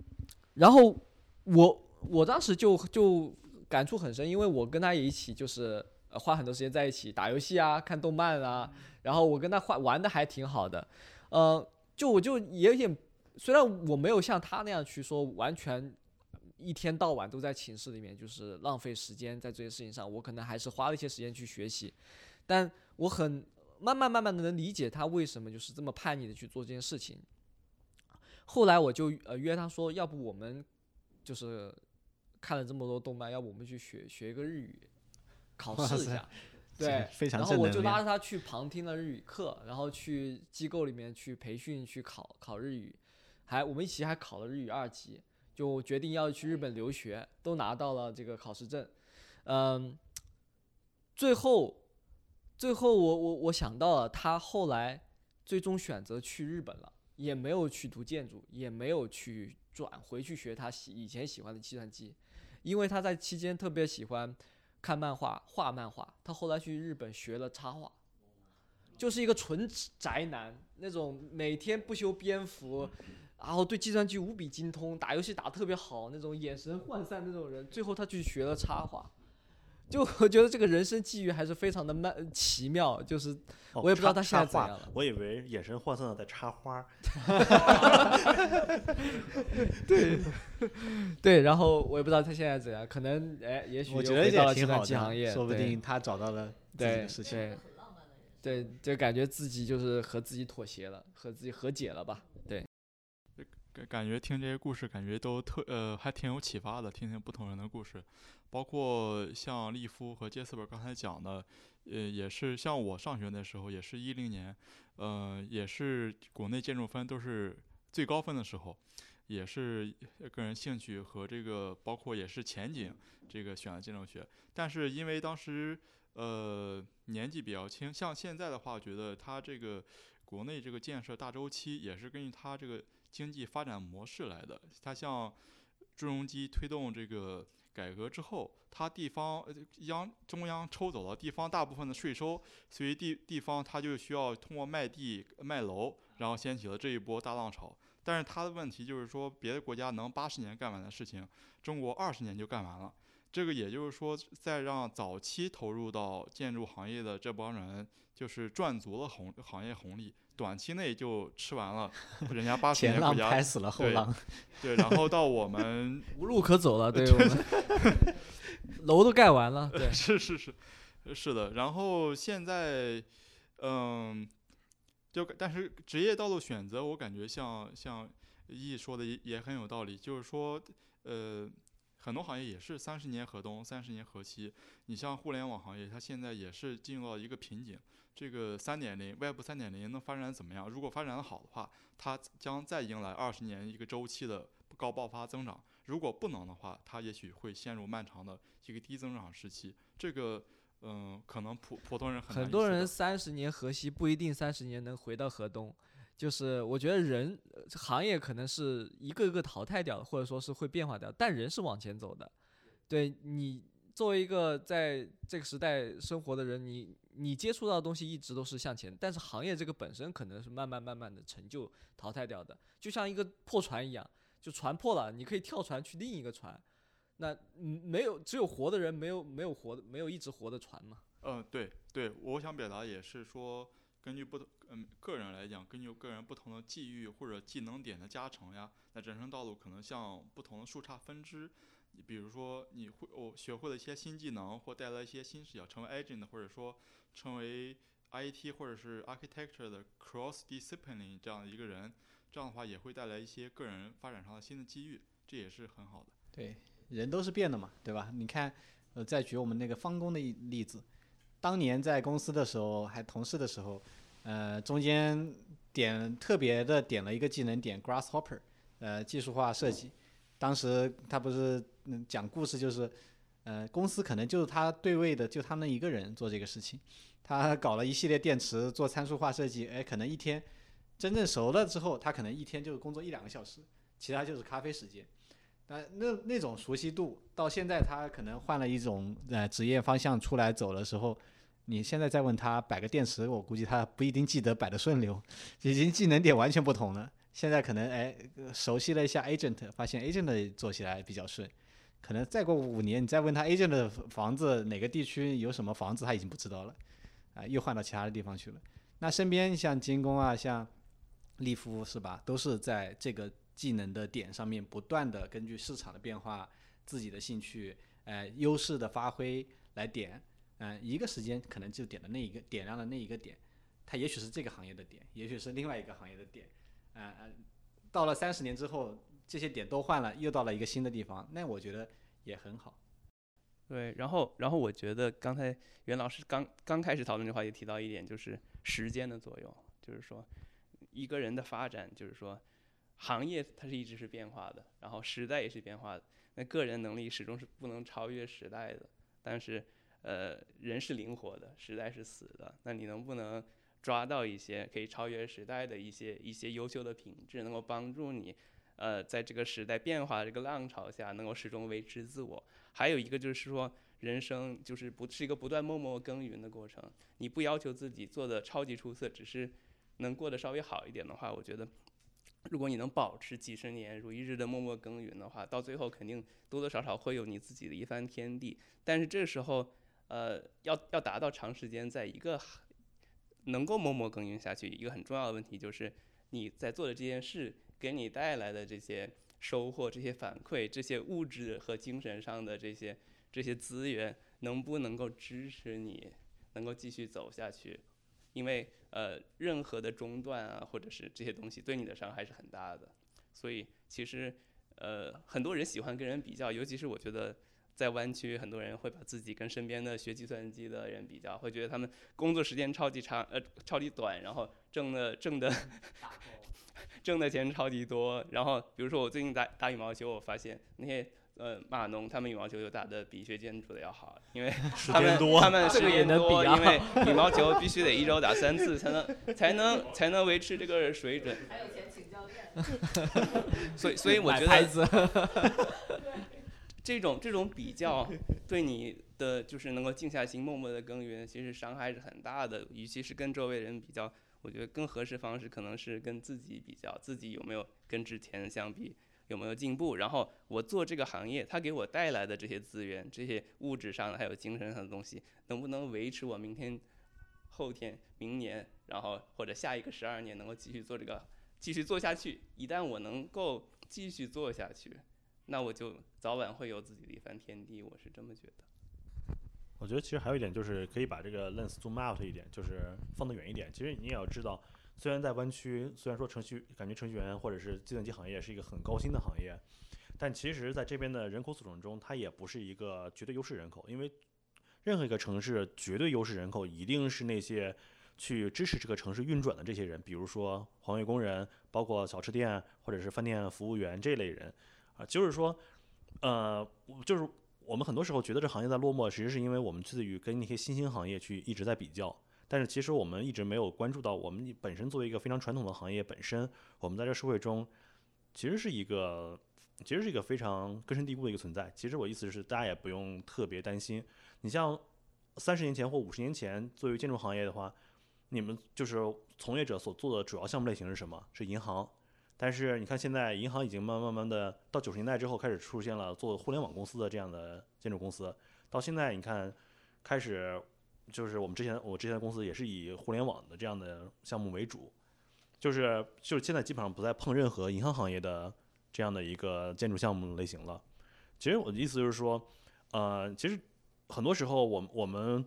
然后我我当时就就感触很深，因为我跟他也一起就是呃花很多时间在一起打游戏啊、看动漫啊，然后我跟他玩玩的还挺好的，呃，就我就也有点，虽然我没有像他那样去说完全一天到晚都在寝室里面，就是浪费时间在这些事情上，我可能还是花了一些时间去学习，但我很慢慢慢慢的能理解他为什么就是这么叛逆的去做这件事情。后来我就呃约他说，要不我们就是看了这么多动漫，要不我们去学学一个日语，考试一下。对，非常然后我就拉着他去旁听了日语课，然后去机构里面去培训去考考日语，还我们一起还考了日语二级，就决定要去日本留学，都拿到了这个考试证。嗯，最后，最后我我我想到了，他后来最终选择去日本了，也没有去读建筑，也没有去转回去学他喜以前喜欢的计算机，因为他在期间特别喜欢看漫画、画漫画，他后来去日本学了插画。就是一个纯宅男，那种每天不修边幅，然后对计算机无比精通，打游戏打得特别好，那种眼神涣散那种人，最后他去学了插画。就我觉得这个人生际遇还是非常的漫奇妙，就是哦我也不知道他现在怎样了我以为眼神涣散的在插花 对。对，然后我也不知道他现在怎样，可能哎，也许又我觉得这回到了计算也挺好的，机行业，说不定他找到了自己的事情。对对，就感觉自己就是和自己妥协了，和自己和解了吧？对，感感觉听这些故事，感觉都特呃还挺有启发的。听听不同人的故事，包括像利夫和杰斯伯刚才讲的，呃，也是像我上学那时候，也是一零年，呃，也是国内建筑分都是最高分的时候，也是个人兴趣和这个包括也是前景这个选了建筑学，但是因为当时呃年纪比较轻，像现在的话，我觉得他这个国内这个建设大周期也是根据它这个经济发展模式来的。它像朱镕基推动这个改革之后，它地方央中央抽走了地方大部分的税收，所以地地方它就需要通过卖地卖楼，然后掀起了这一波大浪潮。但是他的问题就是说，别的国家能八十年干完的事情，中国二十年就干完了。这个也就是说，在让早期投入到建筑行业的这帮人，就是赚足了红行业红利，短期内就吃完了人家八十前浪年国家拍死了后对浪，对，然后到我们 无路可走了，对我们 楼都盖完了，对，是是是是的，然后现在，嗯，就但是职业道路选择，我感觉像像易说的也也很有道理，就是说，呃，很多行业也是三十年河东，三十年河西。你像互联网行业，它现在也是进入到一个瓶颈。这个三点零，Web 三点零能发展怎么样？如果发展的好的话，它将再迎来二十年一个周期的高爆发增长；如果不能的话，它也许会陷入漫长的一个低增长时期。这个，嗯，可能普普通人很很多人三十年河西不一定三十年能回到河东，就是我觉得人行业可能是一个一个淘汰掉的，或者说是会变化掉，但人是往前走的。对你作为一个在这个时代生活的人，你你接触到的东西一直都是向前，但是行业这个本身可能是慢慢慢慢的陈旧淘汰掉的，就像一个破船一样，就船破了，你可以跳船去另一个船。那，没有，只有活的人，没有没有活的，没有一直活的船嘛。嗯，对对，我想表达也是说，根据不同嗯个人来讲，根据个人不同的际遇或者技能点的加成呀，那人生道路可能像不同的树杈分支。你比如说，你会我、学会了一些新技能，或带来一些新视角，成为 agent，或者说成为 IT 或者是 architecture 的 cross discipline 这样的一个人，这样的话也会带来一些个人发展上的新的机遇，这也是很好的。对，人都是变的嘛，对吧？你看，呃，再举我们那个方工的一例子，当年在公司的时候，还同事的时候，呃，中间点特别的点了一个技能点 Grasshopper，呃，技术化设计。当时他不是讲故事，就是，呃，公司可能就是他对位的，就他们一个人做这个事情。他搞了一系列电池，做参数化设计，哎，可能一天真正熟了之后，他可能一天就工作一两个小时，其他就是咖啡时间。但那那种熟悉度，到现在他可能换了一种呃职业方向出来走的时候，你现在再问他摆个电池，我估计他不一定记得摆的顺溜，已经技能点完全不同了。现在可能哎熟悉了一下 agent，发现 agent 做起来比较顺，可能再过五年你再问他 agent 的房子哪个地区有什么房子，他已经不知道了，啊、又换到其他的地方去了。那身边像精工啊，像利夫是吧，都是在这个技能的点上面不断的根据市场的变化、自己的兴趣、呃优势的发挥来点，嗯、一个时间可能就点了那一个点亮了那一个点，它也许是这个行业的点，也许是另外一个行业的点，呃呃，到了三十年之后，这些点都换了，又到了一个新的地方，那我觉得也很好。对，然后然后我觉得刚才袁老师刚刚开始讨论这话题提到一点，就是时间的作用，就是说一个人的发展，就是说行业它是一直是变化的，然后时代也是变化的，那个人能力始终是不能超越时代的，但是呃人是灵活的，时代是死的，那你能不能抓到一些可以超越时代的一些一些优秀的品质，能够帮助你呃在这个时代变化的这个浪潮下，能够始终维持自我。还有一个就是说，人生就是不是一个不断默默耕耘的过程。你不要求自己做的超级出色，只是能过得稍微好一点的话，我觉得，如果你能保持几十年如一日的默默耕耘的话，到最后肯定多多少少会有你自己的一番天地。但是这时候，呃，要要达到长时间在一个能够默默耕耘下去，一个很重要的问题就是你在做的这件事给你带来的这些收获、这些反馈、这些物质和精神上的这些这些资源，能不能够支持你能够继续走下去？因为呃，任何的中断啊，或者是这些东西对你的伤害是很大的。所以其实呃，很多人喜欢跟人比较，尤其是我觉得。在湾区，很多人会把自己跟身边的学计算机的人比较，会觉得他们工作时间超级长，呃，超级短，然后挣的挣的 挣的钱超级多。然后比如说我最近打打羽毛球，我发现那些呃码农他们羽毛球就打的比学建筑的要好，因为 他们多他们时间多，能比啊因为羽毛球必须得一周打三次才能才能才能维持这个水准。还有钱请教练。所以所以我觉得买牌子，这种这种比较 对你的就是能够静下心默默的耕耘，其实伤害是很大的。与其是跟周围人比较，我觉得更合适方式可能是跟自己比较，自己有没有跟之前相比有没有进步。然后我做这个行业，它给我带来的这些资源、这些物质上的还有精神上的东西，能不能维持我明天、后天、明年，然后或者下一个十二年能够继续做这个，继续做下去。一旦我能够继续做下去，那我就早晚会有自己的一番天地，我是这么觉得。我觉得其实还有一点就是可以把这个 lens zoom out 一点，就是放得远一点。其实你也要知道，虽然在湾区，虽然说程序感觉程序员或者是计算机行业是一个很高薪的行业，但其实在这边的人口组成中，它也不是一个绝对优势人口，因为任何一个城市绝对优势人口一定是那些去支持这个城市运转的这些人，比如说环卫工人，包括小吃店或者是饭店服务员这类人啊，就是说，呃，就是我们很多时候觉得这行业在落寞，其实是因为我们自己跟那些新兴行业去一直在比较。但是其实我们一直没有关注到，我们本身作为一个非常传统的行业本身，我们在这社会中其实是一个，其实是一个非常根深蒂固的一个存在。其实我意思是，大家也不用特别担心。你像三十年前或五十年前，作为建筑行业的话，你们就是从业者所做的主要项目类型是什么？是银行。但是你看现在，银行已经慢慢慢的到九十年代之后开始出现了做互联网公司的这样的建筑公司，到现在你看开始。就是我们之前我之前的公司也是以互联网的这样的项目为主，就是就是现在基本上不再碰任何银行行业的这样的一个建筑项目类型了。其实我的意思就是说，呃，其实很多时候我们我们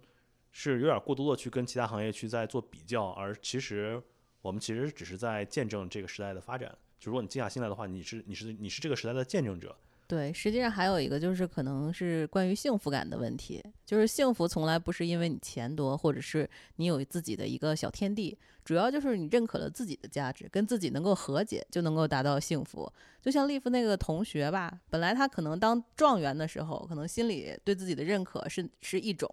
是有点过多的去跟其他行业去在做比较，而其实我们其实只是在见证这个时代的发展。就如果你静下心来的话，你是你是你是这个时代的见证者。对，实际上还有一个就是可能是关于幸福感的问题，就是幸福从来不是因为你钱多，或者是你有自己的一个小天地，主要就是你认可了自己的价值，跟自己能够和解，就能够达到幸福。就像利夫那个同学吧，本来他可能当状元的时候，可能心里对自己的认可是是一种，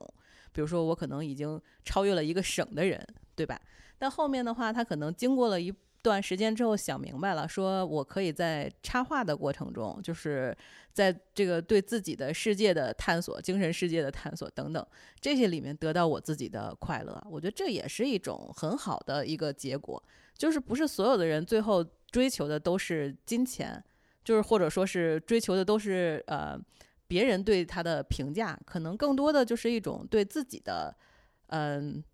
比如说我可能已经超越了一个省的人，对吧？但后面的话，他可能经过了一。段时间之后想明白了，说我可以在插画的过程中，就是在这个对自己的世界的探索、精神世界的探索等等这些里面得到我自己的快乐。我觉得这也是一种很好的一个结果，就是不是所有的人最后追求的都是金钱，就是或者说是追求的都是呃别人对他的评价，可能更多的就是一种对自己的，嗯，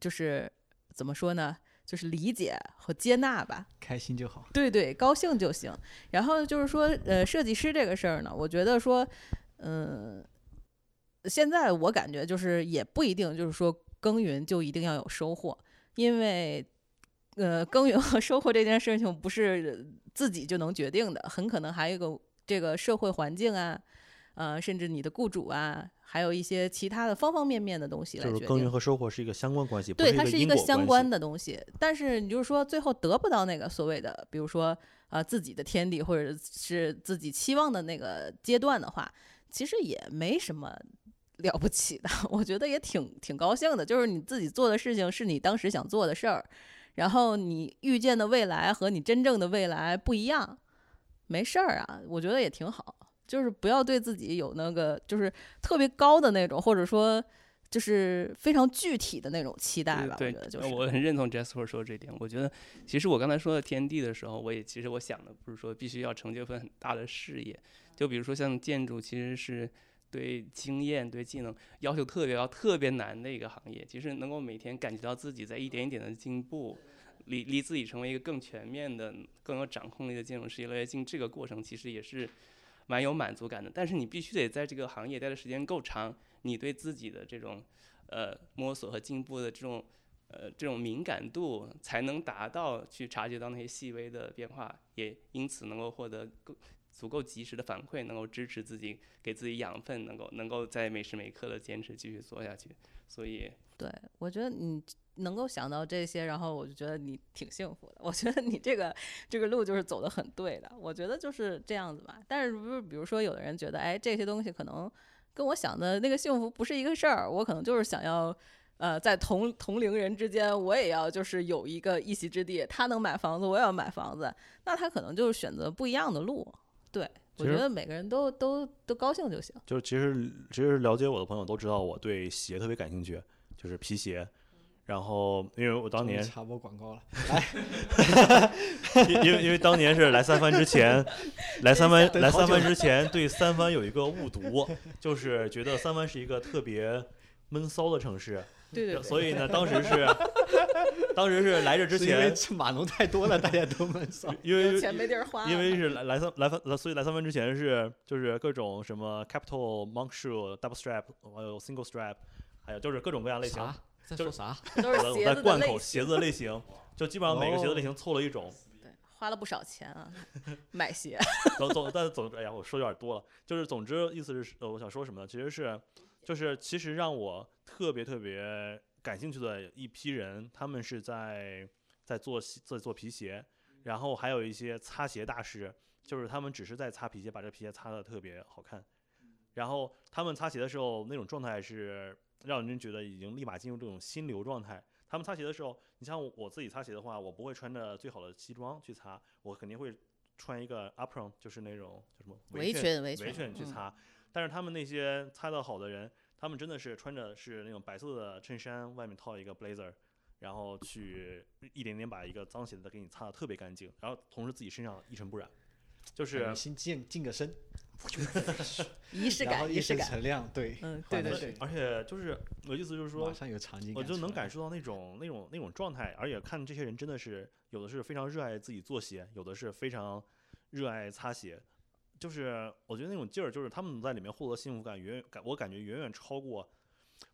就是怎么说呢？就是理解和接纳吧，开心就好。对对，高兴就行。然后就是说，呃，设计师这个事儿呢，我觉得说，嗯，现在我感觉就是也不一定，就是说耕耘就一定要有收获，因为，呃，耕耘和收获这件事情不是自己就能决定的，很可能还有一个这个社会环境啊，呃，甚至你的雇主啊。还有一些其他的方方面面的东西来就是耕耘和收获是一个相关关系，对，它是一个相关的东西。但是你就是说最后得不到那个所谓的，比如说啊自己的天地，或者是自己期望的那个阶段的话，其实也没什么了不起的。我觉得也挺挺高兴的，就是你自己做的事情是你当时想做的事儿，然后你预见的未来和你真正的未来不一样，没事儿啊，我觉得也挺好。就是不要对自己有那个就是特别高的那种，或者说就是非常具体的那种期待吧。对，就是我很认同 Jasper 说的这点。我觉得其实我刚才说的天地的时候，我也其实我想的不是说必须要成就一份很大的事业。就比如说像建筑，其实是对经验、对技能要求特别高、特别难的一个行业。其实能够每天感觉到自己在一点一点的进步，离离自己成为一个更全面的、更有掌控力的建筑师越来越近，这个过程其实也是。蛮有满足感的，但是你必须得在这个行业待的时间够长，你对自己的这种呃摸索和进步的这种呃这种敏感度，才能达到去察觉到那些细微的变化，也因此能够获得够足够及时的反馈，能够支持自己，给自己养分，能够能够在每时每刻的坚持继续做下去。所以，对我觉得你。能够想到这些，然后我就觉得你挺幸福的。我觉得你这个这个路就是走的很对的。我觉得就是这样子吧。但是不是比如说有的人觉得，哎，这些东西可能跟我想的那个幸福不是一个事儿。我可能就是想要，呃，在同同龄人之间，我也要就是有一个一席之地。他能买房子，我也要买房子。那他可能就是选择不一样的路。对，我觉得每个人都都都高兴就行。就是其实其实了解我的朋友都知道，我对鞋特别感兴趣，就是皮鞋。然后，因为我当年插播广告了，来，因为因为当年是来三藩之前，来三藩来三藩之前，对三藩有一个误读，就是觉得三藩是一个特别闷骚的城市，对对，所以呢，当时是，当时是来这之前，码农太多了，大家都闷骚，因为钱没地儿花，因为是来来三来三，所以来三藩之前是就是各种什么 capital monk shoe double strap，还有 single strap，还有就是各种各样类型。在说啥？都是我在贯口鞋子的类型，就基本上每个鞋子类型凑了一种。对，花了不少钱啊，买鞋。总总，但是总，哎呀，我说有点多了。就是总之，意思是，呃，我想说什么呢？其实是，就是其实让我特别特别感兴趣的一批人，他们是在在做在做皮鞋，然后还有一些擦鞋大师，就是他们只是在擦皮鞋，把这皮鞋擦的特别好看。然后他们擦鞋的时候那种状态是让人觉得已经立马进入这种心流状态。他们擦鞋的时候，你像我自己擦鞋的话，我不会穿着最好的西装去擦，我肯定会穿一个 apron，就是那种叫什么围裙围裙去擦。但是他们那些擦得好的人，他们真的是穿着是那种白色的衬衫，外面套一个 blazer，然后去一点点把一个脏鞋子给你擦得特别干净，然后同时自己身上一尘不染，就是先净净个身。仪式感，仪式感，陈亮，对，嗯，对对对，而且就是我意思就是说，马上有场景，我就能感受到那种那种那种状态，而且看这些人真的是有的是非常热爱自己做鞋，有的是非常热爱擦鞋，就是我觉得那种劲儿，就是他们在里面获得幸福感远感，我感觉远远超过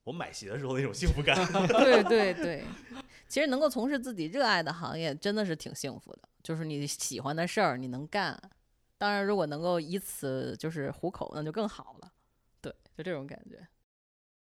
我买鞋的时候那种幸福感。对对对，其实能够从事自己热爱的行业，真的是挺幸福的，就是你喜欢的事儿你能干。当然，如果能够以此就是糊口，那就更好了。对，就这种感觉。